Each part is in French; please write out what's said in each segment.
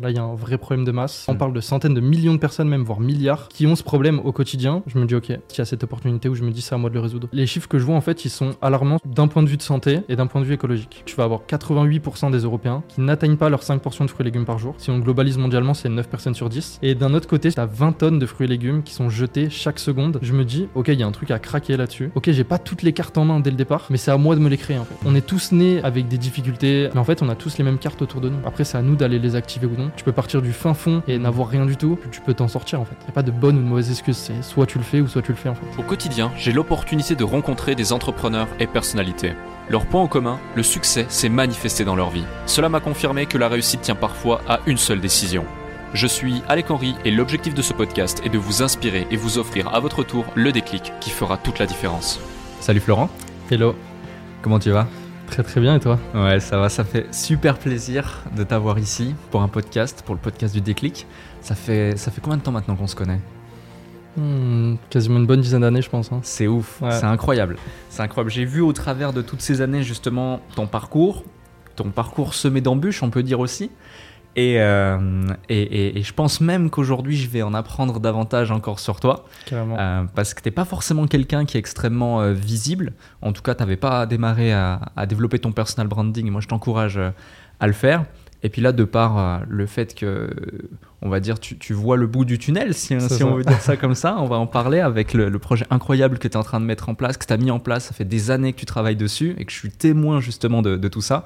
Là, il y a un vrai problème de masse. On parle de centaines de millions de personnes, même voire milliards, qui ont ce problème au quotidien. Je me dis, ok, il y a cette opportunité où je me dis, c'est à moi de le résoudre. Les chiffres que je vois, en fait, ils sont alarmants d'un point de vue de santé et d'un point de vue écologique. Tu vas avoir 88% des Européens qui n'atteignent pas leurs 5% de fruits et légumes par jour. Si on globalise mondialement, c'est 9 personnes sur 10. Et d'un autre côté, t'as 20 tonnes de fruits et légumes qui sont jetés chaque seconde. Je me dis, ok, il y a un truc à craquer là-dessus. Ok, j'ai pas toutes les cartes en main dès le départ, mais c'est à moi de me les créer en fait. On est tous nés avec des difficultés, mais en fait, on a tous les mêmes cartes autour de nous. Après, c'est à nous d'aller les activer ou non. Tu peux partir du fin fond et n'avoir rien du tout, tu peux t'en sortir en fait. Y a pas de bonne ou de mauvaise excuse, c'est soit tu le fais ou soit tu le fais en fait. Au quotidien, j'ai l'opportunité de rencontrer des entrepreneurs et personnalités. Leur point en commun, le succès s'est manifesté dans leur vie. Cela m'a confirmé que la réussite tient parfois à une seule décision. Je suis Alec Henry et l'objectif de ce podcast est de vous inspirer et vous offrir à votre tour le déclic qui fera toute la différence. Salut Florent, Hello, comment tu vas? Très très bien et toi? Ouais, ça va, ça fait super plaisir de t'avoir ici pour un podcast, pour le podcast du déclic. Ça fait, ça fait combien de temps maintenant qu'on se connaît? Hmm, Quasiment une bonne dizaine d'années, je pense. hein. C'est ouf, Ouais. c'est incroyable. C'est incroyable. J'ai vu au travers de toutes ces années justement ton parcours, ton parcours semé d'embûches, on peut dire aussi. Et, euh, et, et- et je pense même qu'aujourd'hui, je vais en apprendre davantage encore sur toi. Euh, parce que t'es pas forcément quelqu'un qui est extrêmement euh, visible. En tout cas, t'avais pas démarré à, à développer ton personal branding. Moi, je t'encourage à le faire. Et puis là, de par le fait que, on va dire, tu, tu vois le bout du tunnel, si, on veut dire ça comme ça, on va en parler avec le, le projet incroyable que tu es en train de mettre en place, que tu as mis en place. Ça fait des années que tu travailles dessus et que je suis témoin justement de, de tout ça.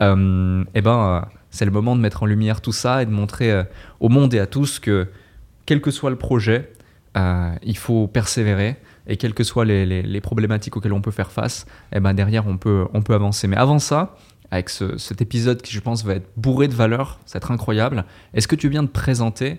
Euh, et ben, euh, c'est le moment de mettre en lumière tout ça et de montrer euh, au monde et à tous que, quel que soit le projet, euh, il faut persévérer et quelles que soient les, problématiques auxquelles on peut faire face, et ben derrière on peut, on peut avancer. Mais avant ça, avec ce- cet épisode qui je pense va être bourré de valeur, ça va être incroyable, est-ce que tu viens de présenter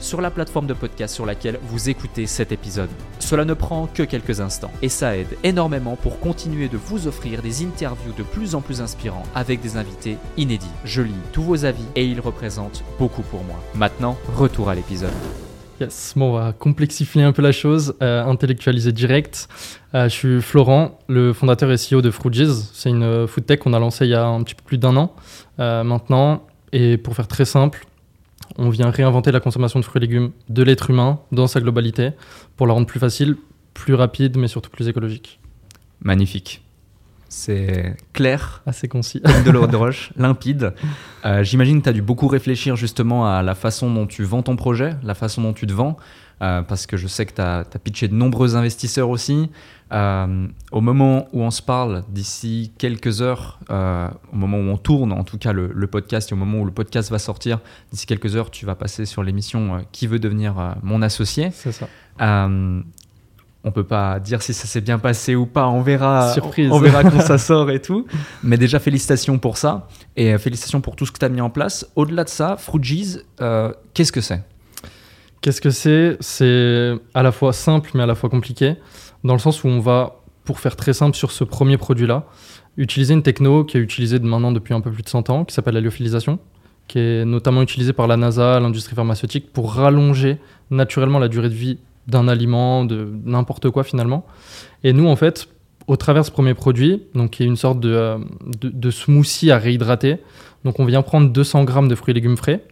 sur la plateforme de podcast sur laquelle vous écoutez cet épisode. Cela ne prend que quelques instants et ça aide énormément pour continuer de vous offrir des interviews de plus en plus inspirants avec des invités inédits. Je lis tous vos avis et ils représentent beaucoup pour moi. Maintenant, retour à l'épisode. Yes, bon, on va complexifier un peu la chose, euh, intellectualiser direct. Euh, je suis Florent, le fondateur et CEO de Fruities. C'est une euh, food tech qu'on a lancée il y a un petit peu plus d'un an maintenant. Et pour faire très simple, on vient réinventer la consommation de fruits et légumes de l'être humain dans sa globalité pour la rendre plus facile, plus rapide, mais surtout plus écologique. Magnifique. C'est clair, Assez concis. comme de l'eau de roche, limpide. Euh, J'imagine que tu as dû beaucoup réfléchir justement à la façon dont tu vends ton projet, la façon dont tu te vends, euh, parce que je sais que tu as, pitché de nombreux investisseurs aussi. Euh, au moment où on se parle, d'ici quelques heures, euh, au moment où on tourne en tout cas le, le podcast et au moment où le podcast va sortir, d'ici quelques heures, tu vas passer sur l'émission Qui veut devenir mon associé C'est ça. on peut pas dire si ça s'est bien passé ou pas. On verra. Surprise. On, verra quand ça sort et tout. Mais déjà félicitations pour ça et félicitations pour tout ce que tu as mis en place. Au-delà de ça, Fruities, euh, qu'est-ce que c'est? Qu'est-ce que c'est? C'est à la fois simple mais à la fois compliqué, dans le sens où on va, pour faire très simple sur ce premier produit-là, utiliser une techno qui est utilisée maintenant depuis un peu plus de 100 ans, qui s'appelle la lyophilisation, qui est notamment utilisée par la NASA, l'industrie pharmaceutique, pour rallonger naturellement la durée de vie d'un aliment, de n'importe quoi finalement. Et nous, en fait, au travers de ce premier produit, donc qui est une sorte de, euh, smoothie à réhydrater, donc on vient prendre 200 grammes de fruits et légumes frais,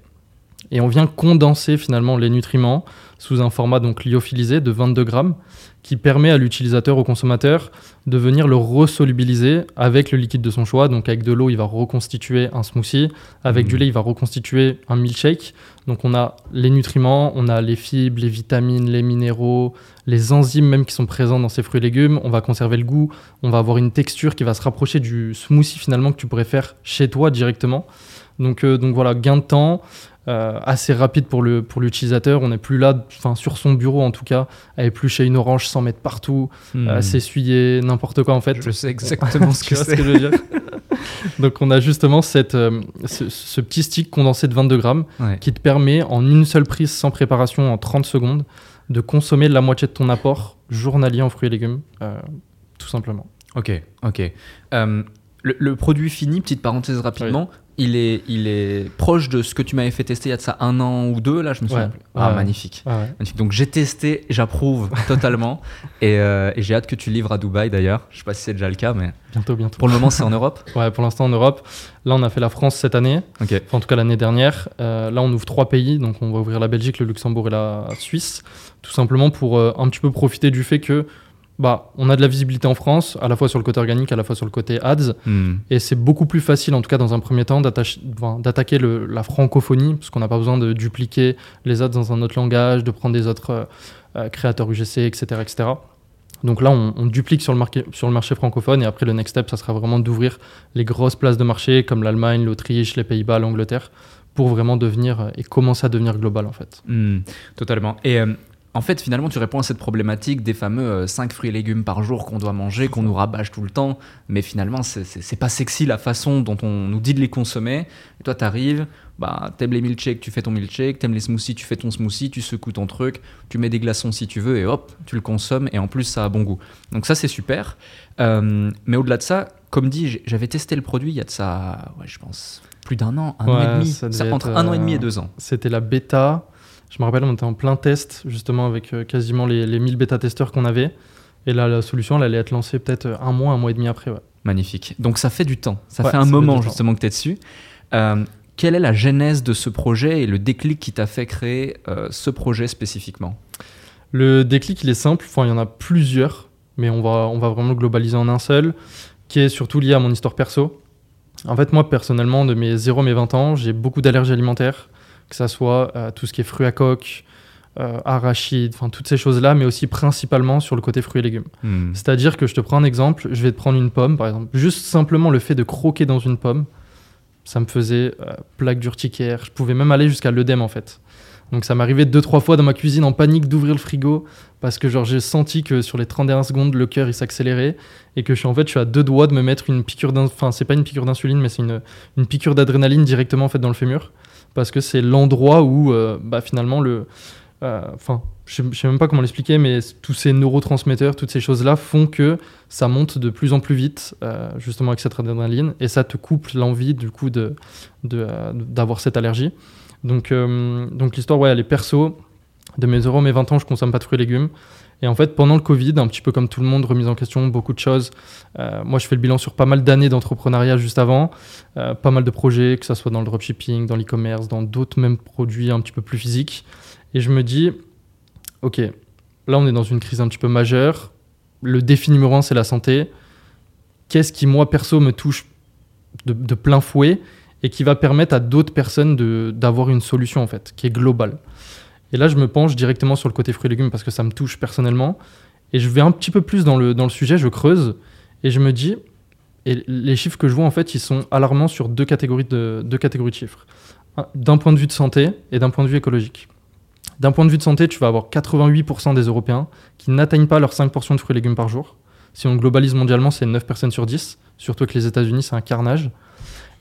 et on vient condenser finalement les nutriments sous un format donc lyophilisé de 22 grammes qui permet à l'utilisateur, au consommateur, de venir le resolubiliser avec le liquide de son choix. Donc avec de l'eau, il va reconstituer un smoothie. Avec Mhm. du lait, il va reconstituer un milkshake. Donc on a les nutriments, on a les fibres, les vitamines, les minéraux, les enzymes même qui sont présents dans ces fruits et légumes. On va conserver le goût, on va avoir une texture qui va se rapprocher du smoothie finalement que tu pourrais faire chez toi directement. Donc, euh, donc voilà, gain de temps, euh, assez rapide pour le pour l'utilisateur. On n'est plus là, enfin sur son bureau en tout cas, à éplucher une orange sans mettre partout, Hmm. à s'essuyer, n'importe quoi en fait. Je sais exactement ce que vois ce c'est. que je veux dire Donc on a justement cette, euh, ce, ce petit stick condensé de 22 grammes Ouais. qui te permet en une seule prise sans préparation en 30 secondes de consommer la moitié de ton apport journalier en fruits et légumes, euh, tout simplement. Ok, ok. Euh, le, le produit fini, petite parenthèse rapidement, il, est, il est proche de ce que tu m'avais fait tester il y a de ça un an ou deux, là, je me souviens Ouais, plus. Ah, ouais. magnifique. Ah ouais. Magnifique. Donc j'ai testé, j'approuve totalement. et euh, et j'ai hâte que tu livres à Dubaï d'ailleurs. Je sais pas si c'est déjà le cas, mais Bientôt, bientôt. pour le moment c'est en Europe. Ouais, pour l'instant en Europe. Là, on a fait la France cette année, enfin, en tout cas l'année dernière. Euh, là, on ouvre trois pays, donc on va ouvrir la Belgique, le Luxembourg et la Suisse, tout simplement pour euh, un petit peu profiter du fait que bah, on a de la visibilité en France, à la fois sur le côté organique, à la fois sur le côté ads, Hmm. et c'est beaucoup plus facile, en tout cas dans un premier temps, d'attaquer la francophonie, parce qu'on n'a pas besoin de dupliquer les ads dans un autre langage, de prendre des autres euh, euh, créateurs UGC, etc., etc. Donc là, on, on duplique sur le, marché, sur le marché francophone, et après, le next step, ça sera vraiment d'ouvrir les grosses places de marché, comme l'Allemagne, l'Autriche, les Pays-Bas, l'Angleterre, pour vraiment devenir euh, et commencer à devenir global, en fait. Hmm, totalement. Et euh, en fait, finalement, tu réponds à cette problématique des fameux 5 fruits et légumes par jour qu'on doit manger, qu'on nous rabâche tout le temps. Mais finalement, c'est- pas sexy la façon dont on nous dit de les consommer. Et toi, t'arrives, bah, t'aimes les milkshakes, tu fais ton milkshake, t'aimes les smoothies, tu fais ton smoothie, tu secoues ton truc, tu mets des glaçons si tu veux, et hop, tu le consommes, et en plus, ça a bon goût. Donc ça, c'est super. Euh, mais au-delà de ça, comme dit, j'avais testé le produit il y a de ça, ouais, je pense, plus d'un an, un an et demi. ça Ça, entre un an et demi et euh, deux ans. C'était la bêta. Je me rappelle, on était en plein test, justement, avec euh, quasiment les, les 1000 bêta-testeurs qu'on avait. Et là, la solution, elle allait être lancée peut-être euh, un mois, un mois et demi après. ouais. Magnifique. Donc ça fait du temps. Ça Ouais, fait un ça moment justement que tu es dessus. Euh, quelle est la genèse de ce projet et le déclic qui t'a fait créer euh, ce projet spécifiquement? Le déclic, il est simple. Enfin, il y en a plusieurs, mais on va, on va vraiment le globaliser en un seul, qui est surtout lié à mon histoire perso. En fait, moi, personnellement, de mes 0 à mes 20 ans, j'ai beaucoup d'allergies alimentaires, que ça soit euh, tout ce qui est fruits à coque, euh, arachides, enfin, toutes ces choses-là, mais aussi principalement sur le côté fruits et légumes. Hmm. C'est-à-dire que je te prends un exemple, je vais te prendre une pomme, par exemple. Juste simplement le fait de croquer dans une pomme, ça me faisait euh, plaque d'urticaire. Je pouvais même aller jusqu'à l'œdème, en fait. Donc ça m'arrivait deux, trois fois dans ma cuisine en panique d'ouvrir le frigo parce que genre j'ai senti que sur les 30 dernières secondes, le cœur il s'accélérait et que je suis en fait je suis à deux doigts de me mettre une piqûre d'in- enfin c'est pas une piqûre d'insuline mais c'est une, une piqûre d'adrénaline directement en fait dans le fémur parce que c'est l'endroit où euh, bah, finalement le euh, enfin je je sais même pas comment l'expliquer mais tous ces neurotransmetteurs toutes ces choses là font que ça monte de plus en plus vite euh, justement avec cette adrénaline et ça te coupe l'envie du coup de de, d'avoir cette allergie donc, donc l'histoire, ouais, elle est perso. De mes 0 mes 20 ans, je consomme pas de fruits et légumes. Et en fait, pendant le Covid, un petit peu comme tout le monde, remise en question, beaucoup de choses. Euh, moi, je fais le bilan sur pas mal d'années d'entrepreneuriat juste avant, euh, pas mal de projets, que ce soit dans le dropshipping, dans l'e-commerce, dans d'autres mêmes produits un petit peu plus physiques. Et je me dis, ok, là, on est dans une crise un petit peu majeure. Le défi numéro un, c'est la santé. Qu'est-ce qui, moi, perso, me touche de, de plein fouet et qui va permettre à d'autres personnes d'avoir une solution, en fait, qui est globale? Et là, je me penche directement sur le côté fruits et légumes parce que ça me touche personnellement. Et je vais un petit peu plus dans le, dans le sujet, je creuse, et je me dis, et les chiffres que je vois, en fait, ils sont alarmants sur deux catégories de, deux catégories de chiffres. Un- D'un point de vue de santé et d'un point de vue écologique. D'un point de vue de santé, tu vas avoir 88% des Européens qui n'atteignent pas leurs 5 portions de fruits et légumes par jour. Si on globalise mondialement, c'est 9 personnes sur 10. Surtout que les États-Unis, c'est un carnage.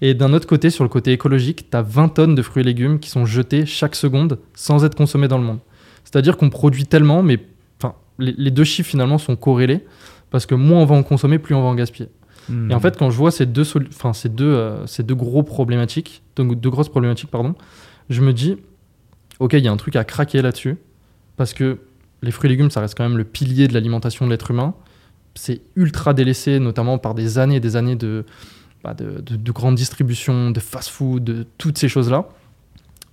Et d'un autre côté, sur le côté écologique, tu as 20 tonnes de fruits et légumes qui sont jetés chaque seconde sans être consommés dans le monde. C'est-à-dire qu'on produit tellement, mais enfin, les, les deux chiffres finalement sont corrélés, parce que moins on va en consommer, plus on va en gaspiller. Hmm. Et en fait, quand je vois ces deux, enfin, ces deux, euh, ces deux gros problématiques, donc deux grosses problématiques, pardon, je me dis, ok, il y a un truc à craquer là-dessus, parce que les fruits et légumes, ça reste quand même le pilier de l'alimentation de l'être humain. C'est ultra délaissé, notamment par des années et des années de, bah, de, de, de grande distribution, de fast-food, de toutes ces choses-là.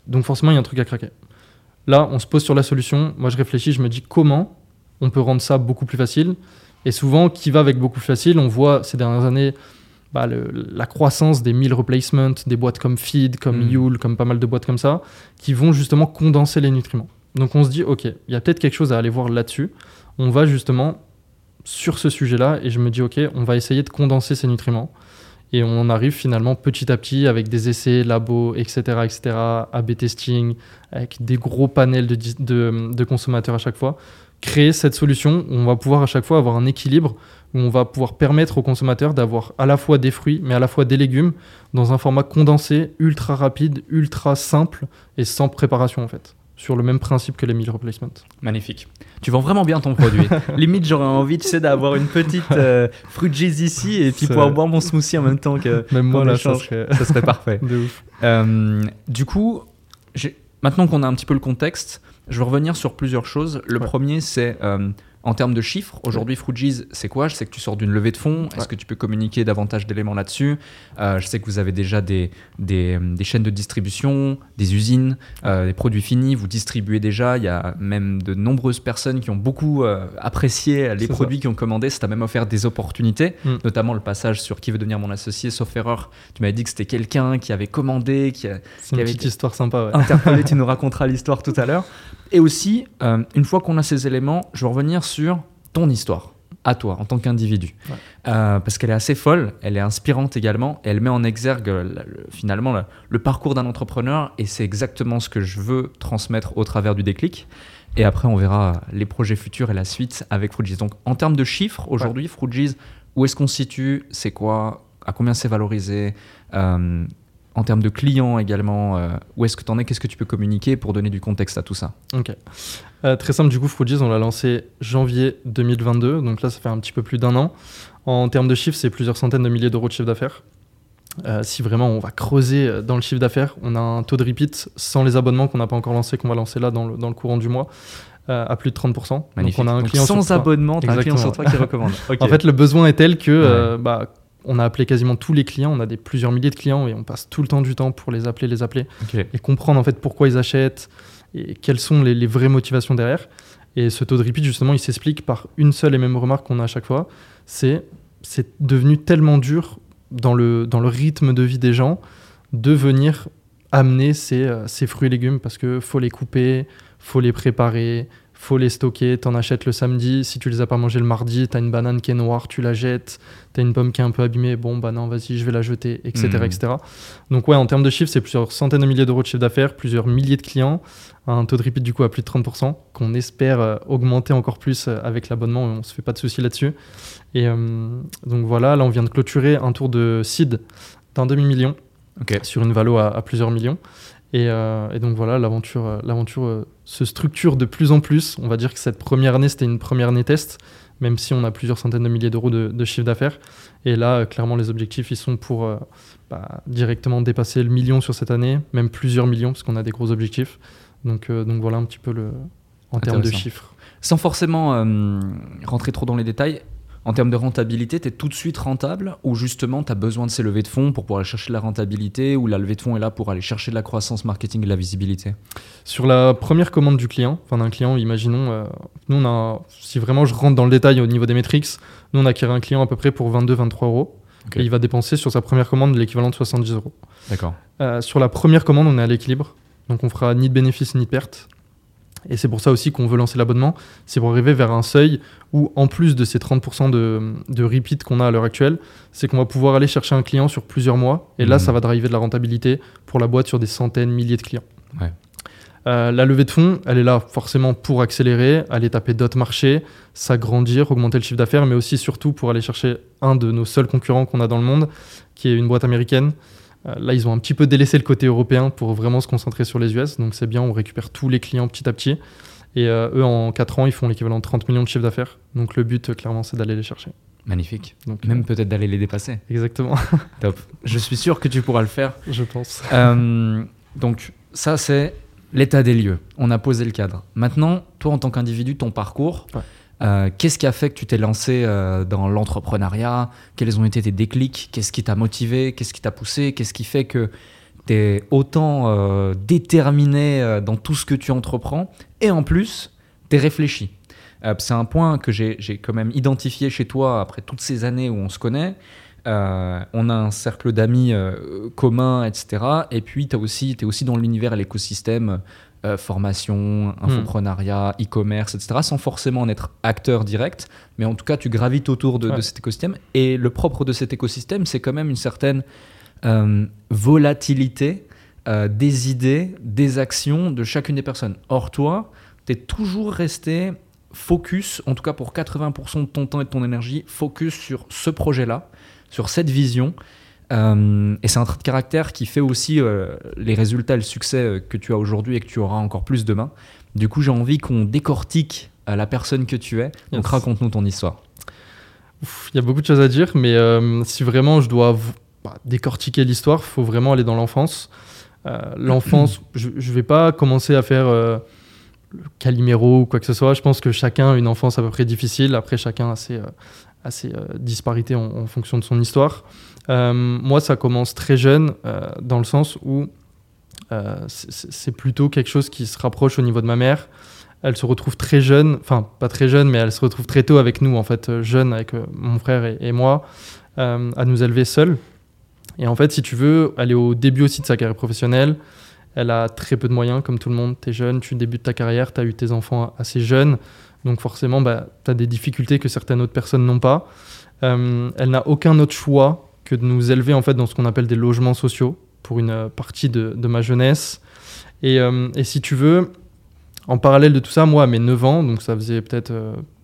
Donc forcément, il y a un truc à craquer. Là, on se pose sur la solution. Moi, je réfléchis, je me dis comment on peut rendre ça beaucoup plus facile. Et souvent, qui va avec beaucoup plus facile, on voit ces dernières années bah, le- la croissance des meal replacements, des boîtes comme Feed, comme Mm. Yule, comme pas mal de boîtes comme ça, qui vont justement condenser les nutriments. Donc on se dit, ok, il y a peut-être quelque chose à aller voir là-dessus. On va justement sur ce sujet-là et je me dis, ok, on va essayer de condenser ces nutriments. Et on arrive finalement petit à petit avec des essais, labos, etc., etc., A-B testing, avec des gros panels de, de, de consommateurs à chaque fois. Créer cette solution où on va pouvoir à chaque fois avoir un équilibre, où on va pouvoir permettre aux consommateurs d'avoir à la fois des fruits, mais à la fois des légumes, dans un format condensé, ultra rapide, ultra simple et sans préparation en fait. Sur le même principe que les meal replacement. Magnifique. Tu vends vraiment bien ton produit. Limite, j'aurais envie, tu sais, d'avoir une petite euh, fruit juice ici et puis pouvoir boire mon smoothie en même temps que. Même moi, là, ça serait Ça serait parfait. de ouf. Euh, du coup, maintenant qu'on a un petit peu le contexte, je veux revenir sur plusieurs choses. Le Ouais. premier, c'est euh, en termes de chiffres. Aujourd'hui, Fruities, c'est quoi? Je sais que tu sors d'une levée de fonds. Est-ce Ouais. que tu peux communiquer davantage d'éléments là-dessus? Euh, Je sais que vous avez déjà des, des, des chaînes de distribution, des usines, euh, des produits finis. Vous distribuez déjà. Il y a même de nombreuses personnes qui ont beaucoup euh, apprécié les produits qui ont commandé. Ça t'a même offert des opportunités, Mm. notamment le passage sur qui veut devenir mon associé, sauf erreur. Tu m'avais dit que c'était quelqu'un qui avait commandé, qui a, qui une avait petite histoire sympa. Ouais. interpellé, tu nous raconteras l'histoire tout à l'heure. Et aussi, euh, une fois qu'on a ces éléments, je veux revenir sur ton histoire, à toi, en tant qu'individu. Ouais. Euh, parce qu'elle est assez folle, elle est inspirante également, et elle met en exergue euh, le- finalement le, le parcours d'un entrepreneur, et c'est exactement ce que je veux transmettre au travers du déclic. Et après, on verra les projets futurs et la suite avec Fruities. Donc, en termes de chiffres, aujourd'hui, Fruities, où est-ce qu'on se situe C'est quoi À combien c'est valorisé Euh, en termes de clients également, euh, où est-ce que tu en es? Qu'est-ce que tu peux communiquer pour donner du contexte à tout ça? Ok. Euh, très simple, du coup, Fruities, on l'a lancé janvier 2022, donc là, ça fait un petit peu plus d'un an. En termes de chiffres, c'est plusieurs centaines de milliers d'euros de chiffre d'affaires. Euh, si vraiment on va creuser dans le chiffre d'affaires, on a un taux de repeat sans les abonnements qu'on n'a pas encore lancé, qu'on va lancer là dans le, dans le courant du mois, euh, à plus de 30%. Magnifique. Donc on a un Donc, client sans sur abonnement, tu un client sur toi qui recommande. En fait, le besoin est tel que euh, bah, on a appelé quasiment tous les clients, on a des plusieurs milliers de clients et on passe tout le temps du temps pour les appeler, les appeler et comprendre en fait pourquoi ils achètent et quelles sont les, les vraies motivations derrière. Et ce taux de repeat, justement, il s'explique par une seule et même remarque qu'on a à chaque fois. C'est c'est devenu tellement dur dans le, dans le rythme de vie des gens de venir amener ces, euh, ces fruits et légumes parce que faut les couper, faut les préparer, faut les stocker. T'en achètes le samedi. Si tu les as pas mangés le mardi, t'as une banane qui est noire, tu la jettes. T'as une pomme qui est un peu abîmée. Bon, bah non, vas-y, je vais la jeter, etc., Mhm. etc. Donc ouais, en termes de chiffres, c'est plusieurs centaines de milliers d'euros de chiffre d'affaires, plusieurs milliers de clients, un taux de repeat du coup à plus de 30%, qu'on espère euh, augmenter encore plus euh, avec l'abonnement, on se fait pas de soucis là-dessus. Et euh, donc voilà, là on vient de clôturer un tour de seed d'un demi-million sur une valo à, à plusieurs millions. Et, euh, et donc voilà, l'aventure, euh, l'aventure euh, se structure de plus en plus. On va dire que cette première année, c'était une première année test, même si on a plusieurs centaines de milliers d'euros de, de chiffre d'affaires. Et là, euh, clairement, les objectifs, ils sont pour bah, directement dépasser le million sur cette année, même plusieurs millions, parce qu'on a des gros objectifs. Donc, donc voilà un petit peu le, en termes de chiffres. Sans forcément rentrer trop dans les détails, en termes de rentabilité, tu es tout de suite rentable ou justement tu as besoin de ces levées de fonds pour pouvoir aller chercher de la rentabilité ou la levée de fonds est là pour aller chercher de la croissance marketing et de la visibilité? Sur la première commande du client, enfin d'un client, imaginons, euh, nous on a, si vraiment je rentre dans le détail au niveau des métriques, nous on a acquis un client à peu près pour 22-23 euros. Et il va dépenser sur sa première commande l'équivalent de 70 euros. D'accord. Euh, sur la première commande, on est à l'équilibre. Donc on fera ni de bénéfice ni de perte. Et c'est pour ça aussi qu'on veut lancer l'abonnement. C'est pour arriver vers un seuil où, en plus de ces 30% de, de repeat qu'on a à l'heure actuelle, c'est qu'on va pouvoir aller chercher un client sur plusieurs mois. Et là, Mhm. ça va driver de la rentabilité pour la boîte sur des centaines, milliers de clients. Ouais. Euh, la levée de fonds, elle est là forcément pour accélérer, aller taper d'autres marchés, s'agrandir, augmenter le chiffre d'affaires, mais aussi surtout pour aller chercher un de nos seuls concurrents qu'on a dans le monde, qui est une boîte américaine. Euh, là, ils ont un petit peu délaissé le côté européen pour vraiment se concentrer sur les US, donc c'est bien, on récupère tous les clients petit à petit. Et euh, eux, en 4 ans, ils font l'équivalent de 30 millions de chiffre d'affaires. Donc le but, euh, clairement, c'est d'aller les chercher. Magnifique. Donc, Même peut-être d'aller les dépasser. exactement, Top. Je suis sûr que tu pourras le faire. je pense. Euh, donc ça c'est l'état des lieux. On a posé le cadre. Maintenant, toi en tant qu'individu, ton parcours, Ouais. Euh, qu'est-ce qui a fait que tu t'es lancé euh, dans l'entrepreneuriat? Quels ont été tes déclics? Qu'est-ce qui t'a motivé? Qu'est-ce qui t'a poussé? Qu'est-ce qui fait que tu es autant euh, déterminé dans tout ce que tu entreprends? Et en plus, tu es réfléchi C'est un point que j'ai quand même identifié chez toi après toutes ces années où on se connaît. On a un cercle d'amis euh, communs, etc. Et puis, tu es aussi dans l'univers et l'écosystème, euh, formation, infoprenariat, e-commerce, etc. Sans forcément en être acteur direct. Mais en tout cas, tu gravites autour de, cet écosystème. Et le propre de cet écosystème, c'est quand même une certaine euh, volatilité euh, des idées, des actions de chacune des personnes. Or, toi, tu es toujours resté focus, en tout cas pour 80% de ton temps et de ton énergie, focus sur ce projet-là, sur cette vision. Euh, et c'est un trait de caractère qui fait aussi euh, les résultats le succès euh, que tu as aujourd'hui et que tu auras encore plus demain. Du coup, j'ai envie qu'on décortique la personne que tu es. Donc Yes. raconte-nous ton histoire. Il y a beaucoup de choses à dire, mais euh, si vraiment je dois bah, décortiquer l'histoire, il faut vraiment aller dans l'enfance. L'enfance, je ne vais pas commencer à faire le Calimero ou quoi que ce soit. Je pense que chacun a une enfance à peu près difficile. Après, chacun a ses, a ses, euh, disparités en, fonction de son histoire. Euh, moi, ça commence très jeune, euh, dans le sens où c'est- plutôt quelque chose qui se rapproche au niveau de ma mère. Elle se retrouve très jeune, enfin pas très jeune, mais elle se retrouve très tôt avec nous, en fait, jeune avec mon frère et, moi, à nous élever seuls. Et en fait, si tu veux, elle est au début aussi de sa carrière professionnelle. Elle a très peu de moyens, comme tout le monde. Tu es jeune, tu débutes ta carrière, tu as eu tes enfants assez jeunes. Donc forcément, bah, tu as des difficultés que certaines autres personnes n'ont pas. Euh, elle n'a aucun autre choix que de nous élever en fait dans ce qu'on appelle des logements sociaux pour une euh, partie de, ma jeunesse. Et, euh, et si tu veux, en parallèle de tout ça, moi à mes 9 ans, donc ça faisait peut-être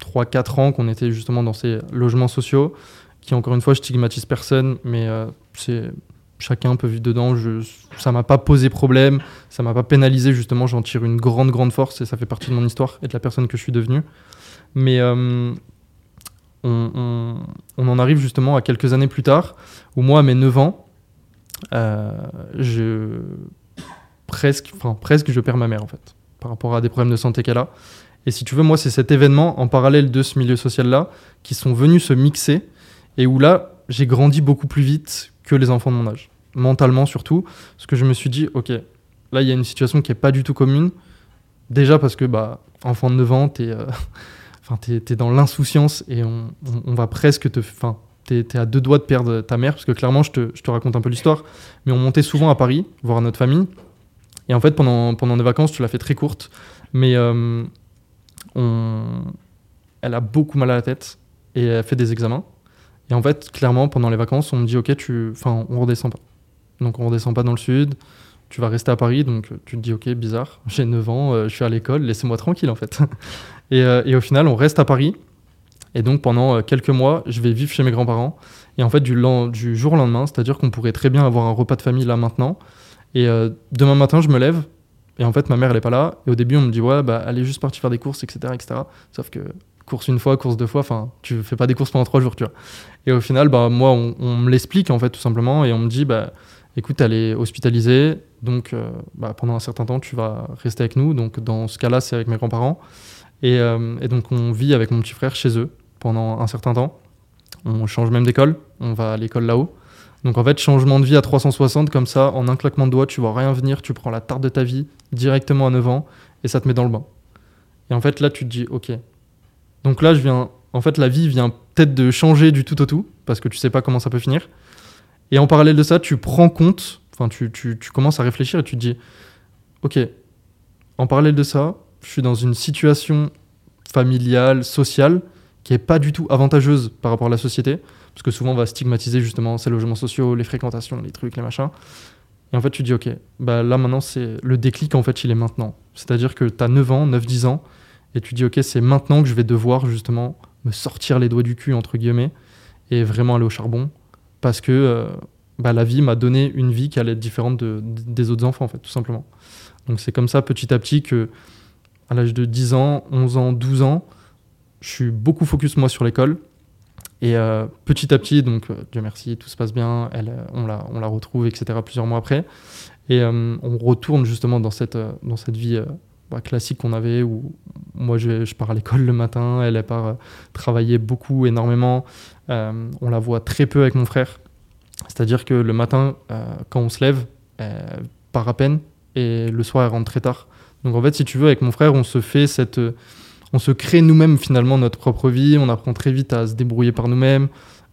3-4 ans qu'on était justement dans ces logements sociaux, qui encore une fois, je stigmatise personne, mais c'est chacun peut vivre dedans. Je, ça m'a pas posé problème, ça m'a pas pénalisé justement. J'en tire une grande grande force et ça fait partie de mon histoire et de la personne que je suis devenu. Mais euh, on, en arrive justement à quelques années plus tard, où moi à mes 9 ans, euh, je presque, enfin presque, je perds ma mère en fait, par rapport à des problèmes de santé qu'elle a. Et si tu veux, moi, c'est cet événement en parallèle de ce milieu social-là qui sont venus se mixer et où là, j'ai grandi beaucoup plus vite que les enfants de mon âge, mentalement surtout, parce que je me suis dit, ok, là, il y a une situation qui est pas du tout commune. Déjà parce que, bah, enfant de 9 ans, t'es, euh, t'es dans l'insouciance et on, on- va presque te, enfin, t'es, t'es à deux doigts de perdre ta mère, parce que clairement, je te, je te raconte un peu l'histoire, mais on montait souvent à Paris voir notre famille. Et en fait, pendant, pendant nos vacances, tu l'as fait très courte, mais euh, on... elle a beaucoup mal à la tête et elle fait des examens. Et en fait, clairement, pendant les vacances, on me dit Ok, tu... enfin, on redescend pas. Donc, on redescend pas dans le sud, tu vas rester à Paris. Donc, tu te dis Ok, bizarre, j'ai 9 ans, euh, je suis à l'école, laissez-moi tranquille en fait. et, euh, et au final, on reste à Paris. Et donc, pendant euh, quelques mois, je vais vivre chez mes grands-parents. Et en fait, du, du jour au lendemain, c'est-à-dire qu'on pourrait très bien avoir un repas de famille là maintenant. Et euh, demain matin, je me lève. Et en fait, ma mère, elle est pas là. Et au début, on me dit, ouais, bah, elle est juste partie faire des courses, etc., etc. Sauf que course une fois, course deux fois, enfin, tu fais pas des courses pendant trois jours, tu vois. Et au final, bah, moi, on, me l'explique, en fait, tout simplement. Et on me dit, bah, écoute, elle est hospitalisée. Donc, euh, bah, pendant un certain temps, tu vas rester avec nous. Donc, dans ce cas-là, c'est avec mes grands-parents. Et, euh, et donc, on vit avec mon petit frère chez eux pendant un certain temps. On change même d'école. On va à l'école là-haut. Donc en fait, changement de vie à 360, comme ça, en un claquement de doigts, tu vois rien venir, tu prends la tarte de ta vie directement à 9 ans et ça te met dans le bain. Et en fait, là, tu te dis, ok. Donc là, je viens. En fait, la vie vient peut-être de changer du tout au tout, parce que tu sais pas comment ça peut finir. Et en parallèle de ça, tu prends compte, enfin, tu, tu, tu commences à réfléchir et tu te dis, ok, en parallèle de ça, je suis dans une situation familiale, sociale, qui est pas du tout avantageuse par rapport à la société parce que souvent on va stigmatiser justement ces logements sociaux, les fréquentations, les trucs, les machins. Et en fait, tu dis, ok, bah là maintenant, c'est le déclic, en fait, il est maintenant. C'est-à-dire que tu as 9 ans, 9-10 ans, et tu dis, ok, c'est maintenant que je vais devoir justement me sortir les doigts du cul, entre guillemets, et vraiment aller au charbon, parce que euh, bah, la vie m'a donné une vie qui allait être différente de- des autres enfants, en fait, tout simplement. Donc c'est comme ça, petit à petit, que à l'âge de 10 ans, 11 ans, 12 ans, je suis beaucoup focus, moi, sur l'école. Et euh, petit à petit, donc euh, Dieu merci, tout se passe bien, elle, on, la, on la retrouve, etc., plusieurs mois après. Et on retourne justement dans cette, dans cette vie bah, classique qu'on avait, où moi je, je pars à l'école le matin, elle, elle part euh, travailler beaucoup, énormément. Euh, on la voit très peu avec mon frère. C'est-à-dire que le matin, euh, quand on se lève, elle part à peine, et le soir, elle rentre très tard. Donc en fait, si tu veux, avec mon frère, on se fait cette... on se crée nous-mêmes finalement notre propre vie, on apprend très vite à se débrouiller par nous-mêmes,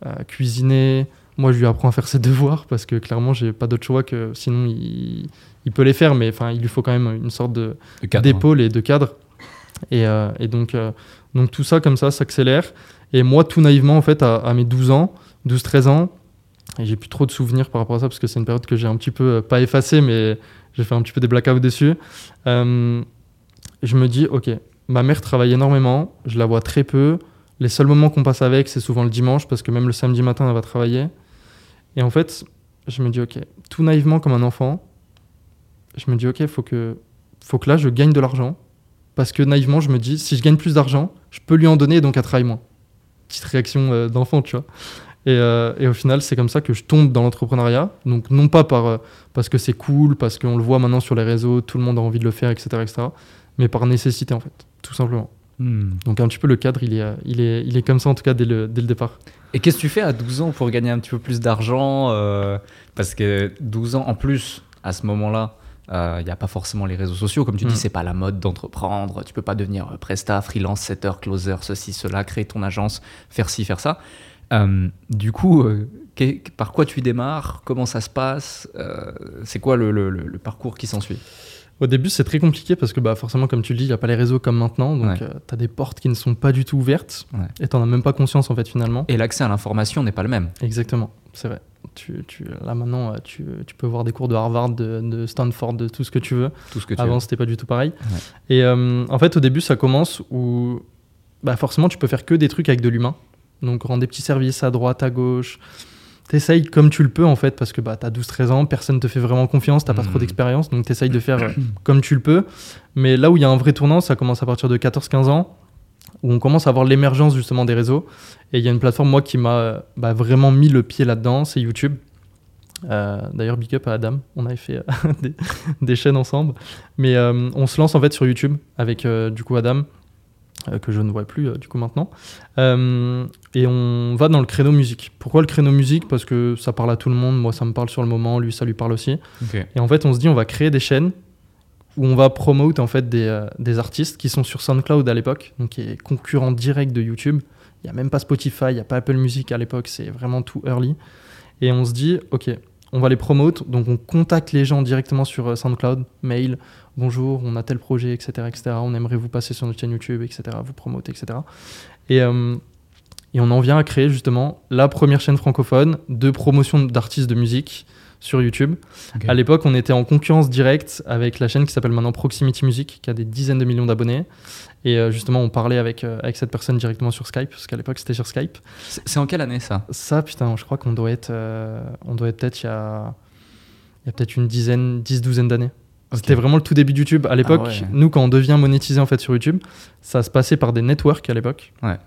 à cuisiner. Moi, je lui apprends à faire ses devoirs parce que clairement, j'ai pas d'autre choix que sinon il, il peut les faire, mais enfin, il lui faut quand même une sorte de d'épaule et de cadre. Et, euh, et donc, euh, donc tout ça comme ça s'accélère. Et moi, tout naïvement, en fait, à, à mes 12 ans, 12-13 ans, et j'ai plus trop de souvenirs par rapport à ça parce que c'est une période que j'ai un petit peu, euh, pas effacée, mais j'ai fait un petit peu des blackouts dessus. Je me dis, ok, ma mère travaille énormément, je la vois très peu. Les seuls moments qu'on passe avec, c'est souvent le dimanche parce que même le samedi matin, elle va travailler. Et en fait, je me dis, ok, tout naïvement comme un enfant, je me dis, ok, faut que, faut que là, je gagne de l'argent. Parce que naïvement, je me dis, si je gagne plus d'argent, je peux lui en donner et donc elle travaille moins. Petite réaction euh, d'enfant, tu vois. Et, euh, et au final, c'est comme ça que je tombe dans l'entrepreneuriat. Donc, non pas par, euh, parce que c'est cool, parce qu'on le voit maintenant sur les réseaux, tout le monde a envie de le faire, etc., etc., mais par nécessité, en fait, tout simplement. Hmm. Donc, un petit peu le cadre, il est, il est, il est comme ça, en tout cas, dès le, dès le départ. Et qu'est-ce que tu fais à 12 ans pour gagner un petit peu plus d'argent Parce que 12 ans, en plus, à ce moment-là, il n'y a pas forcément les réseaux sociaux. Comme tu Mm. dis, c'est pas la mode d'entreprendre. Tu peux pas devenir euh, presta, freelance, setter, closer, ceci, cela, créer ton agence, faire ci, faire ça. Euh, du coup, euh, par quoi tu démarres? Comment ça se passe? Euh, C'est quoi le, le- le- le parcours qui s'ensuit? Au début, c'est très compliqué parce que bah, forcément, comme tu le dis, il n'y a pas les réseaux comme maintenant. Donc, Ouais. tu as des portes qui ne sont pas du tout ouvertes. Ouais. Et tu n'en as même pas conscience, en fait, finalement. Et l'accès à l'information n'est pas le même. Exactement, c'est vrai. Tu, tu- là, maintenant, euh, tu, tu peux voir des cours de Harvard, de, de Stanford, de tout ce que tu veux. Tout ce que tu Avant, c'était pas du tout pareil. Et euh, en fait, au début, ça commence où bah, forcément, tu peux faire que des trucs avec de l'humain. Donc, rendre des petits services à droite, à gauche. T'essayes comme tu le peux, en fait, parce que bah, t'as 12-13 ans, personne te fait vraiment confiance, t'as pas trop d'expérience, donc t'essayes de faire comme tu le peux. Mais là où il y a un vrai tournant, ça commence à partir de 14-15 ans, où on commence à avoir l'émergence justement des réseaux. Et il y a une plateforme, moi, qui m'a euh, bah, vraiment mis le pied là-dedans, c'est YouTube. Euh, D'ailleurs, big up à Adam, on avait fait euh, des, des chaînes ensemble. Mais euh, on se lance en fait sur YouTube avec du coup Adam, que je ne vois plus du coup maintenant. Et on va dans le créneau musique. Pourquoi le créneau musique? Parce que ça parle à tout le monde, moi ça me parle sur le moment, lui ça lui parle aussi. Et en fait, on se dit, on va créer des chaînes où on va promote en fait des, euh, des artistes qui sont sur SoundCloud à l'époque, donc qui est concurrent direct de YouTube. Il n'y a même pas Spotify, il n'y a pas Apple Music à l'époque, c'est vraiment tout early. Et on se dit, ok, on va les promote, donc on contacte les gens directement sur euh, SoundCloud, mail, bonjour, on a tel projet, etc., etc. On aimerait vous passer sur notre chaîne YouTube, etc., vous promoter, etc. Et, euh, et on en vient à créer justement la première chaîne francophone de promotion d'artistes de musique sur YouTube. Ok. À l'époque, on était en concurrence directe avec la chaîne qui s'appelle maintenant Proximity Music, qui a des dizaines de millions d'abonnés. Et euh, justement, on parlait avec, euh, avec cette personne directement sur Skype, parce qu'à l'époque, c'était sur Skype. C'est en quelle année ça? Ça, putain, je crois qu'on doit être, euh, on doit être peut-être il y a, il y a peut-être une dizaine, dix, douzaine d'années. C'était vraiment le tout début de YouTube. À l'époque, Ah ouais. nous, quand on devient monétisé en fait sur YouTube, ça se passait par des networks à l'époque. Ouais.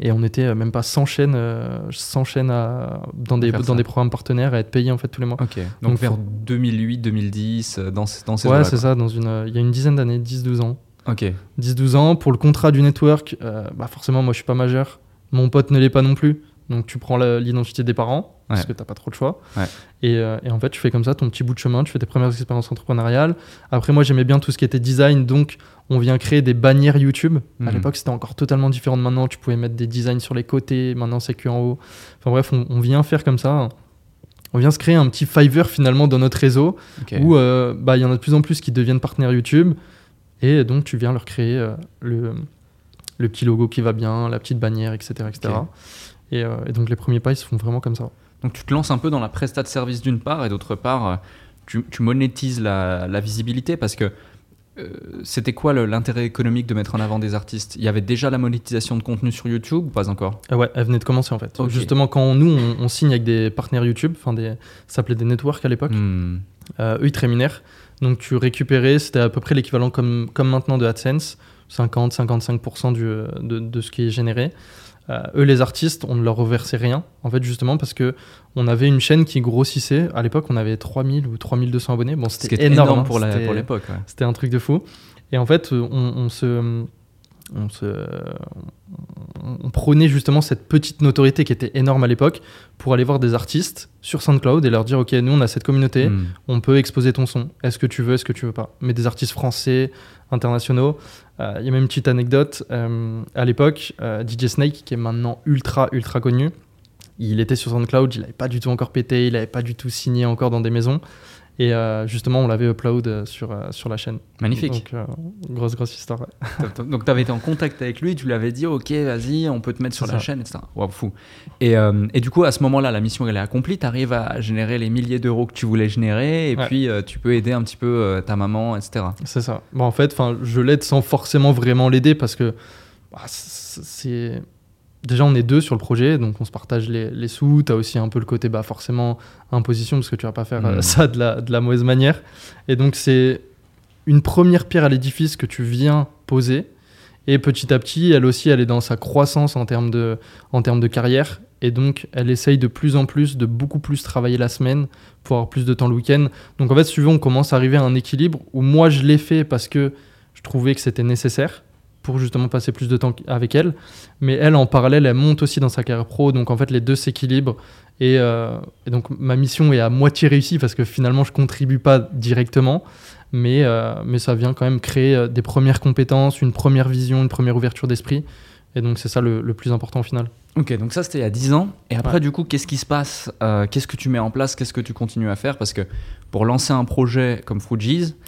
Et on était euh, même pas 100 chaînes, euh, 100 chaînes à- dans, des, dans ça. des programmes partenaires à être payés en fait tous les mois. Donc, Donc, vers faut- 2008, 2010, euh, dans, ces- dans ces Ouais, c'est ça, dans une, euh, il y a une dizaine d'années, 10-12 ans. Ok. 10-12 ans, pour le contrat du network, euh, bah forcément, moi je suis pas majeur, mon pote ne l'est pas non plus. Donc tu prends l'identité des parents, parce que t'as pas trop de choix. Ouais. Et, euh, et en fait, tu fais comme ça ton petit bout de chemin, tu fais tes premières expériences entrepreneuriales. Après, moi j'aimais bien tout ce qui était design, donc on vient créer des bannières YouTube. À Mhm. l'époque, c'était encore totalement différent de maintenant. Tu pouvais mettre des designs sur les côtés, maintenant c'est que en haut. Enfin bref, on, on vient faire comme ça. On vient se créer un petit Fiverr finalement dans notre réseau où euh, bah, il y en a de plus en plus qui deviennent partenaires YouTube. Et donc, tu viens leur créer euh, le, le petit logo qui va bien, la petite bannière, etc. etc. Et, euh, et donc, les premiers pas, ils se font vraiment comme ça. Donc tu te lances un peu dans la prestat de service d'une part et d'autre part, tu, tu monétises la, la visibilité parce que c'était quoi l'intérêt économique de mettre en avant des artistes? Il y avait déjà la monétisation de contenu sur YouTube ou pas encore? Ah ouais, elle venait de commencer en fait. Justement, quand nous, on, on signe avec des partenaires YouTube, enfin, des, ça s'appelait des networks à l'époque, Hmm. euh, eux, ils te rémunèrent. Donc, tu récupérais, c'était à peu près l'équivalent comme, comme maintenant de AdSense, 50-55% du, euh, de, de ce qui est généré. Euh, eux, les artistes, on ne leur reversait rien, en fait, justement parce que on avait une chaîne qui grossissait. À l'époque, on avait 3000 ou 3200 abonnés. Bon, c'était énorme, énorme hein. pour C'était- l'époque. ouais. C'était un truc de fou. Et en fait, on, on se, on se, on, prônait justement cette petite notoriété qui était énorme à l'époque pour aller voir des artistes sur SoundCloud et leur dire, ok, nous on a cette communauté, Hmm. on peut exposer ton son. Est-ce que tu veux, est-ce que tu veux pas? Mais des artistes français, internationaux. Euh, Il y a même une petite anecdote. euh, à l'époque, euh, DJ Snake, qui est maintenant ultra, ultra connu, il était sur SoundCloud, il n'avait pas du tout encore pété, il n'avait pas du tout signé encore dans des maisons. Et euh, justement, on l'avait upload euh, sur, euh, sur la chaîne. Magnifique. Donc, grosse, grosse histoire. ouais. Donc tu avais été en contact avec lui, tu lui avais dit ok vas-y on peut te mettre sur la ça. chaîne, etc. Waouh fou. Et, et du coup à ce moment-là la mission elle est accomplie, tu arrives à générer les milliers d'euros que tu voulais générer et Ouais. puis tu peux aider un petit peu ta maman, etc. C'est ça. Bon, en fait, je l'aide sans forcément vraiment l'aider parce que bah, c- c'est. Déjà on est deux sur le projet, donc on se partage les, les sous. Tu as aussi un peu le côté bah, forcément imposition, parce que tu vas pas faire euh, Mhm. ça de la, de la mauvaise manière. Et donc c'est une première pierre à l'édifice que tu viens poser. Et petit à petit, elle aussi, elle est dans sa croissance en termes de, en termes de carrière. Et donc, elle essaye de plus en plus, de beaucoup plus travailler la semaine pour avoir plus de temps le week-end. Donc, en fait, veux, on commence à arriver à un équilibre où moi, je l'ai fait parce que je trouvais que c'était nécessaire pour justement passer plus de temps avec elle. Mais elle, en parallèle, elle monte aussi dans sa carrière pro. Donc, en fait, les deux s'équilibrent. Et, euh, et donc, ma mission est à moitié réussie parce que finalement, je contribue pas directement. Mais, euh, mais ça vient quand même créer euh, des premières compétences, une première vision, une première ouverture d'esprit. Et donc, c'est ça le, le plus important au final. Ok, donc ça c'était il y a 10 ans. Et après, Ouais. du coup, qu'est-ce qui se passe Euh, Qu'est-ce que tu mets en place Qu'est-ce que tu continues à faire? Parce que pour lancer un projet comme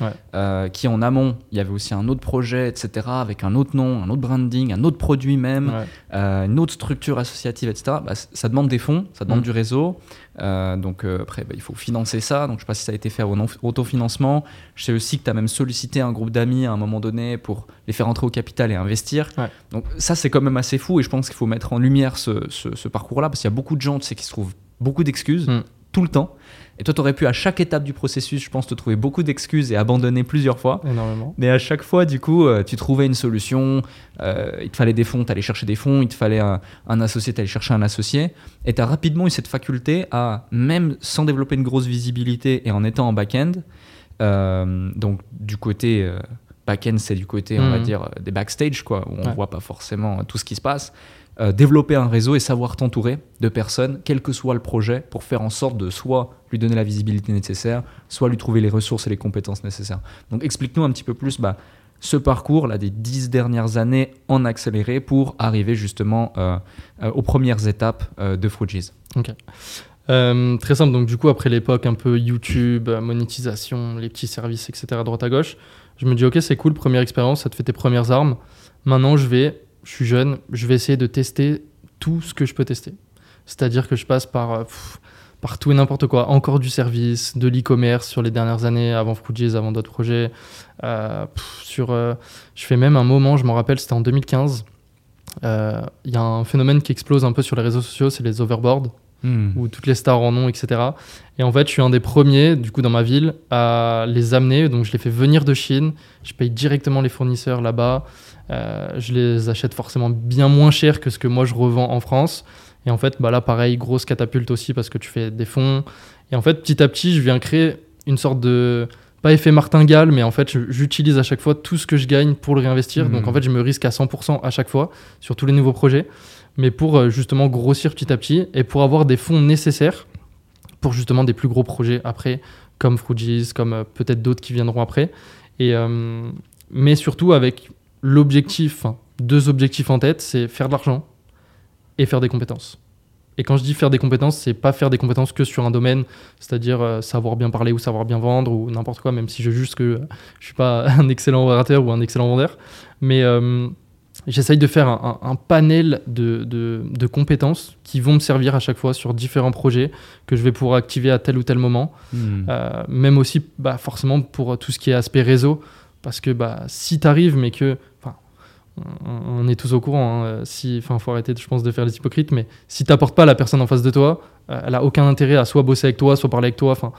Ouais. euh, qui en amont, il y avait aussi un autre projet, etc., avec un autre nom, un autre branding, un autre produit même, Ouais. euh, une autre structure associative, etc., bah, ça demande des fonds, ça demande Mm. du réseau. Euh, donc après, bah, il faut financer ça. Donc je sais pas si ça a été fait au autofinancement. Je sais aussi que tu as même sollicité un groupe d'amis à un moment donné pour les faire entrer au capital et investir. Ouais. Donc ça, c'est quand même assez fou et je pense qu'il faut mettre en lumière ce, ce- ce parcours-là parce qu'il y a beaucoup de gens tu sais, qui se trouvent beaucoup d'excuses Mm. tout le temps. Et toi, tu aurais pu à chaque étape du processus, je pense, te trouver beaucoup d'excuses et abandonner plusieurs fois. Énormément. Mais à chaque fois, du coup, euh, tu trouvais une solution. euh, il te fallait des fonds, tu allais chercher des fonds. Il te fallait un, un associé, tu allais chercher un associé. Et tu as rapidement eu cette faculté à, même sans développer une grosse visibilité et en étant en back-end, euh, donc du côté euh, back-end, c'est du côté, on va Mhm. dire, des backstage, quoi, où on Ouais. voit pas forcément tout ce qui se passe. Euh, développer un réseau et savoir t'entourer de personnes, quel que soit le projet, pour faire en sorte de soit lui donner la visibilité nécessaire, soit lui trouver les ressources et les compétences nécessaires. Donc explique-nous un petit peu plus bah, ce parcours là des dix dernières années en accéléré pour arriver justement euh, euh, aux premières étapes de Fruities. Euh, très simple, donc du coup, après l'époque un peu YouTube, monétisation, les petits services, etc., à droite à gauche, je me dis, ok, c'est cool, première expérience, ça te fait tes premières armes. Maintenant, je vais, je suis jeune, je vais essayer de tester tout ce que je peux tester. C'est-à-dire que je passe par, euh, pff, par tout et n'importe quoi. Encore du service, de l'e-commerce sur les dernières années, avant Fruities, avant d'autres projets. Euh, pff, sur, euh, je fais même un moment, je m'en rappelle, c'était en 2015. Euh, Il y a un phénomène qui explose un peu sur les réseaux sociaux, c'est les overboards où toutes les stars en ont, etc. Et en fait, je suis un des premiers, du coup, dans ma ville, à les amener. Donc, je les fais venir de Chine. Je paye directement les fournisseurs là-bas. Euh, je les achète forcément bien moins cher que ce que moi je revends en France. Et en fait, bah là, pareil, grosse catapulte aussi parce que tu fais des fonds. Et en fait, petit à petit, je viens créer une sorte de. Pas effet martingale, mais en fait, j'utilise à chaque fois tout ce que je gagne pour le réinvestir. Donc, en fait, je me risque à 100% à chaque fois sur tous les nouveaux projets mais pour euh, justement grossir petit à petit et pour avoir des fonds nécessaires pour justement des plus gros projets après, comme Fruities, comme euh, peut-être d'autres qui viendront après. Et, euh, mais surtout avec l'objectif, deux objectifs en tête, c'est faire de l'argent et faire des compétences. Et quand je dis faire des compétences, c'est pas faire des compétences que sur un domaine, c'est-à-dire euh, savoir bien parler ou savoir bien vendre ou n'importe quoi, même si je juge que je suis pas un excellent orateur ou un excellent vendeur. Mais euh, j'essaye de faire un, un- un panel de, de- de compétences qui vont me servir à chaque fois sur différents projets que je vais pouvoir activer à tel ou tel moment. Hmm. Euh, même aussi, bah, forcément, pour tout ce qui est aspect réseau. Parce que bah, si tu arrives, mais que. On, est tous au courant. Hein, si, enfin, faut arrêter, je pense, de faire les hypocrites. Mais si t'apportes pas la personne en face de toi, euh, elle a aucun intérêt à soit bosser avec toi, soit parler avec toi. Enfin,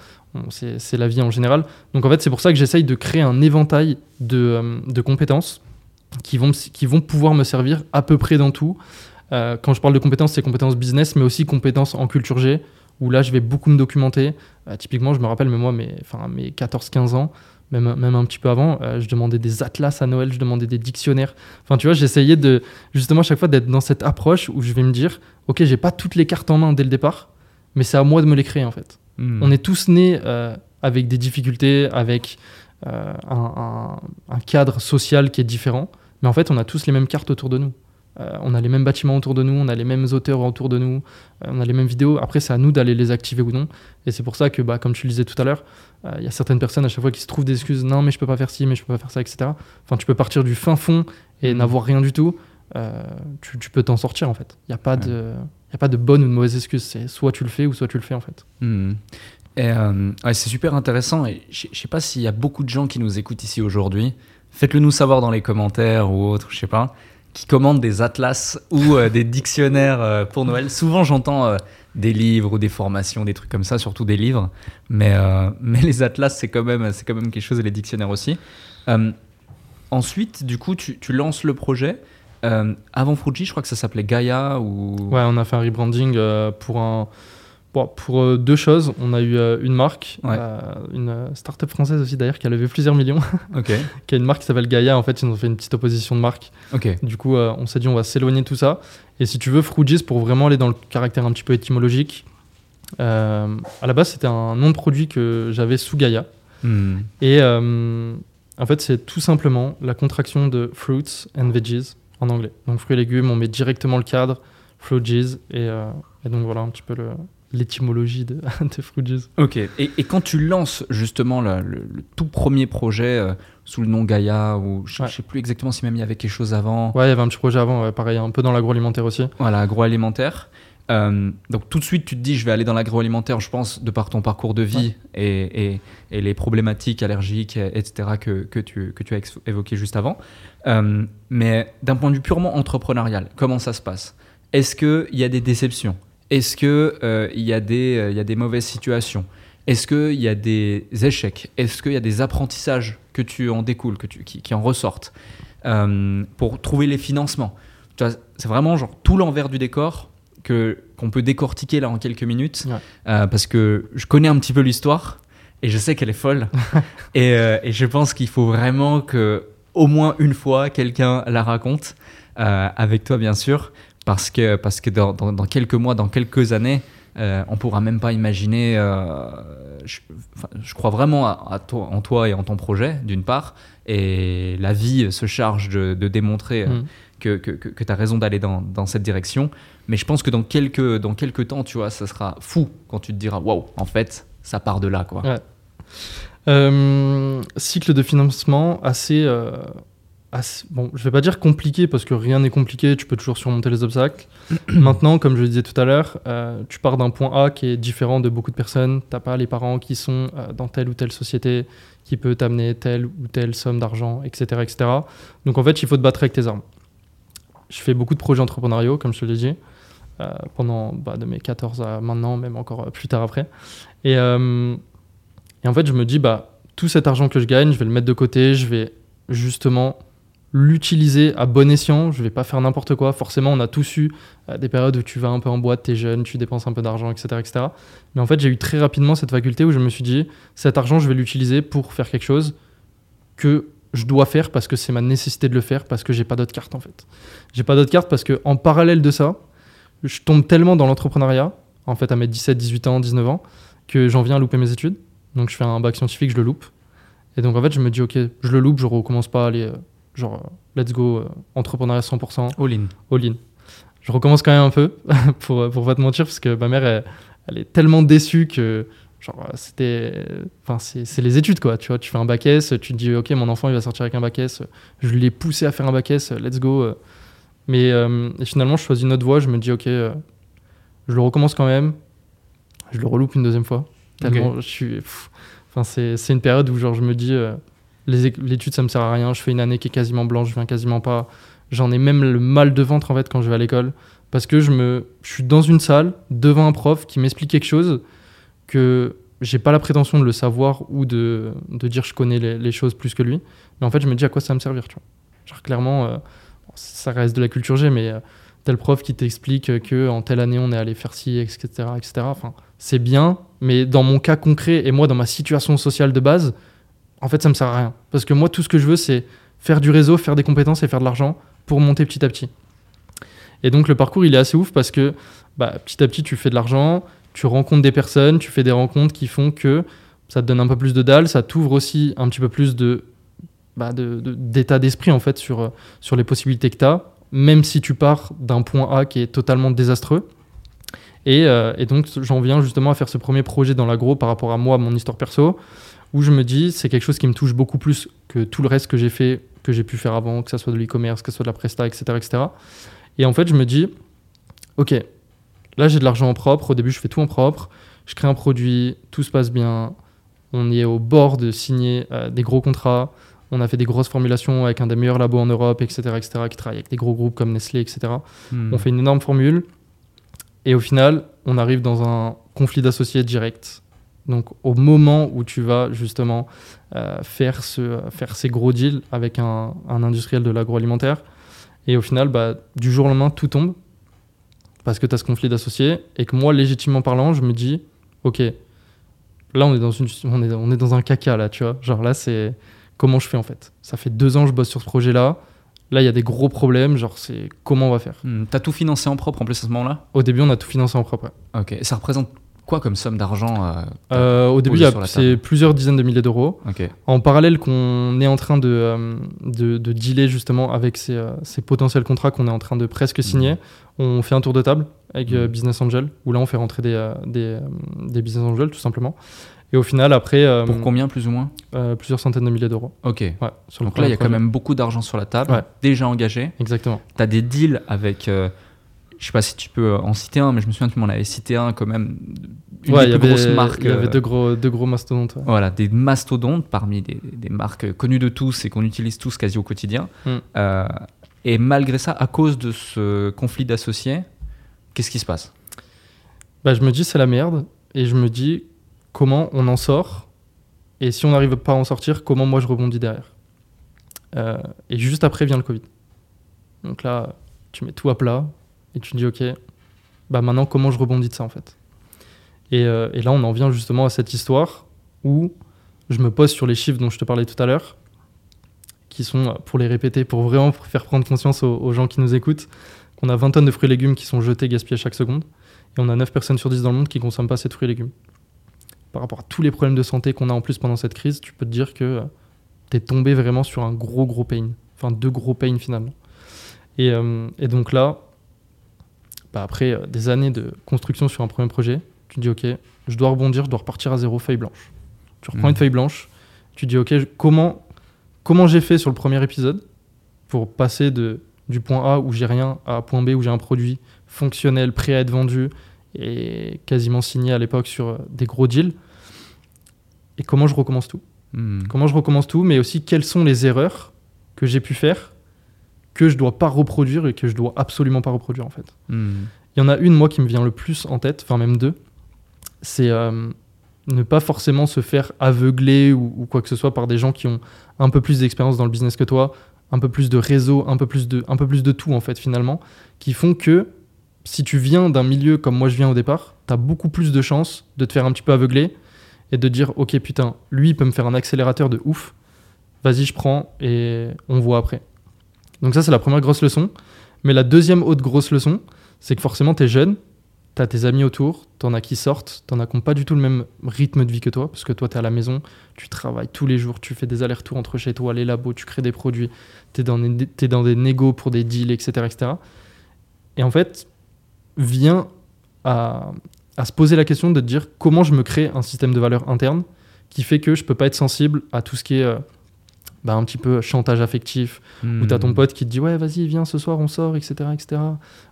c'est la vie en général. Donc en fait, c'est pour ça que j'essaye de créer un éventail de, euh, compétences qui vont, pouvoir me servir à peu près dans tout. Euh, quand je parle de compétences, c'est compétences business, mais aussi compétences en culture G, où là, je vais beaucoup me documenter. Euh, typiquement, je me rappelle, mais moi, mes, mes 14-15 ans, même, même un petit peu avant, euh, je demandais des atlas à Noël, je demandais des dictionnaires. Enfin, tu vois, j'essayais de, justement, à chaque fois d'être dans cette approche où je vais me dire, OK, j'ai pas toutes les cartes en main dès le départ, mais c'est à moi de me les créer, en fait. Hmm. On est tous nés euh, avec des difficultés, avec euh, un, un- un cadre social qui est différent, mais en fait, on a tous les mêmes cartes autour de nous. On a les mêmes bâtiments autour de nous, on a les mêmes auteurs autour de nous, on a les mêmes vidéos. Après, c'est à nous d'aller les activer ou non. Et c'est pour ça que, bah, comme tu le disais tout à l'heure, il y a certaines personnes à chaque fois qui se trouvent des excuses. Non, mais je peux pas faire ci, mais je peux pas faire ça, etc. Enfin, tu peux partir du fin fond et Mhm. n'avoir rien du tout. Euh, tu, tu peux t'en sortir en fait. Il n'y a, pas Ouais. de- y a pas de bonne ou de mauvaise excuse. C'est soit tu le fais ou soit tu le fais en fait. Et, euh, ouais, c'est super intéressant et je sais pas s'il y a beaucoup de gens qui nous écoutent ici aujourd'hui. Faites-le nous savoir dans les commentaires ou autre, je sais pas. qui commandent des atlas ou euh, des dictionnaires euh, pour Noël. Souvent, j'entends euh, des livres ou des formations, des trucs comme ça, surtout des livres. Mais, euh, mais les atlas, c'est quand, même- quand même quelque chose, et les dictionnaires aussi. Euh, ensuite, du coup, tu, tu lances le projet. Euh, avant Fuji, je crois que ça s'appelait Gaia ou... Ouais, on a fait un rebranding pour un. Bon, pour euh, deux choses, on a eu euh, une marque, Ouais. euh, une start-up française aussi d'ailleurs qui a levé plusieurs millions, qui a une marque qui s'appelle Gaia. En fait, ils ont fait une petite opposition de marque. Du coup, on s'est dit on va s'éloigner de tout ça. Et si tu veux, Frugis, pour vraiment aller dans le caractère un petit peu étymologique, euh, à la base, c'était un nom de produit que j'avais sous Gaia. Hmm. Et euh, en fait, c'est tout simplement la contraction de fruits and veggies en anglais. Donc, fruits et légumes, on met directement le cadre, frugies. Et, euh, et donc, voilà un petit peu le- l'étymologie de, de frugies. Ok. Et, et quand tu lances justement le, le- le tout premier projet euh, sous le nom Gaia, ou je ne Ouais. sais plus exactement si même il y avait quelque chose avant, Ouais, il y avait un petit projet avant, ouais, pareil, un peu dans l'agroalimentaire aussi. voilà, agroalimentaire. Euh, donc tout de suite, tu te dis, je vais aller dans l'agroalimentaire, je pense, de par ton parcours de vie et, et- et les problématiques allergiques, etc., que, que tu, que tu as évoquées juste avant. Euh, mais d'un point de vue purement entrepreneurial, comment ça se passe? Est-ce qu'il y a des déceptions? Est-ce qu'il y, a des, euh, il y a des mauvaises situations? Est-ce qu'il y a des échecs? Est-ce qu'il y a des apprentissages que tu en découles, que tu, qui, qui en ressortent Euh, pour trouver les financements? C'est vraiment genre tout l'envers du décor que qu'on peut décortiquer là en quelques minutes Ouais. euh, parce que je connais un petit peu l'histoire et je sais qu'elle est folle. Et, euh, et je pense qu'il faut vraiment que au moins une fois quelqu'un la raconte euh, avec toi bien sûr parce que parce que dans, dans- dans quelques mois dans quelques années euh, on pourra même pas imaginer euh, je, enfin, je crois vraiment à, à toi, en toi et en ton projet d'une part et la vie se charge de, de démontrer euh, Mm. que, que, tu as raison d'aller dans, dans cette direction. Mais je pense que dans quelques, dans quelques temps, tu vois, ça sera fou quand tu te diras waouh, en fait, ça part de là, quoi. Ouais. Euh, cycle de financement assez, assez- Bon, je vais pas dire compliqué parce que rien n'est compliqué, tu peux toujours surmonter les obstacles. Maintenant, comme je le disais tout à l'heure, euh, tu pars d'un point A qui est différent de beaucoup de personnes. T'as pas les parents qui sont euh, dans telle ou telle société qui peut t'amener telle ou telle somme d'argent, etc., etc. Donc en fait, il faut te battre avec tes armes. Je fais beaucoup de projets entrepreneuriaux, comme je te l'ai dit, euh, pendant bah, de mes 14 à maintenant, même encore plus tard après. Et, et en fait, je me dis, bah, tout cet argent que je gagne, je vais le mettre de côté, je vais justement l'utiliser à bon escient, je vais pas faire n'importe quoi. Forcément, on a tous eu euh, des périodes où tu vas un peu en boîte, t'es jeune, tu dépenses un peu d'argent, etc., etc. Mais en fait, j'ai eu très rapidement cette faculté où je me suis dit, cet argent, je vais l'utiliser pour faire quelque chose que je dois faire parce que c'est ma nécessité de le faire, parce que j'ai pas d'autre carte en fait. J'ai pas d'autre carte parce que en parallèle de ça, je tombe tellement dans l'entrepreneuriat, en fait à mes 17, 18 ans, 19 ans, que j'en viens à louper mes études. Donc je fais un bac scientifique, je le loupe. Et donc en fait, je me dis, ok, je le loupe, je recommence pas à aller, euh, genre, euh, let's go, euh, entrepreneuriat 100%, All-in. all-in. Je recommence quand même un peu, pour, euh, pour pas te mentir, parce que ma mère, elle, elle est tellement déçue que, genre, c'était. Enfin, c'est c'est les études, quoi. Tu vois, tu fais un bac S, tu te dis, ok, mon enfant, il va sortir avec un bac S. Je l'ai poussé à faire un bac S, let's go. Mais euh, finalement, je choisis une autre voie, je me dis, ok, euh, je le recommence quand même. Je le reloupe une deuxième fois. Tellement je suis. Enfin, c'est c'est une période où, genre, je me dis, l'étude, ça me sert à rien. Je fais une année qui est quasiment blanche, je viens quasiment pas. J'en ai même le mal de ventre, en fait, quand je vais à l'école. Parce que je, me, je suis dans une salle, devant un prof qui m'explique quelque chose que j'ai pas la prétention de le savoir ou de, de dire je connais les, choses plus que lui. Mais en fait, je me dis à quoi ça va me servir, tu vois. Clairement, euh, ça reste de la culture G, mais euh, tel prof qui t'explique que en telle année on est allé faire ci, etc., etc. Enfin, c'est bien, mais dans mon cas concret et moi dans ma situation sociale de base, en fait, ça me sert à rien. Parce que moi, tout ce que je veux, c'est faire du réseau, faire des compétences et faire de l'argent pour monter petit à petit. Et donc, le parcours, il est assez ouf parce que bah, petit à petit, tu fais de l'argent, tu rencontres des personnes, tu fais des rencontres qui font que ça te donne un peu plus de dalle, ça t'ouvre aussi un petit peu plus de bah, d'état d'esprit en fait sur, sur les possibilités que tu as, même si tu pars d'un point A qui est totalement désastreux. Et, euh, et donc j'en viens justement à faire ce premier projet dans l'agro par rapport à moi, mon histoire perso, où je me dis c'est quelque chose qui me touche beaucoup plus que tout le reste que j'ai fait, que j'ai pu faire avant, que ce soit de l'e-commerce, que ce soit de la presta, etc., etc. Et en fait je me dis, ok, là j'ai de l'argent en propre, au début je fais tout en propre, je crée un produit, tout se passe bien, on est au bord de signer euh, des gros contrats, On a fait des grosses formulations avec un des meilleurs labos en Europe, etc., etc., qui travaille avec des gros groupes comme Nestlé, etc. Hmm. On fait une énorme formule. Et au final, on arrive dans un conflit d'associés direct. Donc, au moment où tu vas justement euh, faire, ce, faire ces gros deals avec un, un industriel de l'agroalimentaire, et au final, bah, du jour au lendemain, tout tombe parce que tu as ce conflit d'associés. Et que moi, légitimement parlant, je me dis, OK, là, on est dans, une, on est, on est dans un caca, là, tu vois. Genre là, c'est comment je fais en fait? Ça fait deux ans que je bosse sur ce projet-là. Là, il y a des gros problèmes. Genre, c'est comment on va faire? Hmm. T'as tout financé en propre en plus à ce moment-là? Au début, on a tout financé en propre. ouais. Ok. Et ça représente quoi comme somme d'argent euh, Euh, au début, c'est plusieurs dizaines de milliers d'euros. En parallèle, qu'on est en train de, euh, de, de dealer justement avec ces, ces potentiels contrats qu'on est en train de presque signer, on fait un tour de table avec Mhm. Business Angel, où là, on fait rentrer des, des, des Business Angels, tout simplement. Et au final, après, euh, Pour combien plus ou moins? euh, plusieurs centaines de milliers d'euros. Ok. Ouais, sur le Donc là, il y a quand même beaucoup d'argent sur la table, Ouais. déjà engagé. Exactement. Tu as des deals avec, euh, je sais pas si tu peux en citer un, mais je me souviens que tu m'en avais cité un quand même, une Ouais, des y plus avait, grosses marques. il y avait euh, deux gros, deux gros mastodontes. ouais. Voilà, des mastodontes parmi des, des marques connues de tous et qu'on utilise tous quasi au quotidien. Mm. Euh, et malgré ça, à cause de ce conflit d'associés, qu'est-ce qui se passe? Bah, je me dis, c'est la merde. Et je me dis, comment on en sort? Et si on n'arrive pas à en sortir, comment moi je rebondis derrière? Euh, Et juste après vient le Covid. Donc là, tu mets tout à plat et tu te dis, ok, bah maintenant, comment je rebondis de ça en fait? Et, euh, et là, on en vient justement à cette histoire où je me pose sur les chiffres dont je te parlais tout à l'heure, qui sont, euh, pour les répéter, pour vraiment faire prendre conscience aux, gens qui nous écoutent, qu'on a 20 tonnes de fruits et légumes qui sont jetés, gaspillés chaque seconde. Et on a 9 personnes sur 10 dans le monde qui ne consomment pas ces fruits et légumes. Par rapport à tous les problèmes de santé qu'on a en plus pendant cette crise, tu peux te dire que tu es tombé vraiment sur un gros, gros pain. Enfin, deux gros pains finalement. Et, euh, et donc là, bah, après euh, des années de construction sur un premier projet, tu te dis, OK, je dois rebondir, je dois repartir à zéro, feuille blanche. Tu reprends une feuille blanche, tu te dis, OK, je- comment, comment j'ai fait sur le premier épisode pour passer de, du point A où j'ai rien à point B où j'ai un produit fonctionnel, prêt à être vendu et quasiment signé à l'époque sur euh, des gros deals? Et comment je recommence tout? Hmm. Comment je recommence tout, mais aussi quelles sont les erreurs que j'ai pu faire que je dois pas reproduire et que je dois absolument pas reproduire en fait. Hmm. Il y en a une, moi, qui me vient le plus en tête, enfin même deux. C'est euh, ne pas forcément se faire aveugler ou, ou quoi que ce soit par des gens qui ont un peu plus d'expérience dans le business que toi, un peu plus de réseau, un peu plus de, un peu plus de tout, en fait, finalement, qui font que si tu viens d'un milieu comme moi je viens au départ, tu as beaucoup plus de chances de te faire un petit peu aveugler et de dire, ok, putain, lui, il peut me faire un accélérateur de ouf. Vas-y, je prends et on voit après. Donc ça, c'est la première grosse leçon. Mais la deuxième autre grosse leçon, c'est que forcément, tu es jeune, tu as tes amis autour, tu en as qui sortent, tu en as qui n'ont pas du tout le même rythme de vie que toi, parce que toi, tu es à la maison, tu travailles tous les jours, tu fais des allers-retours entre chez toi, les labos, tu crées des produits, tu es, dans des- t'es dans des négos pour des deals, etc. etc. Et en fait, vient à, se poser la question de te dire comment je me crée un système de valeur interne qui fait que je peux pas être sensible à tout ce qui est euh, bah, un petit peu chantage affectif, ou t'as ton Hmm. pote qui te dit ouais vas-y viens ce soir on sort etc etc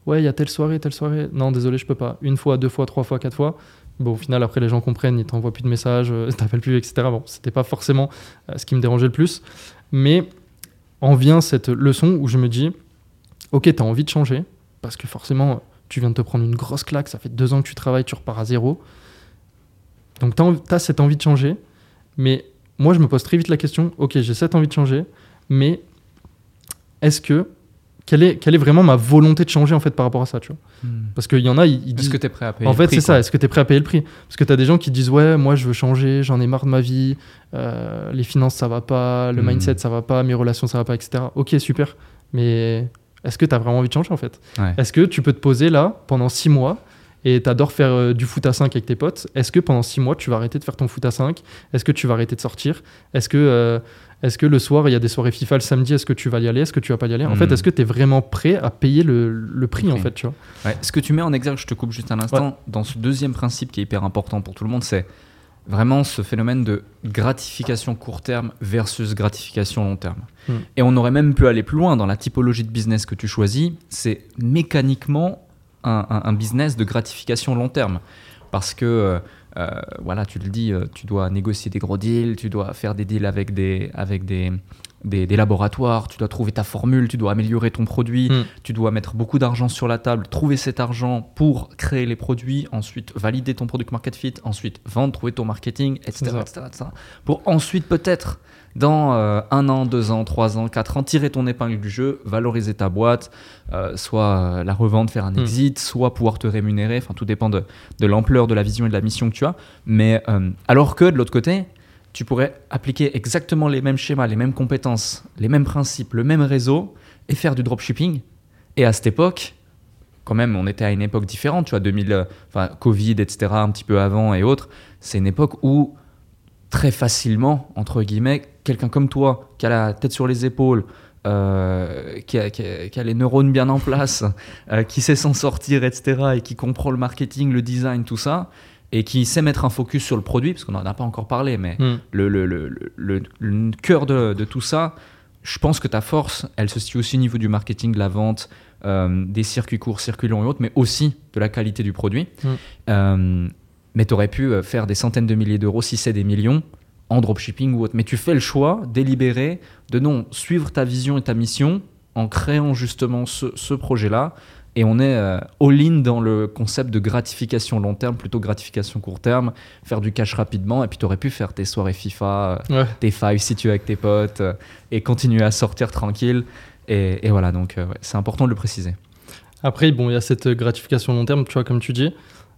ouais il y a telle soirée telle soirée. Non désolé je peux pas. Une fois deux fois trois fois quatre fois. Bon au final après les gens comprennent ils t'envoient plus de messages euh, t'appellent plus etc bon c'était pas forcément euh, ce qui me dérangeait le plus. Mais en vient cette leçon où je me dis ok t'as envie de changer parce que forcément tu viens de te prendre une grosse claque ça fait deux ans que tu travailles tu repars à zéro. Donc t'as as cette envie de changer mais moi je me pose très vite la question ok j'ai cette envie de changer mais est-ce que quelle est, quelle est vraiment ma volonté de changer en fait par rapport à ça tu vois Hmm. parce qu'il y en a ils, ils Est-ce disent que tu es prêt à payer en fait c'est ça est-ce que tu es prêt à payer le prix parce que tu as des gens qui disent ouais moi je veux changer j'en ai marre de ma vie euh, les finances ça va pas le Hmm. mindset ça va pas mes relations ça va pas etc ok super mais est-ce que tu as vraiment envie de changer en fait Ouais. est-ce que tu peux te poser là pendant six mois et t'adores faire euh, du foot à 5 avec tes potes, est-ce que pendant six mois tu vas arrêter de faire ton foot à 5 Est-ce que tu vas arrêter de sortir? Est-ce que, euh, que le soir il y a des soirées FIFA le samedi? Est-ce que tu vas y aller? Est-ce que tu vas pas y aller? En Hmm. fait, est-ce que tu es vraiment prêt à payer le, le prix en fait tu vois? Ouais, Ce que tu mets en exergue, je te coupe juste un instant, dans ce deuxième principe qui est hyper important pour tout le monde, c'est vraiment ce phénomène de gratification court terme versus gratification long terme. Hmm. Et on aurait même pu aller plus loin dans la typologie de business que tu choisis, c'est mécaniquement un, business de gratification long terme. Parce que, euh, euh, voilà, tu le dis, euh, tu dois négocier des gros deals, tu dois faire des deals avec des, avec des, des, des laboratoires, tu dois trouver ta formule, tu dois améliorer ton produit, Mm. tu dois mettre beaucoup d'argent sur la table, trouver cet argent pour créer les produits, ensuite valider ton product market fit, ensuite vendre, trouver ton marketing, etc. Pour ensuite peut-être dans euh, un an, deux ans, trois ans, quatre ans, tirer ton épingle du jeu, valoriser ta boîte, euh, soit euh, la revendre, faire un Mm. exit, soit pouvoir te rémunérer, enfin tout dépend de, de l'ampleur de la vision et de la mission que tu as. Mais euh, alors que de l'autre côté, tu pourrais appliquer exactement les mêmes schémas, les mêmes compétences, les mêmes principes, le même réseau et faire du dropshipping. Et à cette époque, quand même, on était à une époque différente, tu vois, 2000, euh, enfin, Covid, etc., un petit peu avant et autres. C'est une époque où très facilement, entre guillemets, quelqu'un comme toi, qui a la tête sur les épaules, euh, qui, a, les neurones bien en place, euh, qui sait s'en sortir, etc., et qui comprend le marketing, le design, tout ça, et qui sait mettre un focus sur le produit, parce qu'on n'en a pas encore parlé, mais Mm. le, le, le, le- le- le cœur de, de tout ça, je pense que ta force, elle se situe aussi au niveau du marketing, de la vente, euh, des circuits courts, circuits longs et autres, mais aussi de la qualité du produit. Mm. Euh, mais tu aurais pu euh, faire des centaines de milliers d'euros, si c'est des millions, en dropshipping ou autre. Mais tu fais le choix délibéré de non, suivre ta vision et ta mission en créant justement ce, ce projet-là. Et on est euh, all-in dans le concept de gratification long terme plutôt que gratification court terme, faire du cash rapidement. Et puis tu aurais pu faire tes soirées FIFA, euh, Ouais. tes five si tu es avec tes potes euh, et continuer à sortir tranquille. Et, et voilà, donc ouais, c'est important de le préciser. Après, bon, il y a cette gratification long terme, tu vois, comme tu dis.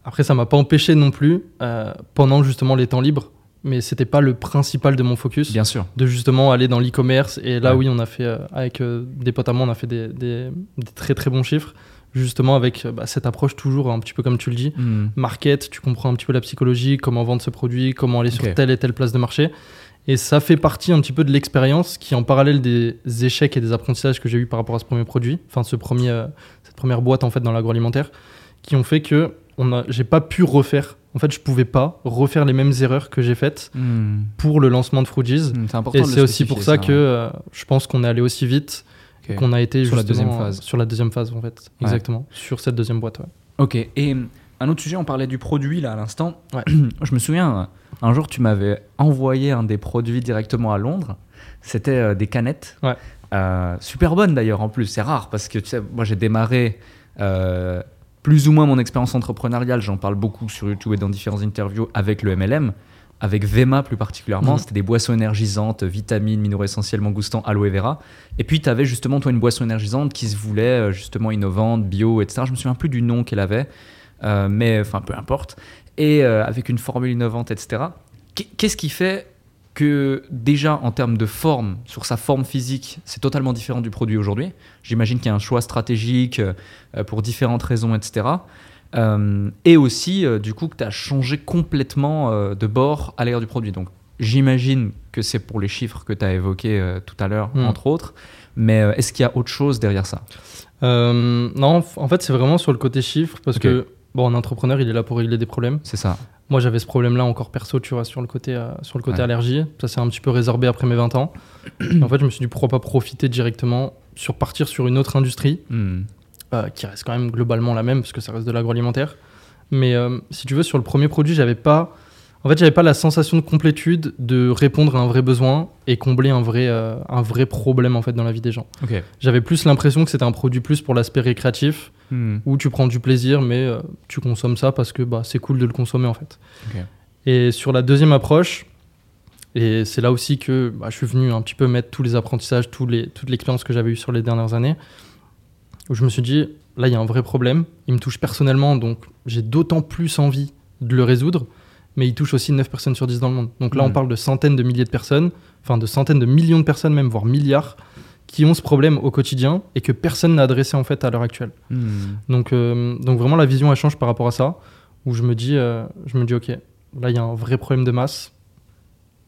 Après, ça m'a pas empêché non plus, euh, pendant justement les temps libres, mais c'était pas le principal de mon focus, Bien sûr. de justement aller dans l'e-commerce. Et là, Ouais. oui, on a fait, euh, avec euh, des potes à moi, on a fait des, des- des très très bons chiffres, justement avec euh, bah, cette approche toujours un petit peu comme tu le dis. Hmm. Market, tu comprends un petit peu la psychologie, comment vendre ce produit, comment aller sur telle et telle place de marché. Et ça fait partie un petit peu de l'expérience qui, en parallèle des échecs et des apprentissages que j'ai eu par rapport à ce premier produit, enfin ce premier, euh, cette première boîte en fait dans l'agroalimentaire, qui ont fait que on a, j'ai pas pu refaire. En fait, je pouvais pas refaire les mêmes erreurs que j'ai faites Hmm. pour le lancement de Fruities. Important. Et c'est aussi pour ça que euh, je pense qu'on est allé aussi vite, Qu'on a été Sur la deuxième phase. Sur la deuxième phase, en fait, Ouais. exactement, sur cette deuxième boîte. ouais. Ok, et un autre sujet, on parlait du produit là à l'instant. Ouais. Je me souviens, un jour tu m'avais envoyé un des produits directement à Londres. C'était euh, des canettes. Ouais. Euh, super bonnes d'ailleurs en plus, c'est rare parce que tu sais, moi j'ai démarré euh, plus ou moins mon expérience entrepreneuriale, j'en parle beaucoup sur YouTube et dans différentes interviews avec le MLM, avec Vema plus particulièrement. Mhm. C'était des boissons énergisantes, vitamines, minéraux essentiels, mangoustan, aloe vera. Et puis tu avais justement toi une boisson énergisante qui se voulait euh, justement innovante, bio, etc. Je me souviens plus du nom qu'elle avait. Euh, mais enfin peu importe, et euh, avec une formule innovante, etc. Qu'est- Qu'est-ce qui fait que déjà en termes de forme, sur sa forme physique, c'est totalement différent du produit aujourd'hui? J'imagine qu'il y a un choix stratégique pour différentes raisons, etc. Euh, et aussi, euh, du coup, que tu as changé complètement euh, de bord à l'égard du produit. Donc, j'imagine que c'est pour les chiffres que tu as évoqués tout à l'heure, Mm. entre autres. Mais est-ce qu'il y a autre chose derrière ça? Non, en fait, c'est vraiment sur le côté chiffre parce Ok. que, bon, un entrepreneur, il est là pour régler des problèmes. C'est ça. Moi, j'avais ce problème-là encore perso, tu vois, sur le côté, sur le côté Ouais. allergie. Ça s'est un petit peu résorbé après mes 20 ans. en fait, je me suis dit pourquoi pas profiter directement sur partir sur une autre industrie Hmm. Euh, qui reste quand même globalement la même parce que ça reste de l'agroalimentaire. Mais euh, si tu veux, sur le premier produit, j'avais pas, en fait, j'avais pas la sensation de complétude de répondre à un vrai besoin et combler un vrai, euh, un vrai problème en fait dans la vie des gens. J'avais plus l'impression que c'était un produit plus pour l'aspect récréatif Hmm. où tu prends du plaisir, mais euh, tu consommes ça parce que bah, c'est cool de le consommer en fait. Et sur la deuxième approche, et c'est là aussi que bah, je suis venu un petit peu mettre tous les apprentissages, tous les, toute l'expérience que j'avais eue sur les dernières années, où je me suis dit, là il y a un vrai problème, il me touche personnellement, donc j'ai d'autant plus envie de le résoudre, mais il touche aussi 9 personnes sur 10 dans le monde. Donc là on Mhm. parle de centaines de milliers de personnes, enfin de centaines de millions de personnes même, voire milliards, qui ont ce problème au quotidien et que personne n'a adressé en fait à l'heure actuelle. Hmm. Donc, euh, donc vraiment la vision elle change par rapport à ça, où je me dis, euh, je me dis ok, là il y a un vrai problème de masse.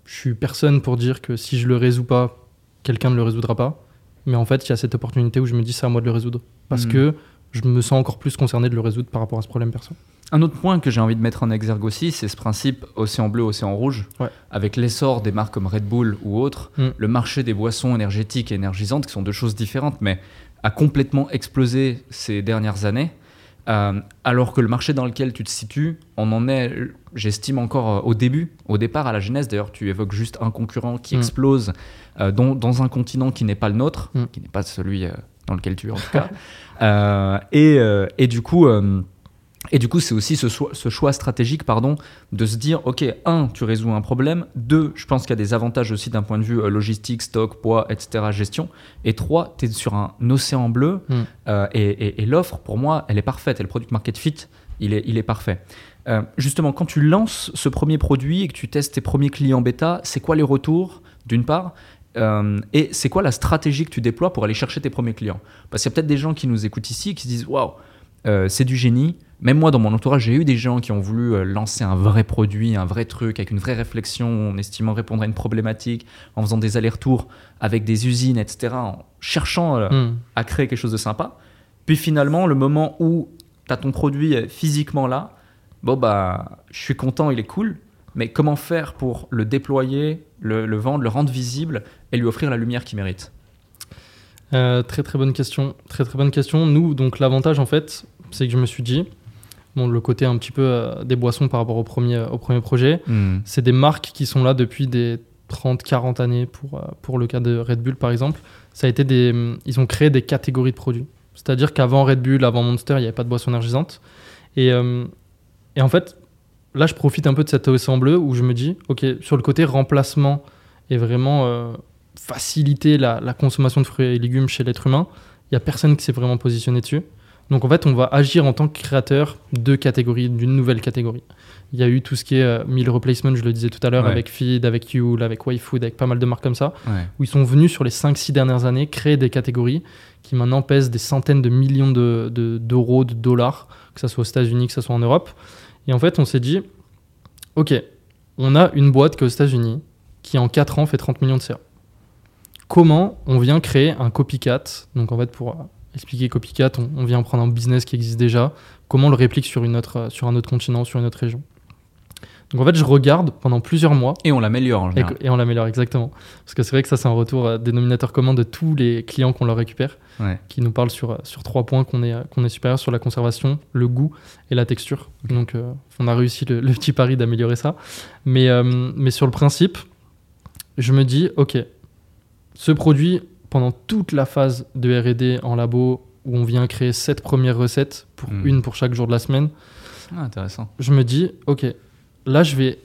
Je suis personne pour dire que si je le résous pas, quelqu'un ne le résoudra pas. Mais en fait, il y a cette opportunité où je me dis c'est à moi de le résoudre, parce Mhm. que je me sens encore plus concerné de le résoudre par rapport à ce problème perso. Un autre point que j'ai envie de mettre en exergue aussi, c'est ce principe océan bleu, océan rouge. Ouais. Avec l'essor des marques comme Red Bull ou autres, Mm. le marché des boissons énergétiques et énergisantes, qui sont deux choses différentes, mais a complètement explosé ces dernières années. Euh, alors que le marché dans lequel tu te situes, on en est, j'estime encore euh, au début, au départ, à la genèse. D'ailleurs, tu évoques juste un concurrent qui Mm. explose dans, dans un continent qui n'est pas le nôtre, Mm. qui n'est pas celui euh, dans lequel tu es en tout cas. Euh, et, euh, et du coup, euh, et du coup, c'est aussi ce, choix- ce choix stratégique, pardon, de se dire, ok, un, tu résous un problème. Deux, je pense qu'il y a des avantages aussi d'un point de vue euh, logistique, stock, poids, etc., gestion. Et trois, tu es sur un océan bleu. Mm. euh, et et- et l'offre, pour moi, elle est parfaite. Et le product market fit, il est, il est parfait. Euh, justement, quand tu lances ce premier produit et que tu testes tes premiers clients bêta, c'est quoi les retours, d'une part? Euh, et c'est quoi la stratégie que tu déploies pour aller chercher tes premiers clients? Parce qu'il y a peut-être des gens qui nous écoutent ici et qui se disent Waouh, euh, c'est du génie. Même moi, dans mon entourage, j'ai eu des gens qui ont voulu euh, lancer un vrai produit, un vrai truc, avec une vraie réflexion, en estimant répondre à une problématique, en faisant des allers-retours avec des usines, etc., en cherchant Hmm. à créer quelque chose de sympa. Puis finalement, le moment où tu as ton produit physiquement là, bon, bah, je suis content, il est cool, mais comment faire pour le déployer, le, le vendre, le rendre visible et lui offrir la lumière qu'il mérite? Euh, très très bonne question. Très très bonne question. Nous, donc l'avantage en fait, c'est que je me suis dit, bon, le côté un petit peu euh, des boissons par rapport au premier, au premier projet, c'est des marques qui sont là depuis des 30-40 années pour, euh, pour le cas de Red Bull par exemple. Ça a été des, hum, ils ont créé des catégories de produits. C'est-à-dire qu'avant Red Bull, avant Monster, il n'y avait pas de boisson énergisante. Et, et en fait, là, je profite un peu de cet océan bleu où je me dis, ok, sur le côté remplacement et vraiment euh, faciliter la, la consommation de fruits et légumes chez l'être humain, il n'y a personne qui s'est vraiment positionné dessus. Donc en fait, on va agir en tant que créateur de catégories, d'une nouvelle catégorie. Il y a eu tout ce qui est euh, meal replacement, je le disais tout à l'heure, Ouais. avec Feed, avec Yule, avec YFood, avec pas mal de marques comme ça, Ouais. où ils sont venus sur les 5-6 dernières années créer des catégories qui maintenant pèsent des centaines de millions de- de- d'euros, de, dollars, que ce soit aux États-Unis, que ce soit en Europe. Et en fait, on s'est dit, ok, on a une boîte qui est aux États-Unis qui en 4 ans fait 30 millions de CA. Comment on vient créer un copycat? Donc en fait, pour expliquer copycat, on, vient prendre un business qui existe déjà, comment on le réplique sur un autre continent, sur une autre région? Donc en fait, je regarde pendant plusieurs mois Et on l'améliore en et, général. et on l'améliore exactement. Parce que c'est vrai que ça, c'est un retour euh, dénominateur commun de tous les clients qu'on leur récupère, Ouais. qui nous parlent sur, euh, sur trois points qu'on est, euh, qu'on est supérieur sur la conservation, le goût et la texture. Donc euh, on a réussi le, le petit pari d'améliorer ça. Mais, euh, mais sur le principe, je me dis, ok, ce produit, pendant toute la phase de RD en labo, où on vient créer sept premières recettes, pour Mm. une pour chaque jour de la semaine, Ah, intéressant. je me dis, ok, là, je vais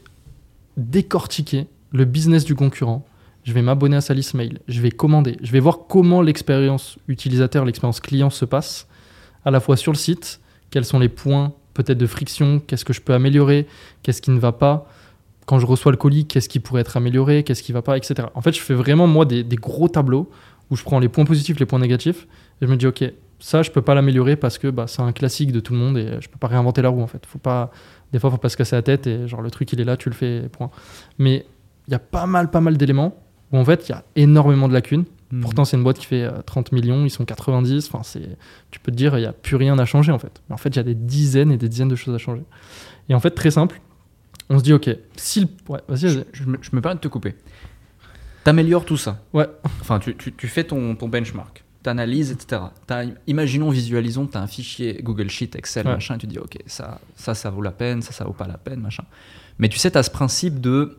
décortiquer le business du concurrent. Je vais m'abonner à sa liste mail. Je vais commander. Je vais voir comment l'expérience utilisateur, l'expérience client se passe, à la fois sur le site, quels sont les points peut-être de friction, qu'est-ce que je peux améliorer, qu'est-ce qui ne va pas? Quand je reçois le colis, qu'est-ce qui pourrait être amélioré, qu'est-ce qui ne va pas, etc. En fait, je fais vraiment, moi, des, gros tableaux où je prends les points positifs, les points négatifs, et je me dis, ok, ça, je peux pas l'améliorer parce que bah, c'est un classique de tout le monde et je peux pas réinventer la roue, en fait. Faut pas, des fois, faut pas se casser la tête et genre le truc, il est là, tu le fais, point. Mais il y a pas mal, pas mal d'éléments où en fait, il y a énormément de lacunes. Hmm. Pourtant, c'est une boîte qui fait euh, 30 millions, ils sont 90. Enfin, c'est, tu peux te dire, il n'y a plus rien à changer en fait. Mais en fait, il y a des dizaines et des dizaines de choses à changer. Et en fait, très simple, on se dit, ok, si le... Ouais, vas-y, je, vas-y. je me, je me permets de te couper. T'améliores tout ça. Ouais. Enfin, tu, tu- tu fais ton, ton benchmark, t'analyses, etc. T'as- imaginons, visualisons, tu as un fichier Google Sheet, Excel, Ouais. machin, et tu dis, ok, ça, ça, ça vaut la peine, ça, ça vaut pas la peine, machin. Mais tu sais, tu as ce principe de.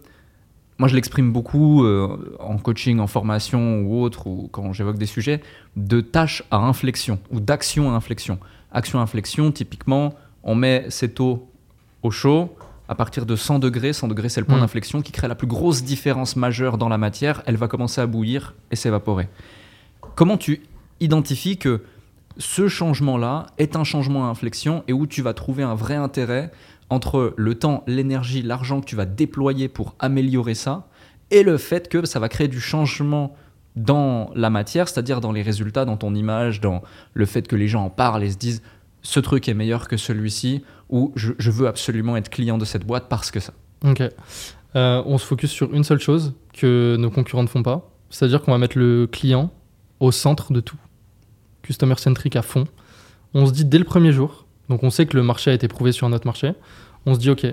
Moi, je l'exprime beaucoup euh, en coaching, en formation ou autre, ou quand j'évoque des sujets, de tâches à inflexion ou d'action à inflexion. Action à inflexion, typiquement, on met cette eau au chaud à partir de 100 degrés. 100 degrés, c'est le point Mm. d'inflexion qui crée la plus grosse différence majeure dans la matière. Elle va commencer à bouillir et s'évaporer. Comment tu identifies que ce changement-là est un changement à inflexion et où tu vas trouver un vrai intérêt entre le temps, l'énergie, l'argent que tu vas déployer pour améliorer ça et le fait que ça va créer du changement dans la matière, c'est-à-dire dans les résultats, dans ton image, dans le fait que les gens en parlent et se disent ce truc est meilleur que celui-ci ou je, je veux absolument être client de cette boîte parce que ça. Ok. Euh, on se focus sur une seule chose que nos concurrents ne font pas. C'est-à-dire qu'on va mettre le client au centre de tout. Customer centric à fond. On se dit dès le premier jour, donc on sait que le marché a été prouvé sur un autre marché, on se dit ok,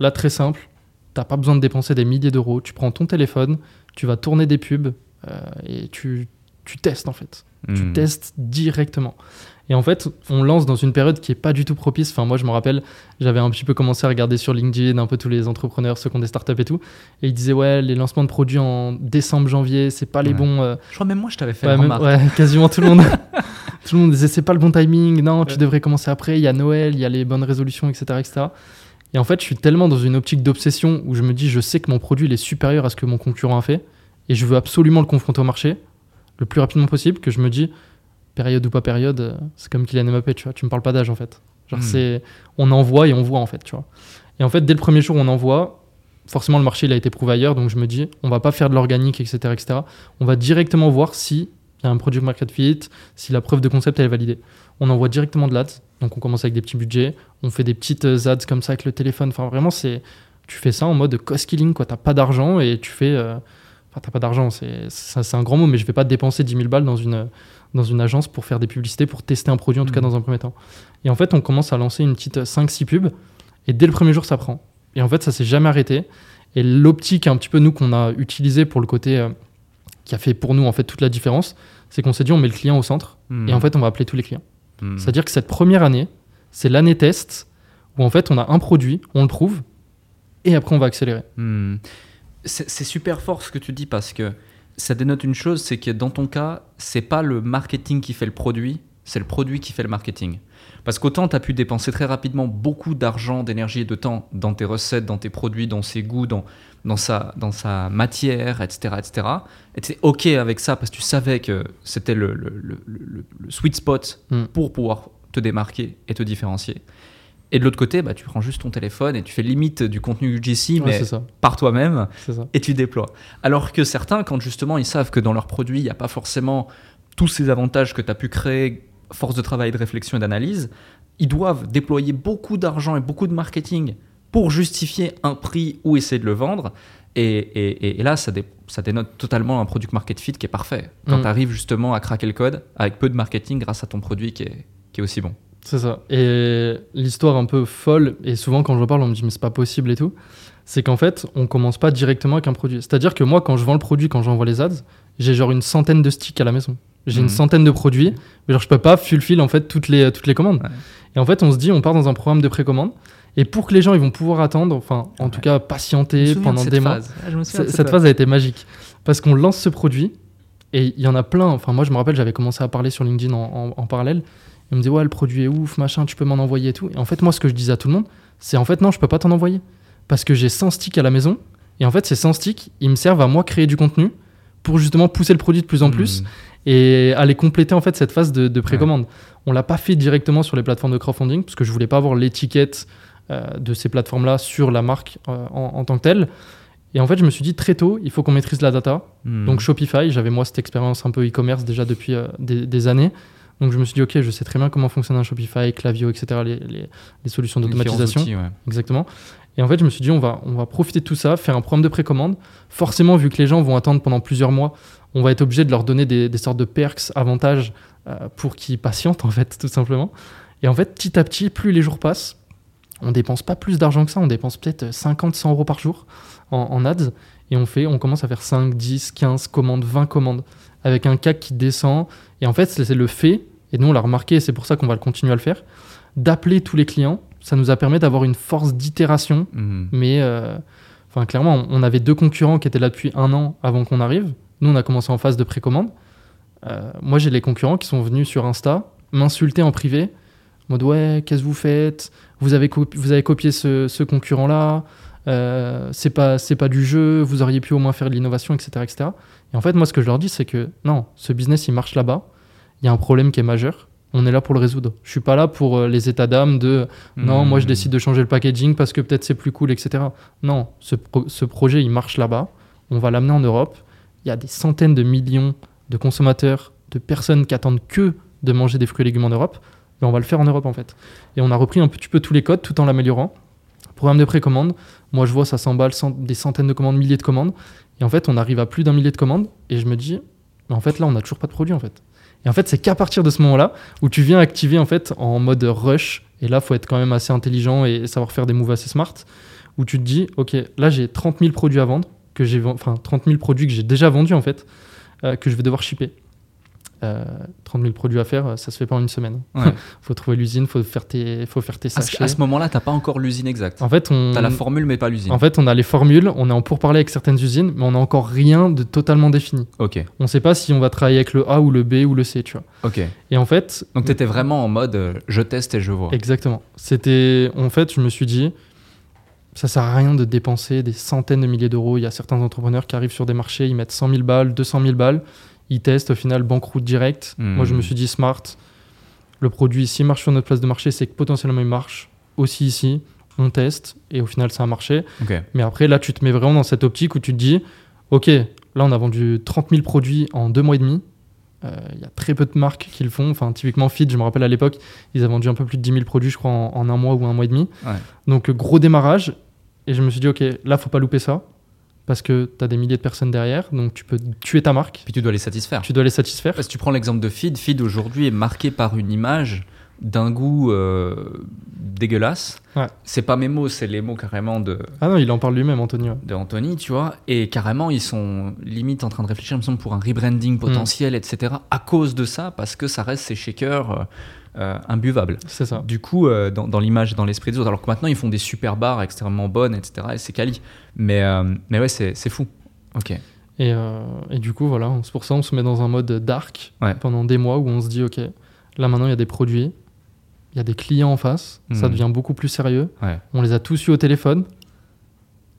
là très simple, t'as pas besoin de dépenser des milliers d'euros, tu prends ton téléphone, tu vas tourner des pubs euh, et tu tu testes en fait. Tu Hmm. testes directement. Et en fait, on lance dans une période qui est pas du tout propice. Enfin, moi, je me rappelle, j'avais un petit peu commencé à regarder sur LinkedIn un peu tous les entrepreneurs, ceux qui ont des startups et tout. Et ils disaient, ouais, les lancements de produits en décembre, janvier, c'est pas les Ouais. bons. euh, Je crois même moi, je t'avais fait ouais, la même- remarque. ouais, quasiment tout le monde. tout le monde disait, c'est pas le bon timing. Non, tu devrais commencer après. Il y a Noël, il y a les bonnes résolutions, etc., etc. Et en fait, je suis tellement dans une optique d'obsession où je me dis, je sais que mon produit il est supérieur à ce que mon concurrent a fait. Et je veux absolument le confronter au marché le plus rapidement possible que je me dis, période ou pas période, euh, c'est comme Kylian Mbappé, tu vois, tu me parles pas d'âge en fait. Genre Hmm. c'est, on envoie et on voit en fait, tu vois. Et en fait, dès le premier jour où on envoie, forcément le marché il a été prouvé ailleurs, donc je me dis, on va pas faire de l'organique, etc., etc. On va directement voir si il y a un produit market fit, si la preuve de concept elle est validée. On envoie directement de l'ads, donc on commence avec des petits budgets, on fait des petites euh, ads comme ça avec le téléphone. Enfin vraiment c'est, tu fais ça en mode cost killing quoi. T'as pas d'argent et tu fais, euh, enfin t'as pas d'argent, c'est, un grand mot, mais je vais pas dépenser 10 000 balles dans une dans une agence pour faire des publicités, pour tester un produit en tout cas Mhm. dans un premier temps. Et en fait on commence à lancer une petite 5-6 pubs et dès le premier jour ça prend. Et en fait ça s'est jamais arrêté. Et l'optique un petit peu nous qu'on a utilisé pour le côté euh, qui a fait pour nous en fait toute la différence, c'est qu'on s'est dit on met le client au centre Hmm. et en fait on va appeler tous les clients. Hmm. C'est-à-dire que cette première année, c'est l'année test où en fait on a un produit, on le prouve et après on va accélérer. C'est super fort ce que tu dis parce que ça dénote une chose, c'est que dans ton cas, c'est pas le marketing qui fait le produit, c'est le produit qui fait le marketing. Parce qu'autant tu as pu dépenser très rapidement beaucoup d'argent, d'énergie et de temps dans tes recettes, dans tes produits, dans ses goûts, dans, dans, sa, dans sa matière, etc. etc. Et tu OK avec ça parce que tu savais que c'était le, le- le- le- le sweet spot Mm. pour pouvoir te démarquer et te différencier. Et de l'autre côté, bah, tu prends juste ton téléphone et tu fais limite du contenu UGC, mais ça. par toi-même et tu déploies. Alors que certains, quand justement ils savent que dans leur produit, il n'y a pas forcément tous ces avantages que tu as pu créer, force de travail, de réflexion et d'analyse, ils doivent déployer beaucoup d'argent et beaucoup de marketing pour justifier un prix ou essayer de le vendre. Et, et- et là, ça, dé- ça dénote totalement un product market fit qui est parfait. Quand Mm. tu arrives justement à craquer le code avec peu de marketing grâce à ton produit qui est, qui est aussi bon. C'est ça. Et l'histoire un peu folle, et souvent quand je parle, on me dit mais c'est pas possible et tout, c'est qu'en fait, on commence pas directement avec un produit. C'est-à-dire que moi, quand je vends le produit, quand j'envoie les ads, j'ai genre une centaine de sticks à la maison. J'ai Mhm. une centaine de produits, mais genre je peux pas fulfill en fait toutes les, toutes les commandes. Ouais. Et en fait, on se dit, on part dans un programme de précommande, et pour que les gens ils vont pouvoir attendre, enfin en Ouais. tout cas patienter de pendant cette des mois. Ah, je me souviens de Cette, cette cette phase a été magique parce qu'on lance ce produit et il y en a plein. Enfin, moi, je me rappelle, j'avais commencé à parler sur LinkedIn en, en- en parallèle. Il me dit, ouais, le produit est ouf, machin, tu peux m'en envoyer et tout. Et en fait, moi, ce que je disais à tout le monde, c'est en fait, non, je peux pas t'en envoyer parce que j'ai 100 sticks à la maison. Et en fait, ces 100 sticks, ils me servent à moi créer du contenu pour justement pousser le produit de plus en plus Hmm. et aller compléter en fait cette phase de, de précommande. On l'a pas fait directement sur les plateformes de crowdfunding parce que je voulais pas avoir l'étiquette euh, de ces plateformes-là sur la marque euh, en, en tant que telle. Et en fait, je me suis dit très tôt, il faut qu'on maîtrise la data. Hmm. Donc Shopify, j'avais moi cette expérience un peu e-commerce déjà depuis euh, des, des années. Donc je me suis dit, ok, je sais très bien comment fonctionne un Shopify, Klaviyo, etc., les, les- les solutions d'automatisation. ouais. Exactement. Et en fait, je me suis dit, on va, on va profiter de tout ça, faire un programme de précommande. Forcément, vu que les gens vont attendre pendant plusieurs mois, on va être obligé de leur donner des, des sortes de perks, avantages euh, pour qu'ils patientent, en fait, tout simplement. Et en fait, petit à petit, plus les jours passent, on dépense pas plus d'argent que ça, on dépense peut-être 50, 100 euros par jour en, en ads. Et on, fait, on commence à faire 5, 10, 15 commandes, 20 commandes, avec un CAC qui descend. Et en fait, c'est le fait, et nous on l'a remarqué, et c'est pour ça qu'on va le continuer à le faire, d'appeler tous les clients. Ça nous a permis d'avoir une force d'itération Hmm. mais euh, clairement, on- avait deux concurrents qui étaient là depuis un an avant qu'on arrive. Nous, on a commencé en phase de précommande. Euh, moi, j'ai les concurrents qui sont venus sur Insta m'insulter en privé. En mode, ouais, qu'est-ce que vous faites? Vous avez, vous avez copié ce, ce concurrent-là. euh, c'est pas, c'est pas du jeu. Vous auriez pu au moins faire de l'innovation, etc., etc. Et en fait, moi, ce que je leur dis, c'est que non, ce business, il marche là-bas. Il y a un problème qui est majeur. On est là pour le résoudre. Je suis pas là pour euh, les états d'âme de non, moi je Hmm. décide de changer le packaging parce que peut-être c'est plus cool, etc. Non, ce, pro- ce projet il marche là-bas, on va l'amener en Europe. Il y a des centaines de millions de consommateurs, de personnes qui attendent que de manger des fruits et légumes en Europe. Et on va le faire en Europe en fait. Et on a repris un petit peu tous les codes tout en l'améliorant. Programme de précommande, moi je vois ça s'emballe des centaines de commandes, milliers de commandes. Et en fait, on arrive à plus d'un millier de commandes. Et je me dis, mais en fait là, on n'a toujours pas de produit en fait. Et en fait, c'est qu'à partir de ce moment-là où tu viens activer en fait en mode rush. Et là, faut être quand même assez intelligent et savoir faire des moves assez smart. Où tu te dis, ok, là j'ai 30 000 produits à vendre que j'ai, enfin 30 000 produits que j'ai déjà vendus en fait, euh, que je vais devoir shipper. Euh, 30 000 produits à faire, ça se fait pas en une semaine. Ouais. faut trouver l'usine, faut faire tes, faut faire tes à, ce, sachets. à ce moment-là, t'as pas encore l'usine exacte. En fait, on, T'as la formule, mais pas l'usine. en fait, on a les formules, on est en pourparlers avec certaines usines, mais on n'a encore rien de totalement défini. Ok, On sait pas si on va travailler avec le A ou le B ou le C, tu vois. ok. Et en fait, Donc t'étais vraiment en mode euh, je teste et je vois. Exactement. C'était, en fait, je me suis dit, ça sert à rien de dépenser des centaines de milliers d'euros. Il y a certains entrepreneurs qui arrivent sur des marchés, ils mettent 100 000 balles, 200 000 balles, ils testent, au final, banqueroute direct. Hmm. Moi, je me suis dit, smart, le produit, s'il marche sur notre place de marché, c'est que potentiellement il marche aussi ici. On teste et au final, ça a marché. Mais après, là, tu te mets vraiment dans cette optique où tu te dis, OK, là, on a vendu 30 000 produits en deux mois et demi. Euh, Il y a très peu de marques qui le font. Enfin, typiquement, Fit, je me rappelle à l'époque, ils avaient vendu un peu plus de 10 000 produits, je crois, en, en un mois ou un mois et demi. Ouais. Donc, gros démarrage. Et je me suis dit, OK, là, faut pas louper ça. Parce que tu as des milliers de personnes derrière. Donc, tu peux tuer ta marque. Puis tu dois les satisfaire. Tu dois les satisfaire. Si tu prends l'exemple de Feed, Feed aujourd'hui est marqué par une image d'un goût euh, dégueulasse. Ouais. C'est pas mes mots, c'est les mots carrément de, Ah non, il en parle lui-même, Antonio. de Anthony, tu vois. Et carrément, ils sont limite en train de réfléchir, il me semble, pour un rebranding potentiel, etc. À cause de ça, parce que ça reste ces shakers euh, euh, imbuvables. C'est ça. Du coup, euh, dans, dans l'image et dans l'esprit des autres, alors que maintenant, ils font des super bars extrêmement bonnes, etc. Et c'est quali. Mais, euh, mais ouais, c'est c'est fou. Ok. Et, euh, et du coup, voilà, c'est pour ça on se met dans un mode dark Ouais. pendant des mois où on se dit, OK, là maintenant il y a des produits, il y a des clients en face, ça Mhm. devient beaucoup plus sérieux. Ouais. On les a tous eu au téléphone,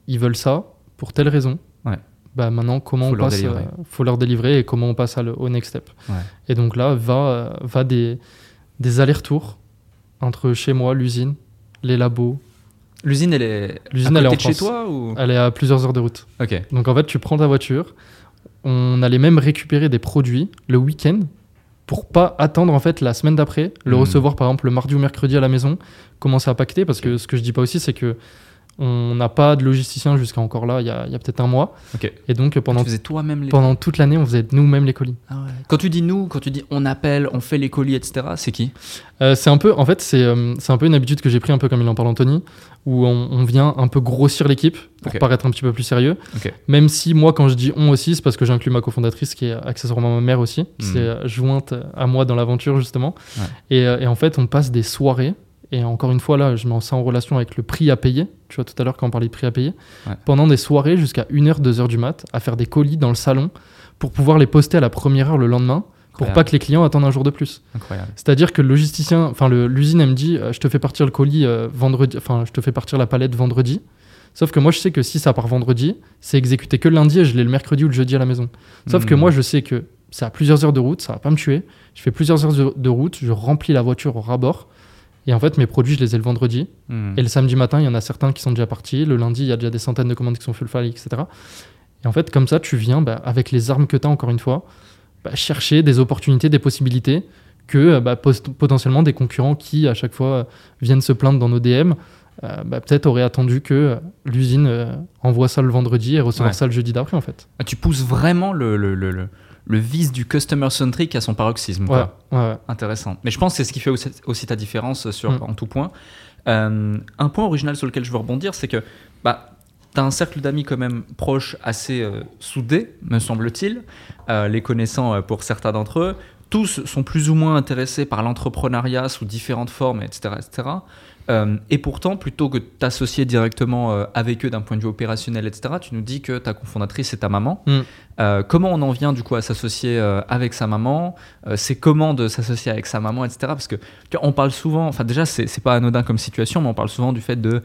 ils veulent ça pour telle raison. Ouais. Bah maintenant, comment Faut on leur passe euh, faut leur délivrer et comment on passe à le- au next step. Ouais. Et donc là, va, va des, des allers-retours entre chez moi, l'usine, les labos. L'usine, elle est, L'usine, à elle est en de chez toi ou... Elle est à plusieurs heures de route. Ok. Donc en fait, tu prends ta voiture, on allait même récupérer des produits le week-end pour pas attendre en fait la semaine d'après, le Mhm. recevoir par exemple le mardi ou mercredi à la maison, commencer à pacter parce que ce que je dis pas aussi c'est que on n'a pas de logisticien jusqu'à encore là, il y a, il y a peut-être un mois. Et donc pendant, Tu faisais toi-même les pendant toute l'année, on faisait nous-mêmes les colis. Quand tu dis nous, quand tu dis on appelle, on fait les colis, etc., c'est qui? Euh, c'est un peu, en fait, c'est euh, c'est un peu une habitude que j'ai pris un peu comme il en parle Anthony, où on, on vient un peu grossir l'équipe pour paraître un petit peu plus sérieux. Même si moi, quand je dis on aussi, c'est parce que j'inclus ma cofondatrice qui est accessoirement ma mère aussi, qui Mhm. s'est jointe à moi dans l'aventure justement. Ouais. Et, euh, et en fait, on passe des soirées. Et encore une fois, là, je mets ça en relation avec le prix à payer. Tu vois, tout à l'heure, quand on parlait de prix à payer. Ouais. Pendant des soirées jusqu'à 1h, 2h du mat, à faire des colis dans le salon pour pouvoir les poster à la première heure le lendemain, pour Incroyable. pas que les clients attendent un jour de plus. Incroyable. C'est-à-dire que le logisticien, enfin l'usine, elle me dit, euh, je te fais partir le colis euh, vendredi, enfin je te fais partir la palette vendredi. Sauf que moi, je sais que si ça part vendredi, c'est exécuté que le lundi et je l'ai le mercredi ou le jeudi à la maison. Sauf que Mhm. moi, je sais que c'est à plusieurs heures de route, ça va pas me tuer. Je fais plusieurs heures de- de route, je remplis la voiture au rabord. Et en fait, mes produits, je les ai le vendredi. Hmm. Et le samedi matin, il y en a certains qui sont déjà partis. Le lundi, il y a déjà des centaines de commandes qui sont file, etc. Et en fait, comme ça, tu viens, bah, avec les armes que tu as, encore une fois, bah, chercher des opportunités, des possibilités que euh, bah, potentiellement des concurrents qui, à chaque fois, euh, viennent se plaindre dans nos DM, euh, bah, peut-être auraient attendu que l'usine euh, envoie ça le vendredi et recevoir Ouais. ça le jeudi d'après, en fait. Ah, Tu pousses vraiment le, le, le, le, vice du customer centric à son paroxysme. Ouais. Intéressant. Mais je pense que c'est ce qui fait aussi, aussi ta différence sur, Mm. en tout point. Euh, un point original sur lequel je veux rebondir, c'est que bah, tu as un cercle d'amis quand même proche, assez euh, soudé, me semble-t-il, euh, les connaissant euh, pour certains d'entre eux. Tous sont plus ou moins intéressés par l'entrepreneuriat sous différentes formes, etc. etc. Euh, et pourtant, plutôt que de t'associer directement euh, avec eux d'un point de vue opérationnel, etc., tu nous dis que ta cofondatrice est ta maman. Mm. Euh, comment on en vient du coup à s'associer avec sa maman? C'est comment de s'associer avec sa maman, etc. Parce que tu vois, on parle souvent, enfin déjà c'est c'est pas anodin comme situation, mais on parle souvent du fait de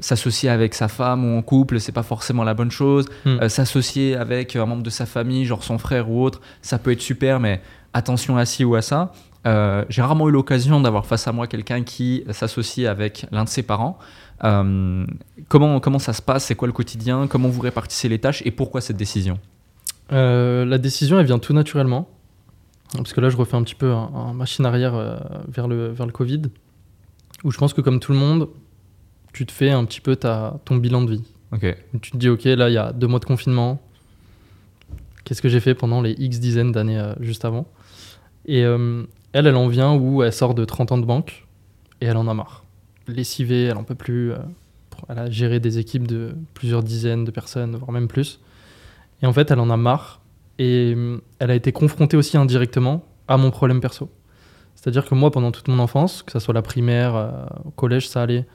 s'associer avec sa femme ou en couple, c'est pas forcément la bonne chose. Mm. S'associer avec un membre de sa famille, genre son frère ou autre, ça peut être super, mais attention à ci ou à ça. Euh, J'ai rarement eu l'occasion d'avoir face à moi quelqu'un qui s'associe avec l'un de ses parents. Euh, comment, comment ça se passe? C'est quoi le quotidien? Comment vous répartissez les tâches? Et pourquoi cette décision? Euh, la décision, elle vient tout naturellement. Parce que là, je refais un petit peu un, un machine arrière vers, le, vers le Covid, où je pense que comme tout le monde, tu te fais un petit peu ta, ton bilan de vie. Ok. Où tu te dis, OK, là, il y a deux mois de confinement. Qu'est-ce que j'ai fait pendant les X dizaines d'années juste avant? Et euh, elle, elle en vient où elle sort de 30 ans de banque et elle en a marre. Lessivée, elle en peut plus. euh, elle a géré des équipes de plusieurs dizaines de personnes, voire même plus. Et en fait, elle en a marre Et euh, elle a été confrontée aussi indirectement à mon problème perso. C'est-à-dire que moi, pendant toute mon enfance, que ce soit la primaire, euh, au collège, ça allait,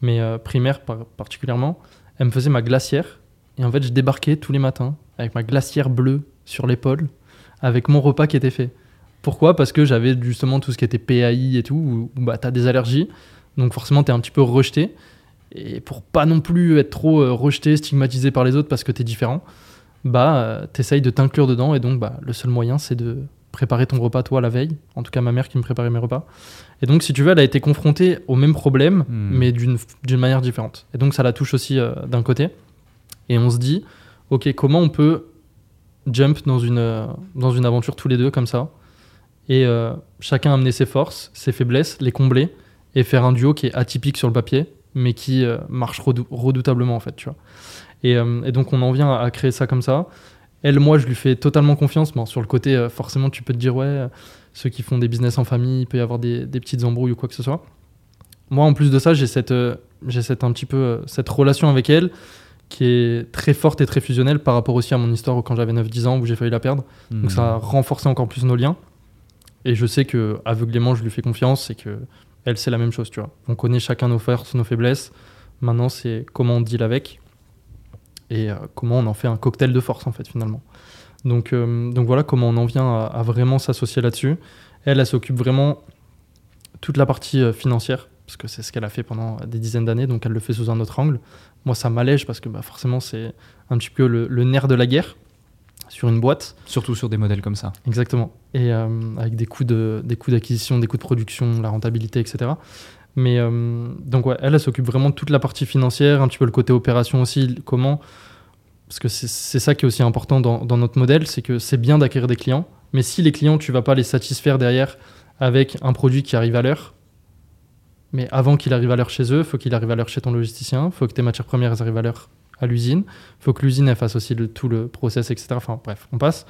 mais euh, primaire par- particulièrement, elle me faisait ma glacière. Et en fait, je débarquais tous les matins avec ma glacière bleue sur l'épaule, avec mon repas qui était fait. Pourquoi? Parce que j'avais justement tout ce qui était PAI et tout, où, où, bah, tu as des allergies, donc forcément, tu es un petit peu rejeté. Et pour pas non plus être trop euh, rejeté, stigmatisé par les autres parce que tu es différent, bah, euh, t'essayes de t'inclure dedans. Et donc, bah, le seul moyen, c'est de préparer ton repas toi la veille. En tout cas, ma mère qui me préparait mes repas. Et donc, si tu veux, elle a été confrontée au même problème, Hmm. mais d'une d'une manière différente. Et donc, ça la touche aussi euh, d'un côté. Et on se dit, ok, comment on peut jump dans une, euh, dans une aventure tous les deux comme ça? Et euh, chacun amener ses forces, ses faiblesses, les combler et faire un duo qui est atypique sur le papier, mais qui euh, marche redou- redoutablement en fait, tu vois. Et, euh, et donc on en vient à créer ça comme ça. Elle, moi, je lui fais totalement confiance. Bon, sur le côté, euh, forcément, tu peux te dire, ouais, ceux qui font des business en famille, il peut y avoir des, des petites embrouilles ou quoi que ce soit. Moi, en plus de ça, j'ai cette, j'ai cette un petit peu cette relation avec elle qui est très forte et très fusionnelle par rapport aussi à mon histoire quand j'avais 9-10 ans où j'ai failli la perdre. Donc ça a renforcé encore plus nos liens. Et je sais que aveuglément, je lui fais confiance et que elle, c'est la même chose, tu vois. On connaît chacun nos forces, nos faiblesses. Maintenant, c'est comment on deal avec et euh, comment on en fait un cocktail de force, en fait, finalement. Donc, euh, donc voilà comment on en vient à, vraiment s'associer là-dessus. Elle, elle s'occupe vraiment toute la partie euh, financière, parce que c'est ce qu'elle a fait pendant des dizaines d'années, donc elle le fait sous un autre angle. Moi, ça m'allège parce que bah, forcément, c'est un petit peu le nerf de la guerre sur une boîte. Surtout sur des modèles comme ça. Exactement. Et euh, avec des coûts de- des coûts d'acquisition, des coûts de production, la rentabilité, etc. Mais euh, donc ouais, elle, elle s'occupe vraiment de toute la partie financière, un petit peu le côté opération aussi, comment. Parce que c'est ça qui est aussi important dans, dans notre modèle, c'est que c'est bien d'acquérir des clients, mais si les clients, tu vas pas les satisfaire derrière avec un produit qui arrive à l'heure, mais avant qu'il arrive à l'heure chez eux, faut qu'il arrive à l'heure chez ton logisticien, faut que tes matières premières arrivent à l'heure à l'usine, faut que l'usine fasse aussi le, tout le process, etc. Enfin bref, on passe.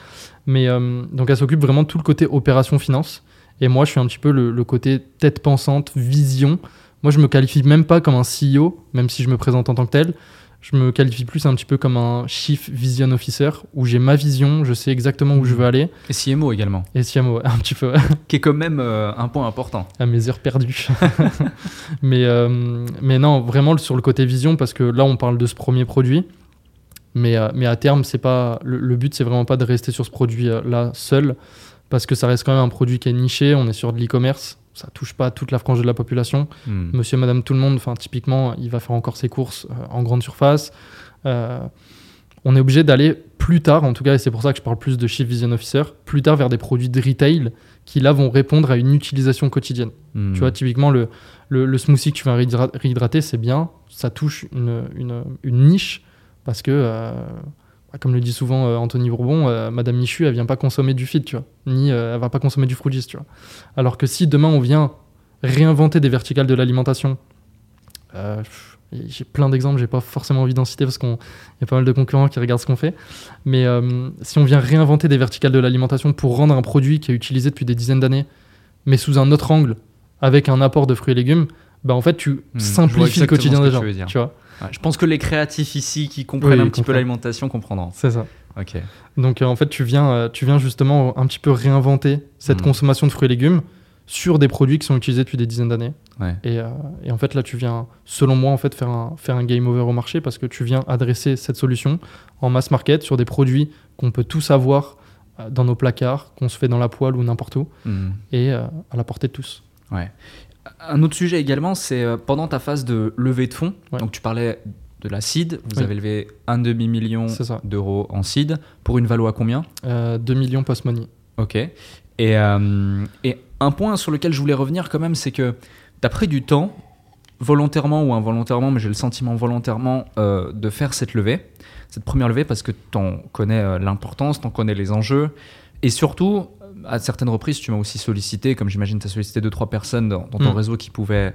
Mais euh, donc elle s'occupe vraiment de tout le côté opération finance. Et moi, je suis un petit peu le, le côté tête pensante, vision. Moi, je me qualifie même pas comme un CEO, même si je me présente en tant que tel. Je me qualifie plus un petit peu comme un Chief Vision Officer, où j'ai ma vision, je sais exactement où je veux aller. Et CMO également, Et CMO, un petit peu, qui est quand même euh, un point important. à mes heures perdues. mais, euh, mais non, vraiment sur le côté vision, parce que là, on parle de ce premier produit. Mais, euh, mais à terme, c'est pas le, le but, c'est vraiment pas de rester sur ce produit-là seul, parce que ça reste quand même un produit qui est niché. On est sur de l'e-commerce, ça touche pas toute la frange de la population. Hmm. Monsieur, madame, tout le monde, enfin, typiquement, il va faire encore ses courses euh, en grande surface. Euh, on est obligé d'aller plus tard, en tout cas, et c'est pour ça que je parle plus de Chief Vision Officer, plus tard vers des produits de retail qui là vont répondre à une utilisation quotidienne. Hmm. Tu vois, typiquement, le, le, le smoothie que tu vas réhydra- réhydrater, c'est bien, ça touche une, une, une niche parce que, euh, comme le dit souvent euh, Anthony Bourbon, euh, Madame Michu, elle vient pas consommer du feed, tu vois, ni euh, elle va pas consommer du fruit juice, tu vois. Alors que si demain on vient réinventer des verticales de l'alimentation, euh, j'ai plein d'exemples, j'ai pas forcément envie d'en citer parce qu'il y a pas mal de concurrents qui regardent ce qu'on fait, mais si on vient réinventer des verticales de l'alimentation pour rendre un produit qui est utilisé depuis des dizaines d'années, mais sous un autre angle, avec un apport de fruits et légumes, bah en fait tu Hmm, simplifies le quotidien des gens. Tu vois, Ouais, je pense que les créatifs ici qui comprennent Oui, un petit peu l'alimentation comprendront. c'est ça. Ok. Donc euh, en fait tu viens, euh, tu viens justement un petit peu réinventer cette Hmm. consommation de fruits et légumes sur des produits qui sont utilisés depuis des dizaines d'années. Ouais. Et, euh, et en fait là tu viens, selon moi en fait faire un, faire un game over au marché parce que tu viens adresser cette solution en mass market sur des produits qu'on peut tous avoir dans nos placards, qu'on se fait dans la poêle ou n'importe où Hmm. et euh, à la portée de tous. Ouais. Un autre sujet également, c'est euh, pendant ta phase de levée de fonds. Ouais. Donc tu parlais de la seed. Vous Oui. avez levé un demi million C'est ça. d'euros en seed pour une valeur à combien? Euh, 2 millions post-money. Ok. Et, euh, et un point sur lequel je voulais revenir quand même, c'est que tu as pris du temps, volontairement ou involontairement, mais j'ai le sentiment volontairement, euh, de faire cette levée, cette première levée, parce que tu en connais l'importance, tu en connais les enjeux. Et surtout, à certaines reprises, tu m'as aussi sollicité, comme j'imagine tu as sollicité deux, trois personnes dans, dans ton Mm. réseau qui pouvaient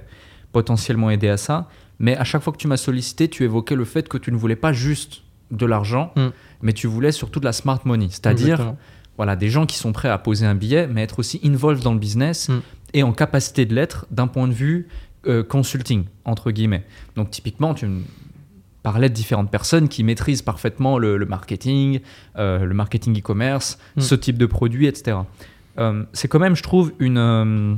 potentiellement aider à ça. Mais à chaque fois que tu m'as sollicité, tu évoquais le fait que tu ne voulais pas juste de l'argent, Mm. mais tu voulais surtout de la smart money, c'est-à-dire voilà, des gens qui sont prêts à poser un billet, mais être aussi involved dans le business Mm. et en capacité de l'être d'un point de vue euh, consulting, entre guillemets. Donc typiquement, tu me par l'aide de différentes personnes qui maîtrisent parfaitement le, le marketing, euh, le marketing e-commerce, Mm. ce type de produit, etc. Euh, c'est quand même, je trouve, une, euh,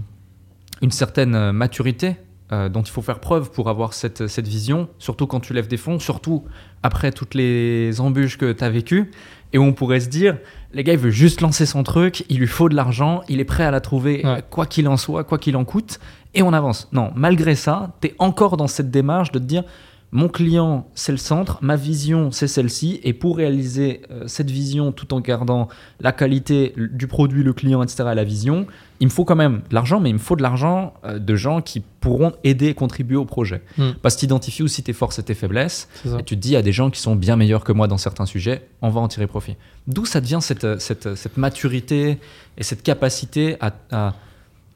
une certaine maturité euh, dont il faut faire preuve pour avoir cette, cette vision, surtout quand tu lèves des fonds, surtout après toutes les embûches que tu as vécues, et où on pourrait se dire, les gars, il veut juste lancer son truc, il lui faut de l'argent, il est prêt à la trouver, Ouais. quoi qu'il en soit, quoi qu'il en coûte, et on avance. Non, malgré ça, tu es encore dans cette démarche de te dire, mon client, c'est le centre, ma vision, c'est celle-ci, et pour réaliser euh, cette vision tout en gardant la qualité du produit, le client, etc., et la vision, il me faut quand même de l'argent, mais il me faut de l'argent euh, de gens qui pourront aider et contribuer au projet. Mm. Parce que tu identifies aussi tes forces et tes faiblesses, et tu te dis, il y a des gens qui sont bien meilleurs que moi dans certains sujets, on va en tirer profit. D'où ça devient cette, euh, cette, cette maturité et cette capacité à, à-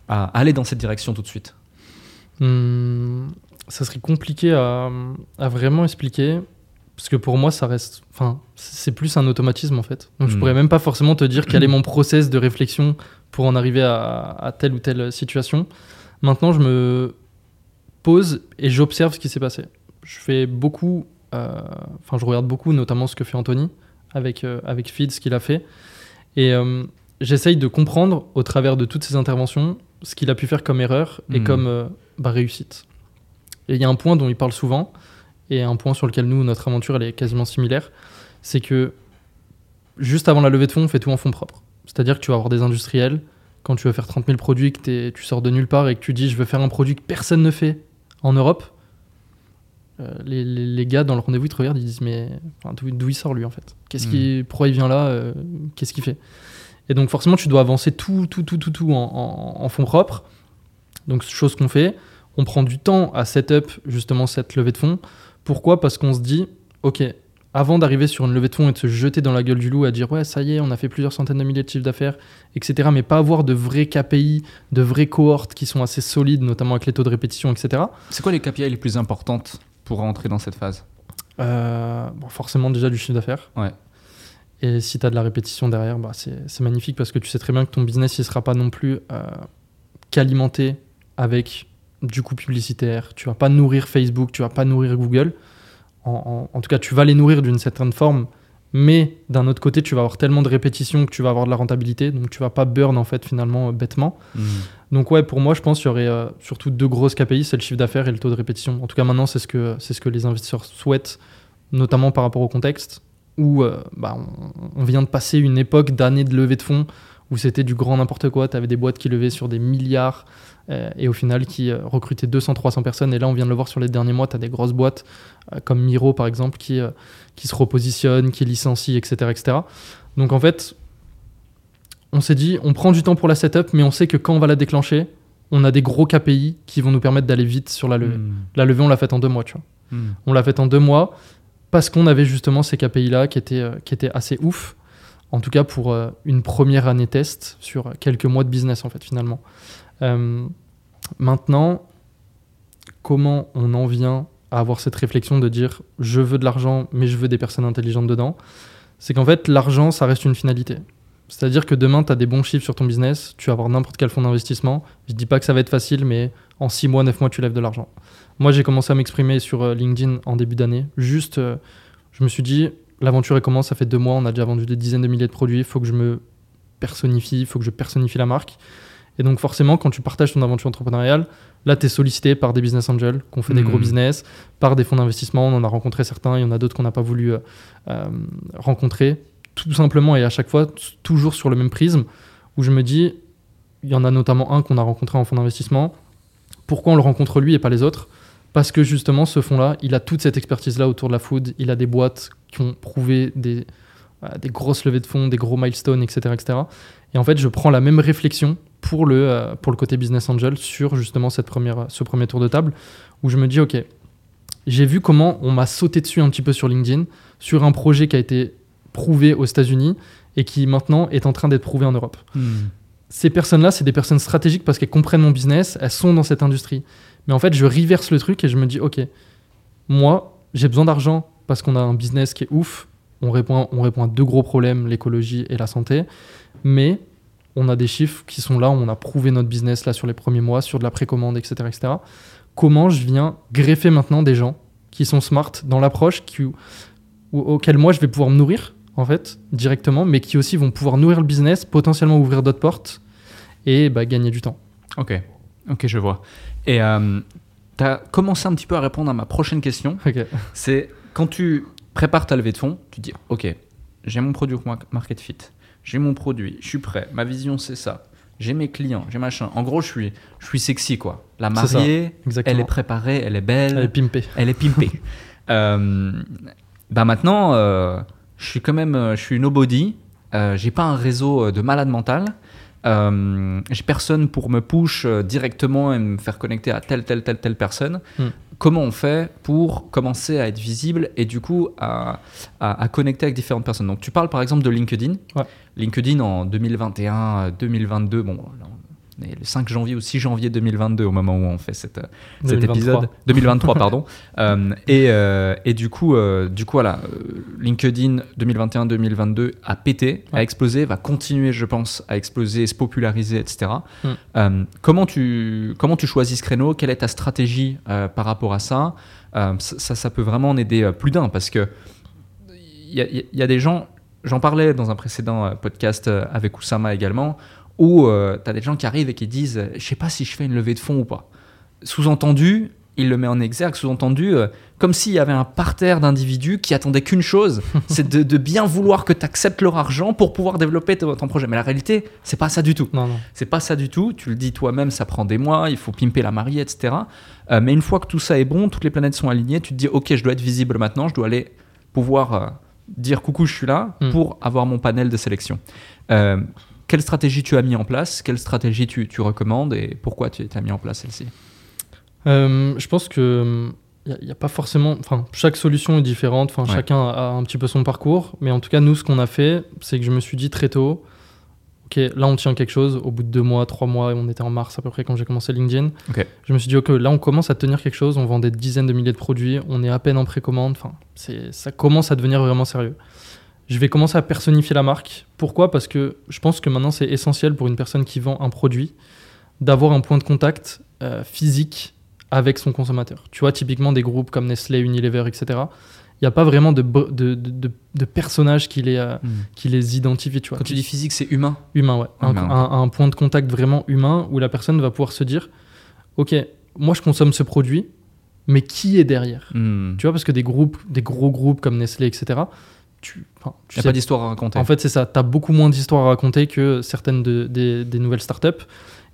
à aller dans cette direction tout de suite? Hmm, ça serait compliqué à, à vraiment expliquer. Parce que pour moi, ça reste. Enfin, c'est plus un automatisme en fait. Donc je Hmm. pourrais même pas forcément te dire quel est mon process de réflexion pour en arriver à, à telle ou telle situation. Maintenant, je me pose et j'observe ce qui s'est passé. Je fais beaucoup. euh, Enfin, je regarde beaucoup, notamment ce que fait Anthony avec, euh, avec Feed, ce qu'il a fait. Et euh, j'essaye de comprendre au travers de toutes ces interventions ce qu'il a pu faire comme erreur et Hmm. comme euh, bah, réussite. Et il y a un point dont il parle souvent, et un point sur lequel nous, notre aventure, elle est quasiment similaire, c'est que juste avant la levée de fonds, on fait tout en fonds propres. C'est-à-dire que tu vas avoir des industriels, quand tu veux faire 30 000 produits, que tu sors de nulle part et que tu dis je veux faire un produit que personne ne fait en Europe, euh, les, les- les gars dans le rendez-vous ils te regardent, ils disent mais enfin, d'où il sort lui en fait? Qu'est-ce qui, Pourquoi il vient là euh, Qu'est-ce qu'il fait? Et donc forcément tu dois avancer tout, tout, tout, tout, tout en, en- en fonds propres. Donc chose qu'on fait, on prend du temps à set-up justement cette levée de fonds. Pourquoi? Parce qu'on se dit, ok, avant d'arriver sur une levée de fonds et de se jeter dans la gueule du loup à dire ouais ça y est, on a fait plusieurs centaines de milliers de chiffres d'affaires, etc. Mais pas avoir de vrais KPI, de vraies cohortes qui sont assez solides, notamment avec les taux de répétition, etc. C'est quoi les KPI les plus importantes pour rentrer dans cette phase? Euh, bon, forcément déjà du chiffre d'affaires. Ouais. Et si tu as de la répétition derrière, bah, c'est magnifique parce que tu sais très bien que ton business ne sera pas non plus euh, qu'alimenté avec du coût publicitaire. Tu vas pas nourrir Facebook, tu vas pas nourrir Google. En, en- en tout cas, tu vas les nourrir d'une certaine forme, mais d'un autre côté, tu vas avoir tellement de répétitions que tu vas avoir de la rentabilité, donc tu vas pas burn en fait finalement euh, bêtement. Donc ouais, pour moi, je pense qu'il y aurait euh, surtout deux grosses KPI, c'est le chiffre d'affaires et le taux de répétition. En tout cas, maintenant, c'est ce que c'est ce que les investisseurs souhaitent, notamment par rapport au contexte où euh, bah, on, on vient de passer une époque d'années de levée de fonds où c'était du grand n'importe quoi. Tu avais des boîtes qui levaient sur des milliards euh, et au final qui euh, recrutaient 200-300 personnes. Et là, on vient de le voir sur les derniers mois. Tu as des grosses boîtes euh, comme Miro, par exemple, qui, qui se repositionnent, qui licencient, etc., etc. Donc en fait, on s'est dit, on prend du temps pour la setup, mais on sait que quand on va la déclencher, on a des gros KPI qui vont nous permettre d'aller vite sur la levée. Mm. La levée, on l'a faite en deux mois, tu vois. Mm. On l'a faite en deux mois parce qu'on avait justement ces KPI-là qui étaient, qui étaient assez ouf. En tout cas, pour euh, une première année test sur quelques mois de business, en fait, finalement. Euh, maintenant, comment on en vient à avoir cette réflexion de dire je veux de l'argent, mais je veux des personnes intelligentes dedans? C'est qu'en fait, l'argent, ça reste une finalité. C'est-à-dire que demain, tu as des bons chiffres sur ton business, tu vas avoir n'importe quel fonds d'investissement. Je dis pas que ça va être facile, mais en 6 mois, 9 mois, tu lèves de l'argent. Moi, j'ai commencé à m'exprimer sur euh, LinkedIn en début d'année. Juste, je me suis dit, l'aventure, elle commence, ça fait deux mois, on a déjà vendu des dizaines de milliers de produits, il faut que je me personnifie, il faut que je personnifie la marque. Et donc, forcément, quand tu partages ton aventure entrepreneuriale, là, tu es sollicité par des business angels qui ont fait des gros business, par des fonds d'investissement. On en a rencontré certains, il y en a d'autres qu'on n'a pas voulu euh, euh, rencontrer, tout simplement, et à chaque fois, toujours sur le même prisme, où je me dis, il y en a notamment un qu'on a rencontré en fonds d'investissement. Pourquoi on le rencontre lui et pas les autres? Parce que justement, ce fonds-là, il a toute cette expertise-là autour de la food. Il a des boîtes qui ont prouvé des, voilà, des grosses levées de fonds, des gros milestones, etc., etc. Et en fait, je prends la même réflexion pour le, euh, pour le côté business angel sur justement cette première, ce premier tour de table, où je me dis, OK, j'ai vu comment on m'a sauté dessus un petit peu sur LinkedIn, sur un projet qui a été prouvé aux États-Unis et qui maintenant est en train d'être prouvé en Europe Mm. ces personnes-là, c'est des personnes stratégiques parce qu'elles comprennent mon business, elles sont dans cette industrie. Mais en fait, je reverse le truc et je me dis, ok, moi, j'ai besoin d'argent parce qu'on a un business qui est ouf. On répond, on répond à deux gros problèmes, l'écologie et la santé. Mais on a des chiffres qui sont là, on a prouvé notre business là sur les premiers mois, sur de la précommande, etc. etc. Comment je viens greffer maintenant des gens qui sont smart dans l'approche, qui, auxquels moi je vais pouvoir me nourrir en fait directement, mais qui aussi vont pouvoir nourrir le business, potentiellement ouvrir d'autres portes et bah, gagner du temps. Ok, ok, je vois. Et tu as commencé un petit peu à répondre à ma prochaine question. Ok. C'est quand tu prépares ta levée de fonds, tu dis Ok, j'ai mon produit mar- market fit, j'ai mon produit, je suis prêt, ma vision c'est ça, j'ai mes clients, j'ai machin. En gros, je suis, je suis sexy quoi. La mariée, elle est préparée, elle est belle, Elle est pimpée. elle est pimpée. Euh, bah maintenant, euh, je suis quand même, euh, je suis nobody. Euh, j'ai pas un réseau de malade mental. Euh, j'ai personne pour me push directement et me faire connecter à telle, telle, telle, telle personne. Hmm. Comment on fait pour commencer à être visible et du coup à, à- à connecter avec différentes personnes Donc tu parles par exemple de LinkedIn. Ouais. LinkedIn en 2021, euh, 2022, bon, on est le 5 janvier ou 6 janvier 2022 au moment où on fait cette, cet 2023. épisode. 2023 pardon. Euh, et, euh, et du coup euh, du coup voilà euh, LinkedIn 2021-2022 a pété a explosé va continuer je pense à exploser se populariser etc Mm. Euh, comment tu comment tu choisis ce créneau? Quelle est ta stratégie euh, par rapport à ça? Euh, ça, ça ça peut vraiment en aider euh, plus d'un parce que il y, y a des gens j'en parlais dans un précédent euh, podcast euh, avec Oussama également où tu as des gens qui arrivent et qui disent euh, je sais pas si je fais une levée de fonds ou pas sous-entendu, il le met en exergue, sous-entendu, euh, comme s'il y avait un parterre d'individus qui attendaient qu'une chose, c'est de, de bien vouloir que tu acceptes leur argent pour pouvoir développer ton, ton projet. Mais la réalité, c'est pas ça du tout. Non, non. C'est pas ça du tout. Tu le dis toi-même, ça prend des mois, il faut pimper la mariée, etc. Euh, mais une fois que tout ça est bon, toutes les planètes sont alignées, tu te dis, ok, je dois être visible maintenant, je dois aller pouvoir euh, dire coucou, je suis là Mm. pour avoir mon panel de sélection. Euh, quelle stratégie tu as mis en place? Quelle stratégie tu, tu recommandes? Et pourquoi tu as mis en place celle-ci? Euh, je pense que il n'y a, pas forcément. Enfin, chaque solution est différente. Enfin, Ouais. chacun a un petit peu son parcours. Mais en tout cas, nous, ce qu'on a fait, c'est que je me suis dit très tôt. Ok, là on tient quelque chose. Au bout de deux mois, trois mois, on était en mars à peu près quand j'ai commencé LinkedIn. Je me suis dit ok, là on commence à tenir quelque chose. On vend des dizaines de milliers de produits. On est à peine en précommande. Enfin, c'est ça commence à devenir vraiment sérieux. Je vais commencer à personnifier la marque. Pourquoi? Parce que je pense que maintenant c'est essentiel pour une personne qui vend un produit d'avoir un point de contact euh, physique avec son consommateur. Tu vois, typiquement des groupes comme Nestlé, Unilever, etc. Il n'y a pas vraiment de, de, de, personnages qui les, euh, qui les identifient. Tu vois. Quand tu dis physique, c'est humain? Humain, ouais. Un, un- un point de contact vraiment humain où la personne va pouvoir se dire Ok, moi je consomme ce produit, mais qui est derrière? Hmm. Tu vois, parce que des groupes, des gros groupes comme Nestlé, etc., tu, enfin, tu sais- pas d'histoire à raconter. en fait, c'est ça. Tu as beaucoup moins d'histoires à raconter que certaines de- des, des nouvelles startups.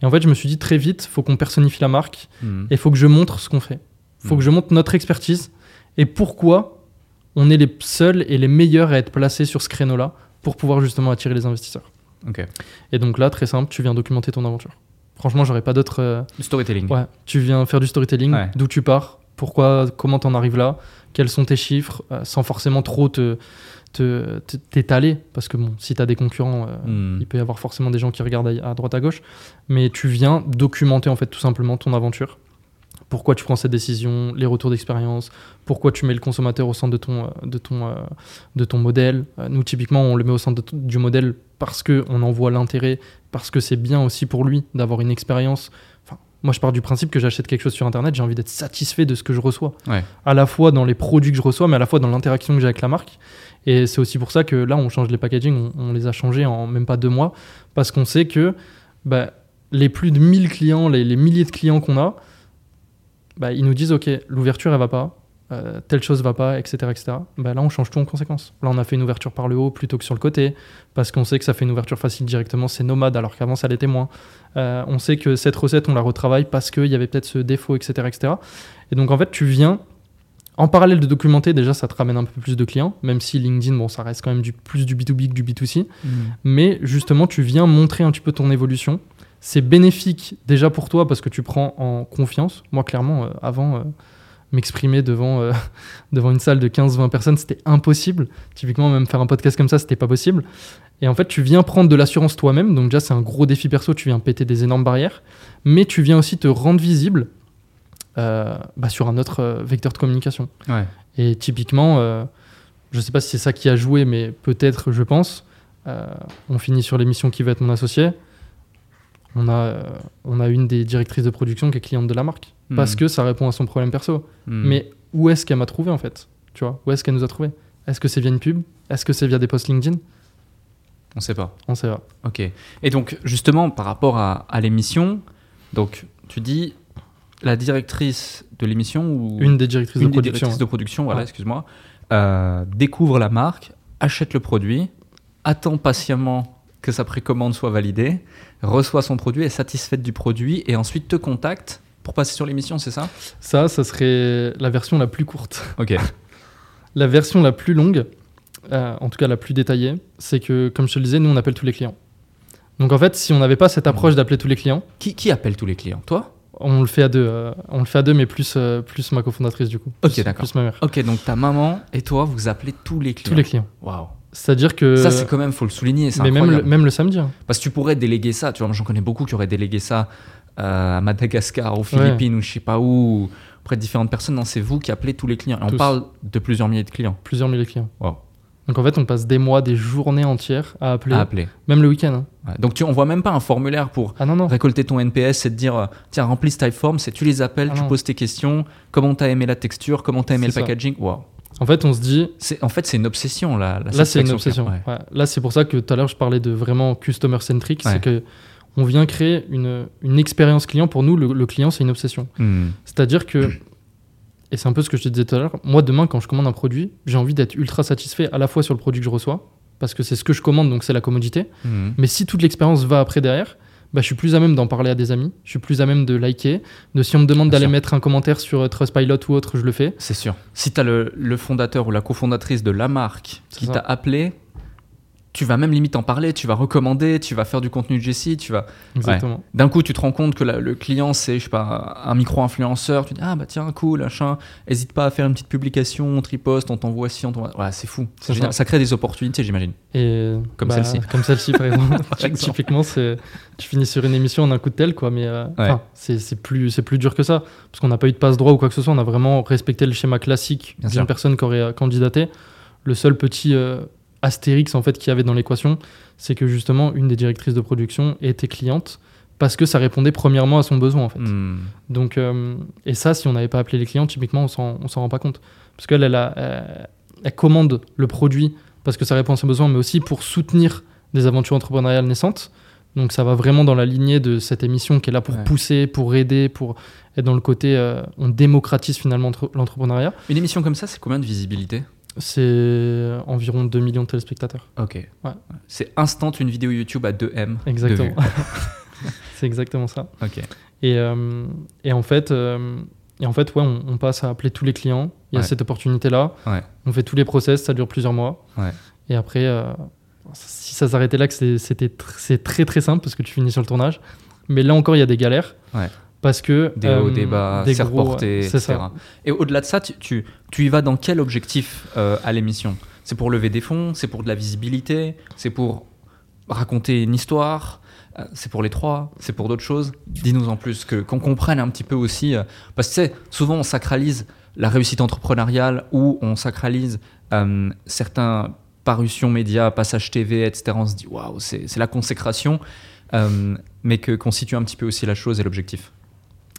Et en fait, je me suis dit très vite, faut qu'on personnifie la marque Hmm. et faut que je montre ce qu'on fait. faut que je montre notre expertise et pourquoi on est les seuls et les meilleurs à être placés sur ce créneau-là pour pouvoir justement attirer les investisseurs. Ok. Et donc là, très simple, tu viens documenter ton aventure. Franchement, j'aurais pas d'autre. euh, storytelling. Ouais, tu viens faire du storytelling, Ouais. d'où tu pars, pourquoi, comment t'en arrives là, quels sont tes chiffres, euh, sans forcément trop te- t'étaler, parce que bon, si t'as des concurrents, euh, Hmm. il peut y avoir forcément des gens qui regardent à, à droite à gauche, mais tu viens documenter en fait tout simplement ton aventure. Pourquoi tu prends cette décision, les retours d'expérience, pourquoi tu mets le consommateur au centre de ton, euh, de ton, euh, de ton modèle. Nous, typiquement, on le met au centre de du modèle parce qu'on en voit l'intérêt, parce que c'est bien aussi pour lui d'avoir une expérience. Enfin, moi, je pars du principe que j'achète quelque chose sur Internet, j'ai envie d'être satisfait de ce que je reçois. Ouais. À la fois dans les produits que je reçois, mais à la fois dans l'interaction que j'ai avec la marque. Et c'est aussi pour ça que là, on change les packaging, on, les a changés en même pas deux mois, parce qu'on sait que bah, les plus de 1000 clients, les, les milliers de clients qu'on a, bah, ils nous disent, OK, l'ouverture, elle va pas, euh, telle chose va pas, etc. etc. Bah, là, on change tout en conséquence. Là, on a fait une ouverture par le haut plutôt que sur le côté, parce qu'on sait que ça fait une ouverture facile directement, c'est nomade, alors qu'avant, ça l'était moins. Euh, on sait que cette recette, on la retravaille parce qu'il y avait peut-être ce défaut, etc., etc. Et donc, en fait, tu viens, en parallèle de documenter, déjà, ça te ramène un peu plus de clients, même si LinkedIn, bon, ça reste quand même du, plus du B2B que du B2C. Hmm. Mais justement, tu viens montrer un petit peu ton évolution. C'est bénéfique déjà pour toi parce que tu prends en confiance. Moi, clairement, euh, avant, euh, m'exprimer devant, euh, devant une salle de 15-20 personnes, c'était impossible. Typiquement, même faire un podcast comme ça, c'était pas possible. Et en fait, tu viens prendre de l'assurance toi-même. Donc, déjà, c'est un gros défi perso. Tu viens péter des énormes barrières. Mais tu viens aussi te rendre visible bah, sur un autre euh, vecteur de communication. Ouais. Et typiquement, euh, je sais pas si c'est ça qui a joué, mais peut-être, je pense. euh, on finit sur l'émission qui va être mon associé. on a, euh, on a une des directrices de production qui est cliente de la marque. Hmm. Parce que ça répond à son problème perso. Hmm. Mais où est-ce qu'elle m'a trouvé en fait? Tu vois Où est-ce qu'elle nous a trouvé? Est-ce que c'est via une pub? Est-ce que c'est via des posts LinkedIn? On sait pas. On sait pas. Ok. Et donc, justement, par rapport à, à l'émission, donc tu dis la directrice de l'émission ou Une des directrices une de des production. directrices de production, voilà, Ouais. excuse-moi, euh, découvre la marque, achète le produit, attend patiemment que sa précommande soit validée, reçoit son produit, est satisfaite du produit et ensuite te contacte pour passer sur l'émission, c'est ça? Ça, ça serait la version la plus courte. Ok. La version la plus longue, euh, en tout cas la plus détaillée, c'est que, comme je te le disais, nous on appelle tous les clients. Donc en fait, si on n'avait pas cette approche d'appeler tous les clients, Qui, qui appelle tous les clients? Toi? On le fait à deux. euh, on le fait à deux, mais plus, euh, plus ma cofondatrice du coup. Ok, Plus- d'accord. Plus ma mère. Ok, donc ta maman et toi, vous appelez tous les clients. Tous les clients. Waouh. C'est-à-dire que. Ça, c'est quand même, faut le souligner, c'est mais même le, même le samedi. hein. Parce que tu pourrais déléguer ça, tu vois, moi, j'en connais beaucoup qui auraient délégué ça euh, à Madagascar, aux Philippines ou je sais pas où, auprès de différentes personnes. Non, c'est vous qui appelez tous les clients. Et on parle de plusieurs milliers de clients Plusieurs milliers de clients. Wow. Donc en fait, on passe des mois, des journées entières à appeler, à appeler. même le week-end. hein. Ouais. Donc tu envoies même pas un formulaire pour Ah non, non. récolter ton NPS, c'est de dire euh, tiens, remplis ce typeform, c'est tu les appelles, Ah tu non. poses tes questions, comment t'as aimé la texture, comment t'as aimé le ça. packaging? Waouh. En fait, on se dit, C'est En fait, c'est une obsession là. la Là, c'est une obsession. client. Ouais. Ouais. Là, c'est pour ça que tout à l'heure, je parlais de vraiment customer centric. C'est que on vient créer une, une expérience client. Pour nous, le, le client, c'est une obsession. Hmm. C'est-à-dire que, et c'est un peu ce que je te disais tout à l'heure, moi, demain, quand je commande un produit, j'ai envie d'être ultra satisfait à la fois sur le produit que je reçois, parce que c'est ce que je commande, donc c'est la commodité. Hmm. Mais si toute l'expérience va après derrière, bah, je suis plus à même d'en parler à des amis, je suis plus à même de liker, de si on me demande d'aller mettre un commentaire sur euh, Trustpilot ou autre, je le fais. C'est sûr. Si tu as le, le fondateur ou la cofondatrice de la marque qui t'a appelé, tu vas même limite en parler, tu vas recommander, tu vas faire du contenu de Jessie, tu vas. Exactement. D'un coup, tu te rends compte que la- le client, c'est, je sais pas, un micro-influenceur. Tu dis, ah bah tiens, cool, machin. Hésite pas à faire une petite publication, on triposte, on t'envoie ci, on t'envoie. Ouais, c'est fou. C'est C'est génial. ça. Ça crée des opportunités, j'imagine. Et Comme bah, celle-ci. Comme celle-ci, par exemple. Par exemple. Typiquement, c'est tu finis sur une émission en un coup de tel, quoi. Mais euh, c'est c'est plus, c'est plus dur que ça. Parce qu'on n'a pas eu de passe droit ou quoi que ce soit. On a vraiment respecté le schéma classique d'une personne qui aurait euh, candidaté. Le seul petit euh, astérix en fait qu'il y avait dans l'équation, c'est que justement, une des directrices de production était cliente parce que ça répondait premièrement à son besoin, en fait. Hmm. Donc, euh, et ça, si on n'avait pas appelé les clients, typiquement, on s'en on s'en rend pas compte. Parce qu'elle, elle, a- elle, elle commande le produit parce que ça répond à ses besoins, mais aussi pour soutenir des aventures entrepreneuriales naissantes. Donc, ça va vraiment dans la lignée de cette émission qui est là pour Ouais. pousser, pour aider, pour être dans le côté euh, on démocratise finalement entre- l'entrepreneuriat. Une émission comme ça, c'est combien de visibilité? C'est environ 2 millions de téléspectateurs. Ok. Ouais. C'est instant une vidéo YouTube à 2 M. de Exactement. vues. C'est exactement ça. Ok. Et, euh, et en fait, euh, et en fait ouais, on, on passe à appeler tous les clients. Il y a Ouais. cette opportunité-là. Ouais. On fait tous les process, ça dure plusieurs mois. Ouais. Et après, euh, si ça s'arrêtait là, tr- c'est très très simple parce que tu finis sur le tournage. Mais là encore, il y a des galères. Ouais. Parce que. Des hauts, euh, des bas, des c'est gros- reporté, C'est etc. ça. Et au-delà de ça, tu, tu, tu y vas dans quel objectif euh, à l'émission? C'est pour lever des fonds C'est pour de la visibilité C'est pour raconter une histoire Euh, C'est pour les trois C'est pour d'autres choses? Dis-nous en plus, que, qu'on comprenne un petit peu aussi. euh, parce que tu sais, souvent on sacralise la réussite entrepreneuriale ou on sacralise euh, certains parutions médias, passages TV, etc. On se dit waouh, c'est, c'est la consécration. Euh, mais que constitue un petit peu aussi la chose et l'objectif.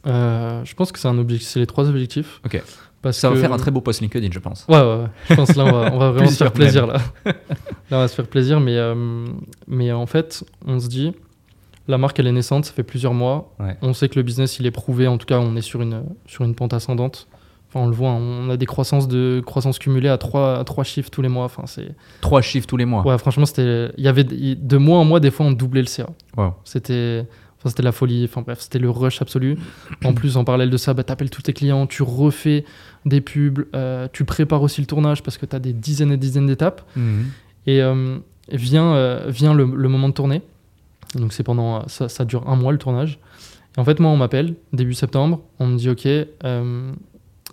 Euh, je pense que c'est les trois objectifs. Ok. Parce Ça va que- faire un très beau post LinkedIn, je pense. Ouais, ouais, ouais. Je pense là, on va, on va vraiment se faire plaisir. Là. là, on va se faire plaisir. Mais, euh, mais en fait, on se dit, la marque, elle est naissante, ça fait plusieurs mois. Ouais. On sait que le business, il est prouvé. En tout cas, on est sur une, sur une pente ascendante. Enfin, on le voit, hein, on a des croissances, de, croissances cumulées à trois, à trois chiffres tous les mois. Enfin, c'est... Trois chiffres tous les mois. Ouais, franchement, c'était... il y avait de mois en mois, des fois, on doublait le CA. Wow. C'était... Enfin, c'était la folie, enfin bref, c'était le rush absolu. En plus, en parallèle de ça, bah, tu appelles tous tes clients, tu refais des pubs, euh, tu prépares aussi le tournage parce que tu as des dizaines et dizaines d'étapes. Mhm. Et euh, vient, euh, vient le, le moment de tourner. Donc c'est pendant ça, ça dure un mois le tournage. Et en fait, moi, on m'appelle début septembre. On me dit OK.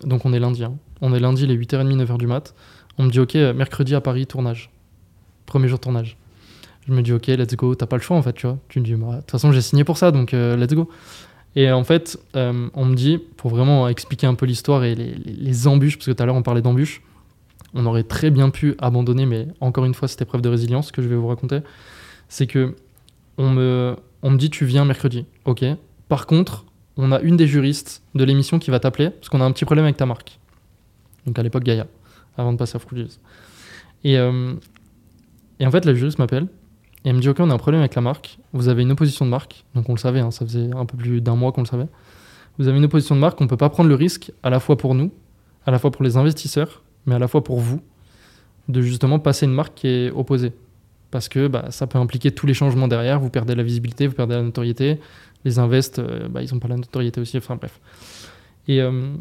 donc on est lundi. hein. On est lundi, les 8h30, 9h du mat. On me dit OK, mercredi à Paris, tournage. Premier jour de tournage. Je me dis OK, let's go. T'as pas le choix en fait, tu vois. Tu me dis, Bah, de toute façon, j'ai signé pour ça, donc euh, let's go. Et en fait, euh, on me dit, pour vraiment expliquer un peu l'histoire et les, embûches, parce que tout à l'heure on parlait d'embûches, on aurait très bien pu abandonner, mais encore une fois, cette épreuve de résilience que je vais vous raconter, c'est que on me, on me dit tu viens mercredi. Ok. Par contre, on a une des juristes de l'émission qui va t'appeler parce qu'on a un petit problème avec ta marque. Donc à l'époque Gaïa, avant de passer à Fruities. Et, euh, et en fait, la juriste m'appelle et elle me dit Ok, on a un problème avec la marque. Vous avez une opposition de marque. Donc on le savait, hein, ça faisait un peu plus d'un mois qu'on le savait. Vous avez une opposition de marque, on ne peut pas prendre le risque, à la fois pour nous, à la fois pour les investisseurs, mais à la fois pour vous, de justement passer une marque qui est opposée. Parce que bah, ça peut impliquer tous les changements derrière, vous perdez la visibilité, vous perdez la notoriété, les invests, euh, bah, ils n'ont pas la notoriété aussi, enfin bref. Et euh,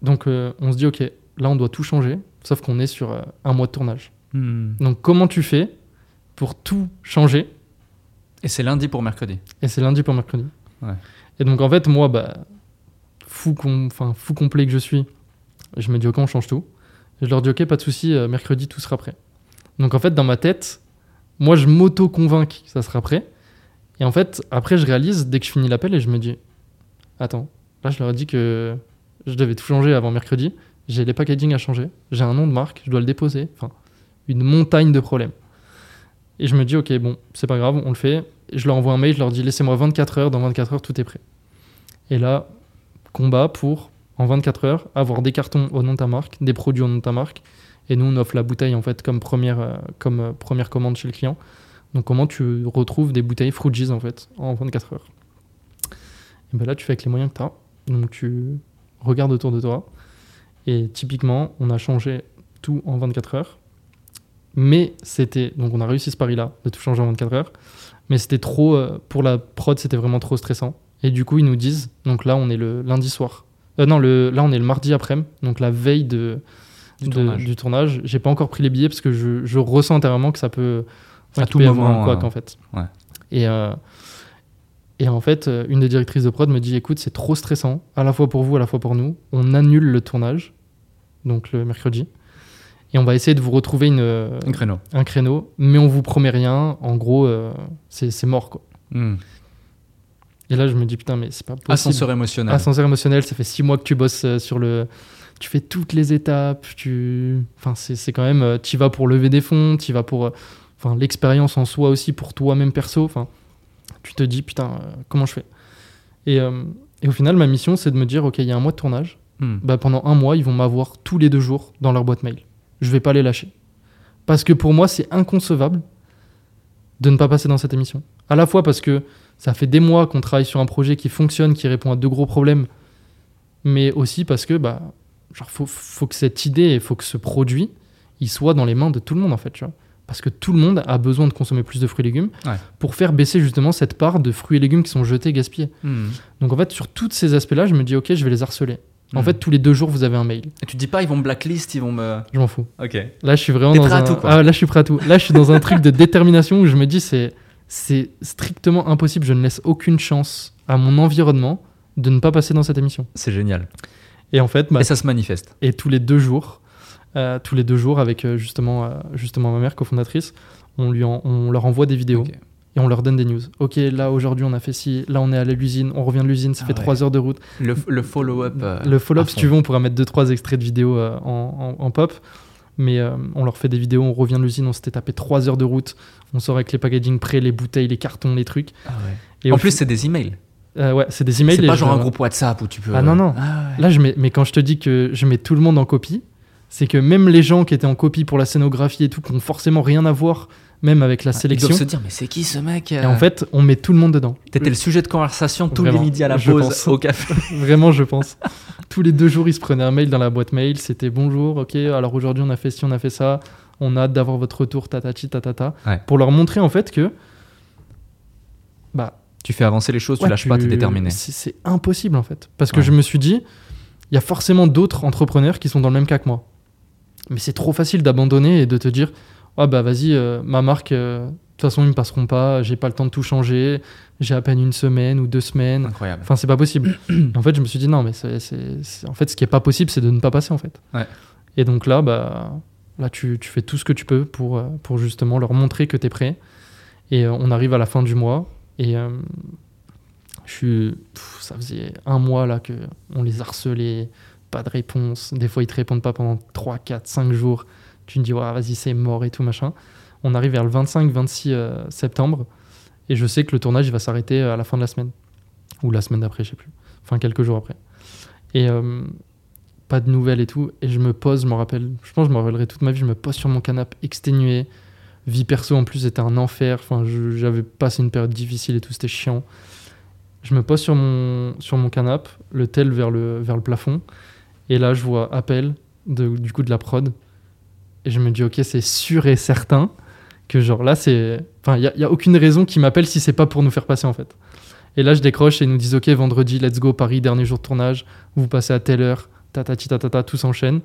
donc euh, on se dit, ok, là on doit tout changer, sauf qu'on est sur un mois de tournage. Hmm. Donc comment tu fais pour tout changer Et c'est lundi pour mercredi. Et c'est lundi pour mercredi. Ouais. Et donc en fait, moi, bah, fou, com- enfin, fou complet que je suis, je me dis ok, on change tout. Et je leur dis ok, pas de souci, euh, mercredi tout sera prêt. Donc en fait, dans ma tête, moi je m'auto-convainc que ça sera prêt. Et en fait, après, je réalise dès que je finis l'appel et je me dis attends, là je leur ai dit que je devais tout changer avant mercredi. J'ai les packaging à changer, j'ai un nom de marque, je dois le déposer. Enfin, une montagne de problèmes. Et je me dis, ok, bon, c'est pas grave, on le fait. Je leur envoie un mail, je leur dis, laissez-moi 24 heures, dans 24 heures, tout est prêt. Et là, combat pour, en 24 heures, avoir des cartons au nom de ta marque, des produits au nom de ta marque. Et nous, on offre la bouteille, en fait, comme première, euh, comme, euh, première commande chez le client. Donc, comment tu retrouves des bouteilles Fruities, en fait, en 24 heures? Et ben là, tu fais avec les moyens que tu as. Donc, tu regardes autour de toi. Et typiquement, on a changé tout en 24 heures. Mais c'était. Donc, on a réussi ce pari-là, de tout changer en 24 heures. Mais c'était trop. euh, pour la prod, c'était vraiment trop stressant. Et du coup, ils nous disent. Donc là, on est le lundi soir. Euh, non, le, là, on est le mardi après-midi. Donc la veille de, Du de- tournage. du tournage. J'ai pas encore pris les billets parce que je, je ressens intérieurement que ça peut. Qu'il tout peut y avoir moment, un couac, euh, en fait. ouais. Et. euh, et en fait, une des directrices de prod me dit écoute, c'est trop stressant, à la fois pour vous, à la fois pour nous. On annule le tournage, donc le mercredi. Et on va essayer de vous retrouver une, euh, Un créneau. un créneau, mais on vous promet rien. En gros, euh, c'est mort, quoi. Hmm. Et là, je me dis putain, mais c'est pas possible. Ascenseur émotionnel. Ascenseur émotionnel, ça fait six mois que tu bosses euh, sur le. Tu fais toutes les étapes, tu. Enfin, c'est quand même. Tu vas pour lever des fonds, tu vas pour. Enfin, l'expérience en soi aussi pour toi-même perso. Enfin, tu te dis putain, euh, comment je fais? Et, euh, et au final, ma mission, c'est de me dire ok, il y a un mois de tournage. Hmm. Bah, pendant un mois, ils vont m'avoir tous les deux jours dans leur boîte mail. Je vais pas les lâcher. Parce que pour moi, c'est inconcevable de ne pas passer dans cette émission. À la fois parce que ça fait des mois qu'on travaille sur un projet qui fonctionne, qui répond à de gros problèmes, mais aussi parce que bah, genre faut, faut que cette idée et faut que ce produit, il soit dans les mains de tout le monde en fait, tu vois. Parce que tout le monde a besoin de consommer plus de fruits et légumes Ouais. pour faire baisser justement cette part de fruits et légumes qui sont jetés, gaspillés. Hmm. Donc en fait, sur tous ces aspects-là, je me dis ok, je vais les harceler. En Hmm. fait, tous les deux jours, vous avez un mail. Et tu te dis pas, ils vont me blacklist, ils vont me. Je m'en fous. Ok. Là, je suis vraiment T'es dans prêt à un... tout, quoi. Ah, là, je suis prêt à tout. Là, je suis dans un truc de détermination où je me dis c'est c'est strictement impossible. Je ne laisse aucune chance à mon environnement de ne pas passer dans cette émission. C'est génial. Et en fait, bah, Et ça se manifeste. et tous les deux jours, euh, tous les deux jours avec euh, justement euh, justement ma mère cofondatrice, on lui en- on leur envoie des vidéos Ok. Et on leur donne des news. Ok, là aujourd'hui on a fait ci, là on est allé à l'usine, on revient de l'usine, ça Ah fait ouais. trois heures de route. Le, le follow-up. euh, Le follow-up, à si tu veux, on pourra mettre deux trois extraits de vidéos euh, en, en- en pop. Mais euh, on leur fait des vidéos, on revient de l'usine, on s'était tapé trois heures de route, on sort avec les packaging prêts, les bouteilles, les cartons, les trucs. Ah ouais. Et en plus, c'est des emails. euh, ouais, c'est des emails. C'est pas je genre un groupe WhatsApp où tu peux. Ah non, non. Ah ouais. Là, je mets, mais quand je te dis que je mets tout le monde en copie, c'est que même les gens qui étaient en copie pour la scénographie et tout, qui n'ont forcément rien à voir, même avec la Ils sélection. doivent se dire, mais c'est qui ce mec Et en fait, on met tout le monde dedans. T'étais le sujet de conversation tous Vraiment, les midis à la pause pense. au café. Vraiment, je pense. Tous les deux jours, ils se prenaient un mail dans la boîte mail. C'était bonjour, ok, alors aujourd'hui on a fait ci, on a fait ça. On a hâte d'avoir votre retour, tatati, tatata. Ouais. Pour leur montrer en fait que. Bah, Tu fais avancer les choses, tu lâches pas, t'es déterminé. C'est c'est impossible en fait. Parce que Ouais. je me suis dit, il y a forcément d'autres entrepreneurs qui sont dans le même cas que moi. Mais c'est trop facile d'abandonner et de te dire, ah bah vas-y, euh, ma marque, euh, de toute façon ils me passeront pas, j'ai pas le temps de tout changer, j'ai à peine une semaine ou deux semaines. Incroyable. Enfin, c'est pas possible. En fait, je me suis dit non, mais c'est, en fait, ce qui est pas possible, c'est de ne pas passer en fait. Ouais. Et donc là, bah, là, tu, tu fais tout ce que tu peux pour, euh, pour justement leur montrer que tu es prêt. Et on arrive à la fin du mois et euh, je suis, pff, ça faisait un mois là que on les harcelait, pas de réponse. Des fois, ils te répondent pas pendant 3, 4, 5 jours. Tu te dis, ouais, vas-y, c'est mort et tout machin. On arrive vers le 25-26 euh, septembre Et je sais que le tournage, va s'arrêter à la fin de la semaine. Ou la semaine d'après, je sais plus. Enfin, quelques jours après. Et euh, pas de nouvelles et tout. Et je me pose, je me rappelle, je pense que je me rappellerai toute ma vie, je me pose sur mon canapé exténué. Vie perso en plus était un enfer. Enfin, j'avais passé une période difficile et tout, c'était chiant. Je me pose sur mon, sur mon canapé, le tel vers le, vers le plafond. Et là, je vois appel du coup de la prod. Et je me dis, ok, c'est sûr et certain que genre là, c'est. Enfin, il n'y a, y a aucune raison qu'ils m'appellent si c'est pas pour nous faire passer en fait. Et là, je décroche et ils nous disent, ok, vendredi, let's go, Paris, dernier jour de tournage. Vous passez à telle heure, tatati tatata, tout s'enchaîne.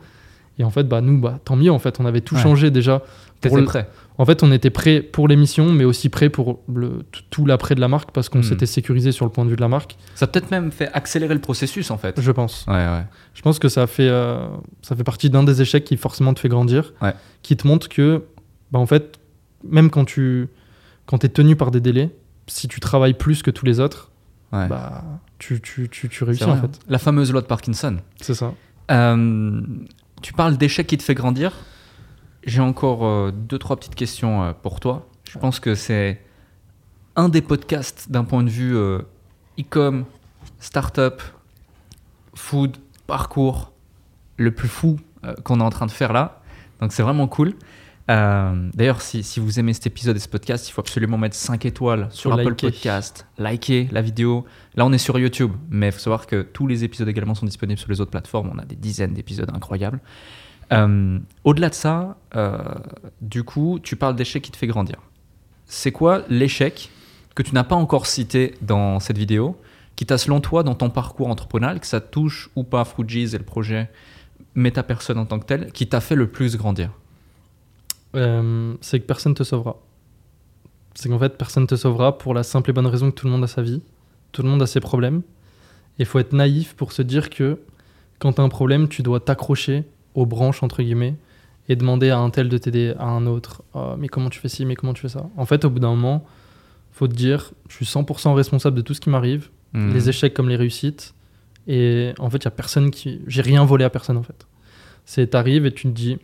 Et en fait, bah, nous, bah, tant mieux, en fait, on avait tout Ouais. changé déjà. Pour le- prêt. En fait, on était prêt pour l'émission, mais aussi prêt pour le, tout- l'après de la marque parce qu'on Hmm. s'était sécurisé sur le point de vue de la marque, Ça a peut-être même fait accélérer le processus en fait. je pense. Ouais, ouais. Je pense que ça fait, euh, ça fait partie d'un des échecs qui forcément te fait grandir, Ouais. qui te montre que, bah, en fait, même quand tu quand es tenu par des délais, si tu travailles plus que tous les autres, bah, tu, tu, tu, réussis en hein. fait. La fameuse loi de Parkinson. C'est ça. Euh, tu parles d'échec qui te fait grandir. J'ai encore euh, deux, trois petites questions euh, pour toi. Je pense que c'est un des podcasts d'un point de vue euh, e-com, startup, food, parcours, le plus fou qu'on est en train de faire là. Donc c'est vraiment cool. Euh, D'ailleurs, si, si vous aimez cet épisode et ce podcast, il faut absolument mettre 5 étoiles sur Apple liker. Podcast, liker la vidéo. Là, on est sur YouTube, mais il faut savoir que tous les épisodes également sont disponibles sur les autres plateformes. On a des dizaines d'épisodes incroyables. Euh, Au-delà de ça, euh, du coup, tu parles d'échec qui te fait grandir. C'est quoi l'échec que tu n'as pas encore cité dans cette vidéo, qui t'a selon toi dans ton parcours entrepreneurial, que ça touche ou pas Fruities et le projet, mais ta personne en tant que telle, qui t'a fait le plus grandir? Euh, c'est que personne te sauvera. C'est qu'en fait, personne te sauvera pour la simple et bonne raison que tout le monde a sa vie, tout le monde a ses problèmes. Il faut être naïf pour se dire que quand tu as un problème, tu dois t'accrocher aux branches, entre guillemets, et demander à un tel de t'aider, à un autre. Ah, mais comment tu fais ci, mais comment tu fais ça? En fait, au bout d'un moment, faut te dire, je suis 100% responsable de tout ce qui m'arrive, Mhm. les échecs comme les réussites. Et en fait, il y a personne qui. J'ai rien volé à personne en fait. C'est t'arrives et tu te dis,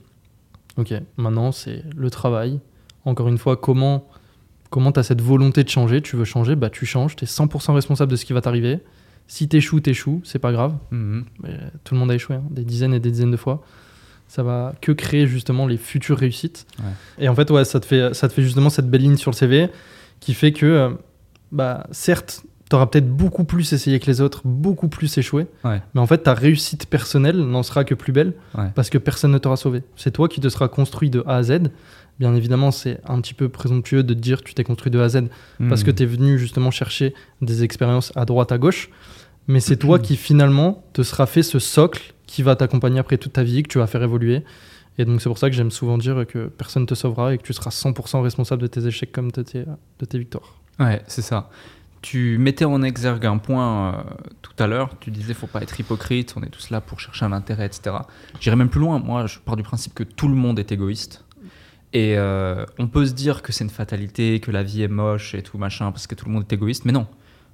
ok, maintenant c'est le travail. Encore une fois, comment comment tu as cette volonté de changer? Tu veux changer, bah tu changes. Tu es 100% responsable de ce qui va t'arriver. Si t'échoues, t'échoues, c'est pas grave. Mhm. Mais tout le monde a échoué, hein, des dizaines et des dizaines de fois. Ça va que créer justement les futures réussites. Ouais. Et en fait, ouais, ça te fait, ça te fait justement cette belle ligne sur le CV qui fait que, euh, bah, certes, tu auras peut-être beaucoup plus essayé que les autres, beaucoup plus échoué. Ouais. Mais en fait, ta réussite personnelle n'en sera que plus belle Ouais. parce que personne ne t'aura sauvé. C'est toi qui te seras construit de A à Z. Bien évidemment, c'est un petit peu présomptueux de te dire tu t'es construit de A à Z parce Mhm. que tu es venu justement chercher des expériences à droite, à gauche. Mais c'est toi qui finalement te sera fait ce socle qui va t'accompagner après toute ta vie, que tu vas faire évoluer. Et donc c'est pour ça que j'aime souvent dire que personne ne te sauvera et que tu seras 100% responsable de tes échecs comme de tes, de tes victoires. Ouais, c'est ça. Tu mettais en exergue un point euh, tout à l'heure. Tu disais faut pas être hypocrite. On est tous là pour chercher un intérêt, etc. J'irais même plus loin. Moi, je pars du principe que tout le monde est égoïste. Et euh, on peut se dire que c'est une fatalité, que la vie est moche et tout machin parce que tout le monde est égoïste. Mais non.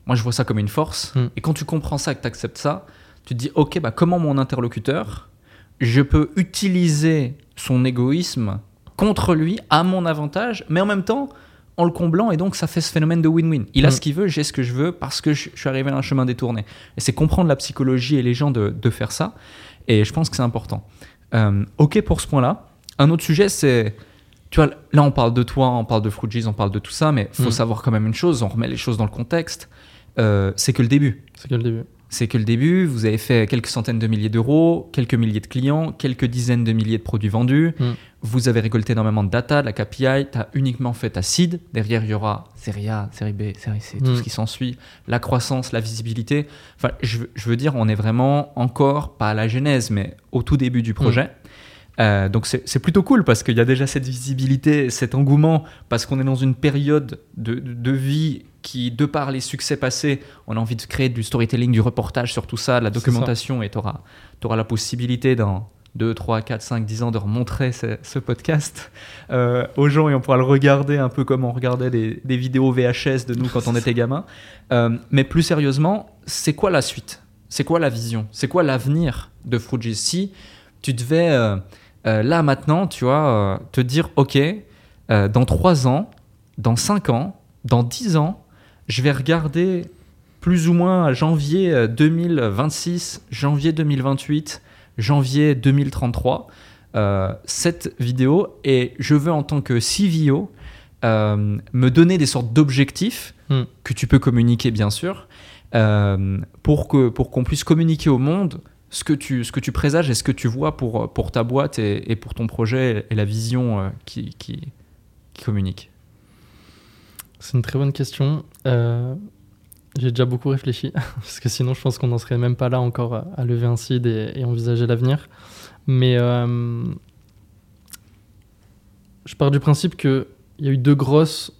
Moi, je vois ça comme une force. Mm. Et quand tu comprends ça, que tu acceptes ça, tu te dis ok, bah comment mon interlocuteur, je peux utiliser son égoïsme contre lui à mon avantage, mais en même temps en le comblant et donc ça fait ce phénomène de win-win. Il a Mm. ce qu'il veut, j'ai ce que je veux parce que je, je suis arrivé à un chemin détourné. Et c'est comprendre la psychologie et les gens de, de faire ça. Et je pense que c'est important. Euh, ok pour ce point-là. Un autre sujet, c'est tu vois, là on parle de toi, on parle de Fruities, on parle de tout ça, mais faut Mm. savoir quand même une chose. On remet les choses dans le contexte. Euh, c'est que le début. C'est que le début. C'est que le début, vous avez fait quelques centaines de milliers d'euros, quelques milliers de clients, quelques dizaines de milliers de produits vendus. Mm. Vous avez récolté énormément de data, de la KPI. Tu as uniquement fait ta seed. Derrière, il y aura série A, série B, série C, tout Mm. ce qui s'ensuit. La croissance, la visibilité. Enfin, je, veux- je veux dire, on est vraiment encore, pas à la genèse, mais au tout début du projet. Euh, donc c'est plutôt cool parce qu'il y a déjà cette visibilité, cet engouement, parce qu'on est dans une période de, de- de vie qui, de par les succès passés, on a envie de créer du storytelling, du reportage sur tout ça, de la documentation, et tu auras, la possibilité dans 2, 3, 4, 5, 10 ans de remontrer ce, ce podcast euh, aux gens et on pourra le regarder un peu comme on regardait des, des vidéos VHS de nous quand on était gamin. Euh, mais plus sérieusement, c'est quoi la suite? C'est quoi la vision? C'est quoi l'avenir de Fruji Si tu devais, euh, là maintenant, tu vois, euh, te dire, OK, euh, dans 3 ans, dans 5 ans, dans 10 ans, je vais regarder plus ou moins janvier 2026, janvier 2028, janvier 2033 euh, cette vidéo et je veux en tant que CVO euh, me donner des sortes d'objectifs Hmm. que tu peux communiquer bien sûr euh, pour pour qu'on puisse communiquer au monde ce que tu ce que tu présages et ce que tu vois pour pour ta boîte et, pour ton projet et la vision euh, qui, qui communique. C'est une très bonne question. Euh, J'ai déjà beaucoup réfléchi, parce que sinon je pense qu'on n'en serait même pas là encore à, lever un et, et envisager l'avenir. Mais euh, je pars du principe qu'il y a eu deux grosses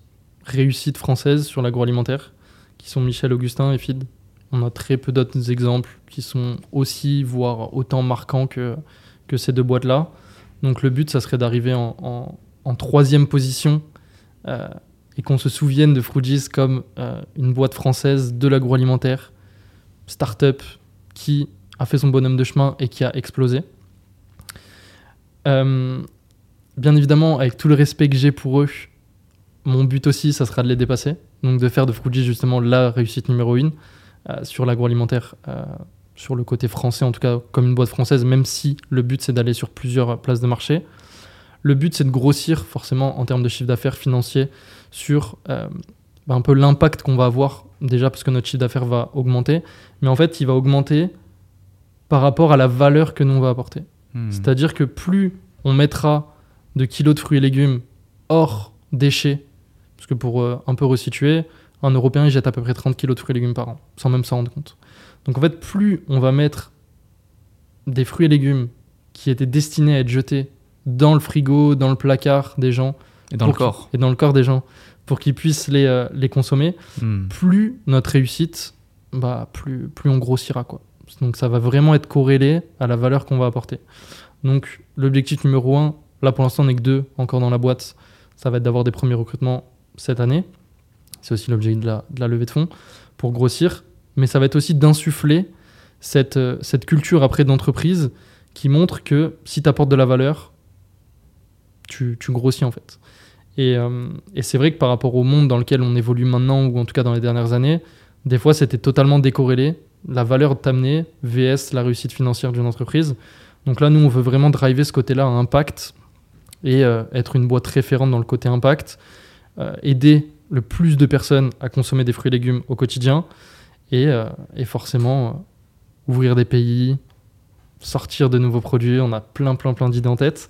réussites françaises sur l'agroalimentaire, qui sont Michel Augustin et FID. On a très peu d'autres exemples qui sont aussi, voire autant marquants que, ces deux boîtes-là. Donc le but, ça serait d'arriver en, troisième position euh, et qu'on se souvienne de Fruigis comme euh, une boîte française de l'agroalimentaire, start-up, qui a fait son bonhomme de chemin et qui a explosé. Euh, bien évidemment, avec tout le respect que j'ai pour eux, mon but aussi, ça sera de les dépasser. Donc de faire de Fruigis justement la réussite numéro une sur l'agroalimentaire, euh, sur le côté français en tout cas, comme une boîte française, même si le but c'est d'aller sur plusieurs places de marché. Le but c'est de grossir forcément en termes de chiffre d'affaires financier sur euh, bah, un peu l'impact qu'on va avoir déjà parce que notre chiffre d'affaires va augmenter, mais en fait il va augmenter par rapport à la valeur que nous on va apporter. Hmm. C'est-à-dire que plus on mettra de kilos de fruits et légumes hors déchets, parce que pour euh, un peu resituer, un Européen il jette à peu près 30 kilos de fruits et légumes par an, sans même s'en rendre compte. Donc en fait, plus on va mettre des fruits et légumes qui étaient destinés à être jetés dans le frigo, dans le placard des gens, Et dans le corps. et dans le corps des gens, pour qu'ils puissent les, euh, les consommer, Hmm. plus notre réussite, bah, plus, plus on grossira. Quoi. Donc ça va vraiment être corrélé à la valeur qu'on va apporter. Donc l'objectif numéro un, là pour l'instant on n'est que deux encore dans la boîte, ça va être d'avoir des premiers recrutements cette année. C'est aussi l'objet de la, de levée de fonds pour grossir. Mais ça va être aussi d'insuffler cette, euh, culture après d'entreprise qui montre que si tu apportes de la valeur, tu, grossis en fait. Et, euh, et c'est vrai que par rapport au monde dans lequel on évolue maintenant, ou en tout cas dans les dernières années, des fois c'était totalement décorrélé. La valeur t'amener VS la réussite financière d'une entreprise. Donc là, nous, on veut vraiment driver ce côté-là à impact et euh, être une boîte référente dans le côté impact, aider le plus de personnes à consommer des fruits et légumes au quotidien et, euh, et forcément euh, ouvrir des pays, sortir de nouveaux produits. On a plein, plein, plein d'idées en tête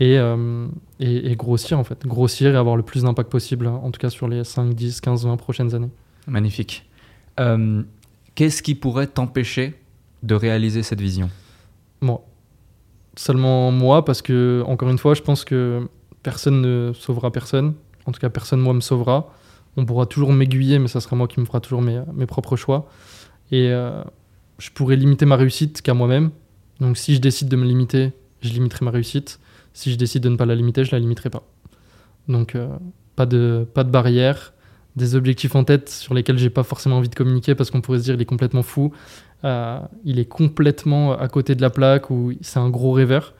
et, euh, et, et grossir en fait. Grossir et avoir le plus d'impact possible, hein, en tout cas sur les 5, 10, 15, 20 prochaines années. Magnifique. Qu'est-ce qui pourrait t'empêcher de réaliser cette vision? Moi. Seulement moi, parce que, encore une fois, je pense que personne ne sauvera personne. En tout cas, personne, moi, me sauvera. On pourra toujours m'aiguiller, mais ça sera moi qui me fera toujours mes, mes propres choix. Et euh, je pourrais limiter ma réussite qu'à moi-même. Donc, si je décide de me limiter, je limiterai ma réussite. Si je décide de ne pas la limiter, je la limiterai pas. Donc, euh, pas, de, pas de barrière. Des objectifs en tête sur lesquels j'ai pas forcément envie de communiquer parce qu'on pourrait se dire il est complètement fou. Euh, il est complètement à côté de la plaque ou c'est un gros rêveur.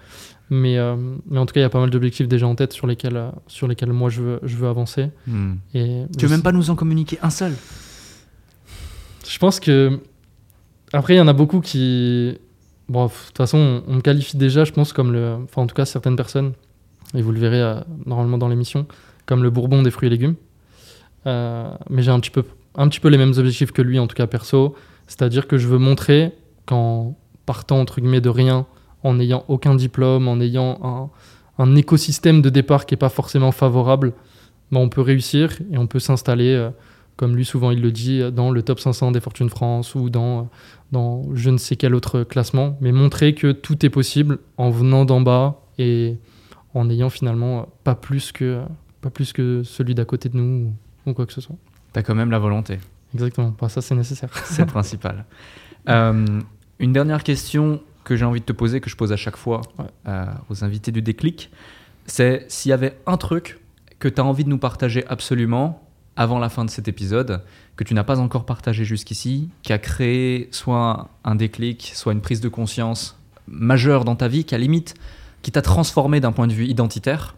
Mais, euh, mais en tout cas, il y a pas mal d'objectifs déjà en tête sur lesquels, euh, sur lesquels moi je veux, je veux avancer. Hmm. Et Tu veux même pas nous en communiquer un seul? Je pense que. Après, il y en a beaucoup qui. Bon, de toute façon, on, on me qualifie déjà, je pense, comme le. Enfin, en tout cas, certaines personnes, et vous le verrez euh, normalement dans l'émission, comme le bourbon des fruits et légumes. Euh, mais j'ai un petit, peu, un petit peu les mêmes objectifs que lui, en tout cas perso. C'est-à-dire que je veux montrer qu'en partant, entre guillemets, de rien, en n'ayant aucun diplôme, en ayant un, un écosystème de départ qui n'est pas forcément favorable, bah, on peut réussir et on peut s'installer. euh, comme lui souvent il le dit, dans le top 500 des Fortune France ou dans, dans je ne sais quel autre classement, mais montrer que tout est possible en venant d'en bas et en ayant finalement pas plus que, pas plus que celui d'à côté de nous ou, ou quoi que ce soit. T'as quand même la volonté. Exactement, Bah, ça c'est nécessaire. C'est le principal. Euh, une dernière question que j'ai envie de te poser, que je pose à chaque fois Ouais. euh, aux invités du déclic, c'est s'il y avait un truc que tu as envie de nous partager absolument avant la fin de cet épisode, que tu n'as pas encore partagé jusqu'ici, qui a créé soit un déclic, soit une prise de conscience majeure dans ta vie, qui à limite, qui t'a transformé d'un point de vue identitaire.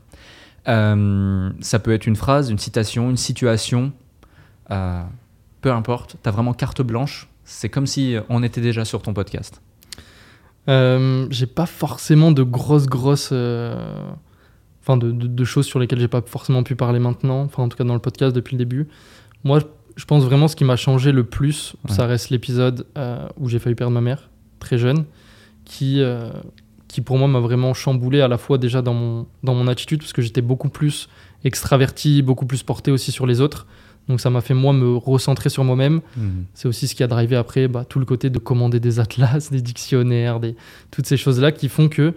Euh, ça peut être une phrase, une citation, une situation, euh, peu importe, tu as vraiment carte blanche. C'est comme si on était déjà sur ton podcast. Euh, j'ai pas forcément de grosses, grosses. euh, Enfin, de, de- de choses sur lesquelles j'ai pas forcément pu parler maintenant. Enfin, en tout cas, dans le podcast depuis le début. Moi, je pense vraiment ce qui m'a changé le plus, Ouais. ça reste l'épisode euh, où j'ai failli perdre ma mère, très jeune, qui, qui pour moi m'a vraiment chamboulé à la fois déjà dans mon, dans mon attitude, parce que j'étais beaucoup plus extraverti, beaucoup plus porté aussi sur les autres. Donc ça m'a fait moi me recentrer sur moi-même. C'est aussi ce qui a drivé après bah, tout le côté de commander des atlas, des dictionnaires, des... toutes ces choses-là qui font que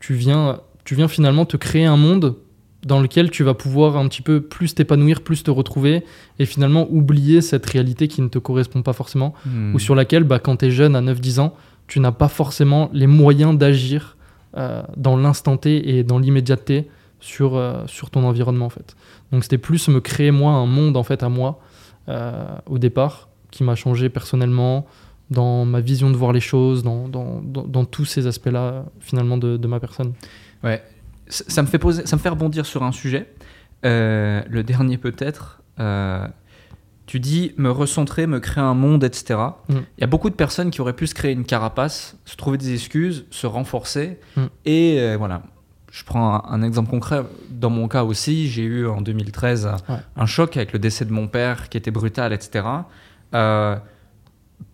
tu viens, tu viens finalement te créer un monde dans lequel tu vas pouvoir un petit peu plus t'épanouir, plus te retrouver et finalement oublier cette réalité qui ne te correspond pas forcément Hmm. ou sur laquelle bah, quand tu es jeune à 9-10 ans, tu n'as pas forcément les moyens d'agir euh, dans l'instant T et dans l'immédiateté sur, euh, sur ton environnement en fait. Donc c'était plus me créer moi un monde en fait à moi euh, au départ qui m'a changé personnellement dans ma vision de voir les choses, dans, dans, dans- dans tous ces aspects-là finalement de, de ma personne. Ouais, ça ça me fait poser, ça me fait rebondir sur un sujet. Euh, le dernier peut-être. tu dis me recentrer, me créer un monde, etc. Il Mm. y a beaucoup de personnes qui auraient pu se créer une carapace, se trouver des excuses, se renforcer. Mm. Et voilà. Je prends un, un exemple concret. Dans mon cas aussi, j'ai eu en 2013 Ouais. un choc avec le décès de mon père qui était brutal, etc. Euh,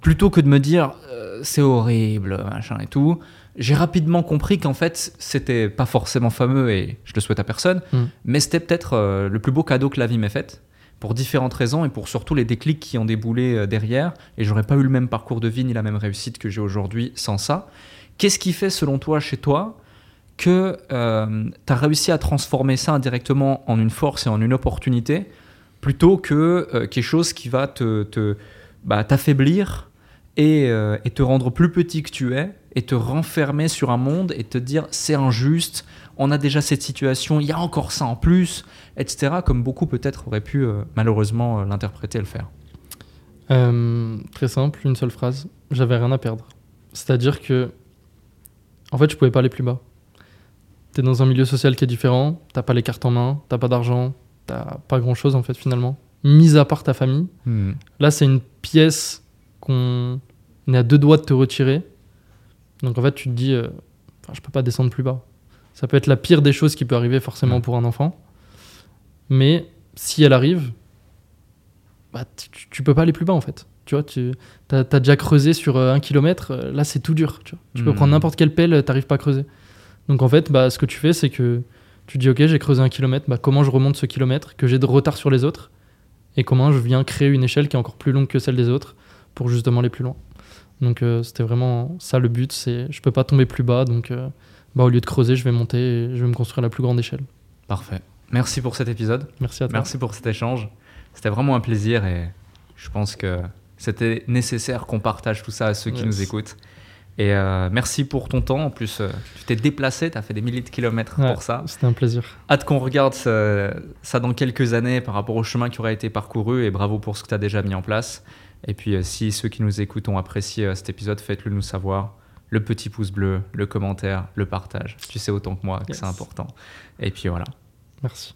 plutôt que de me dire euh, c'est horrible, machin et tout, j'ai rapidement compris qu'en fait c'était pas forcément fameux et je le souhaite à personne, Mm. mais c'était peut-être euh, le plus beau cadeau que la vie m'ait fait pour différentes raisons et pour surtout les déclics qui ont déboulé derrière. Et j'aurais pas eu le même parcours de vie ni la même réussite que j'ai aujourd'hui sans ça. Qu'est-ce qui fait selon toi chez toi que tu as réussi à transformer ça indirectement en une force et en une opportunité plutôt que euh, quelque chose qui va te, bah, t'affaiblir et, euh, et te rendre plus petit que tu es et te renfermer sur un monde et te dire c'est injuste, on a déjà cette situation, il y a encore ça en plus, etc. Comme beaucoup peut-être auraient pu euh, malheureusement euh, l'interpréter et le faire. Euh, très simple, une seule phrase. J'avais rien à perdre. C'est-à-dire que, en fait, je pouvais pas aller plus bas. T'es dans un milieu social qui est différent, t'as pas les cartes en main, t'as pas d'argent, t'as pas grand-chose en fait finalement. Mis à part ta famille, là c'est une pièce qu'on est à deux doigts de te retirer. Donc en fait, tu te dis, euh, je peux pas descendre plus bas. Ça peut être la pire des choses qui peut arriver forcément pour un enfant. Mais si elle arrive, bah, tu, tu peux pas aller plus bas en fait. Tu vois, tu as, déjà creusé sur euh, un kilomètre, euh, là c'est tout dur. Tu, vois. Tu peux Mhm. prendre n'importe quelle pelle, euh, t'arrives pas à creuser. Donc en fait, bah, ce que tu fais, c'est que tu dis ok, j'ai creusé un kilomètre, bah, comment je remonte ce kilomètre, que j'ai de retard sur les autres, et comment je viens créer une échelle qui est encore plus longue que celle des autres pour justement aller plus loin. Donc euh, c'était vraiment ça le but, c'est je peux pas tomber plus bas, donc euh, bah, au lieu de creuser, je vais monter et je vais me construire la plus grande échelle. Parfait. Merci pour cet épisode. Merci à toi. Merci pour cet échange. C'était vraiment un plaisir et je pense que c'était nécessaire qu'on partage tout ça à ceux qui Yes. nous écoutent. Et euh, merci pour ton temps. En plus, euh, tu t'es déplacé, tu as fait des milliers de kilomètres Ouais, pour ça. C'était un plaisir. Hâte qu'on regarde ça, ça dans quelques années par rapport au chemin qui aura été parcouru et bravo pour ce que tu as déjà mis en place. Et puis, euh, si ceux qui nous écoutent ont apprécié cet épisode, faites-le nous savoir. Le petit pouce bleu, le commentaire, le partage. Tu sais autant que moi que Yes. c'est important. Et puis voilà. Merci.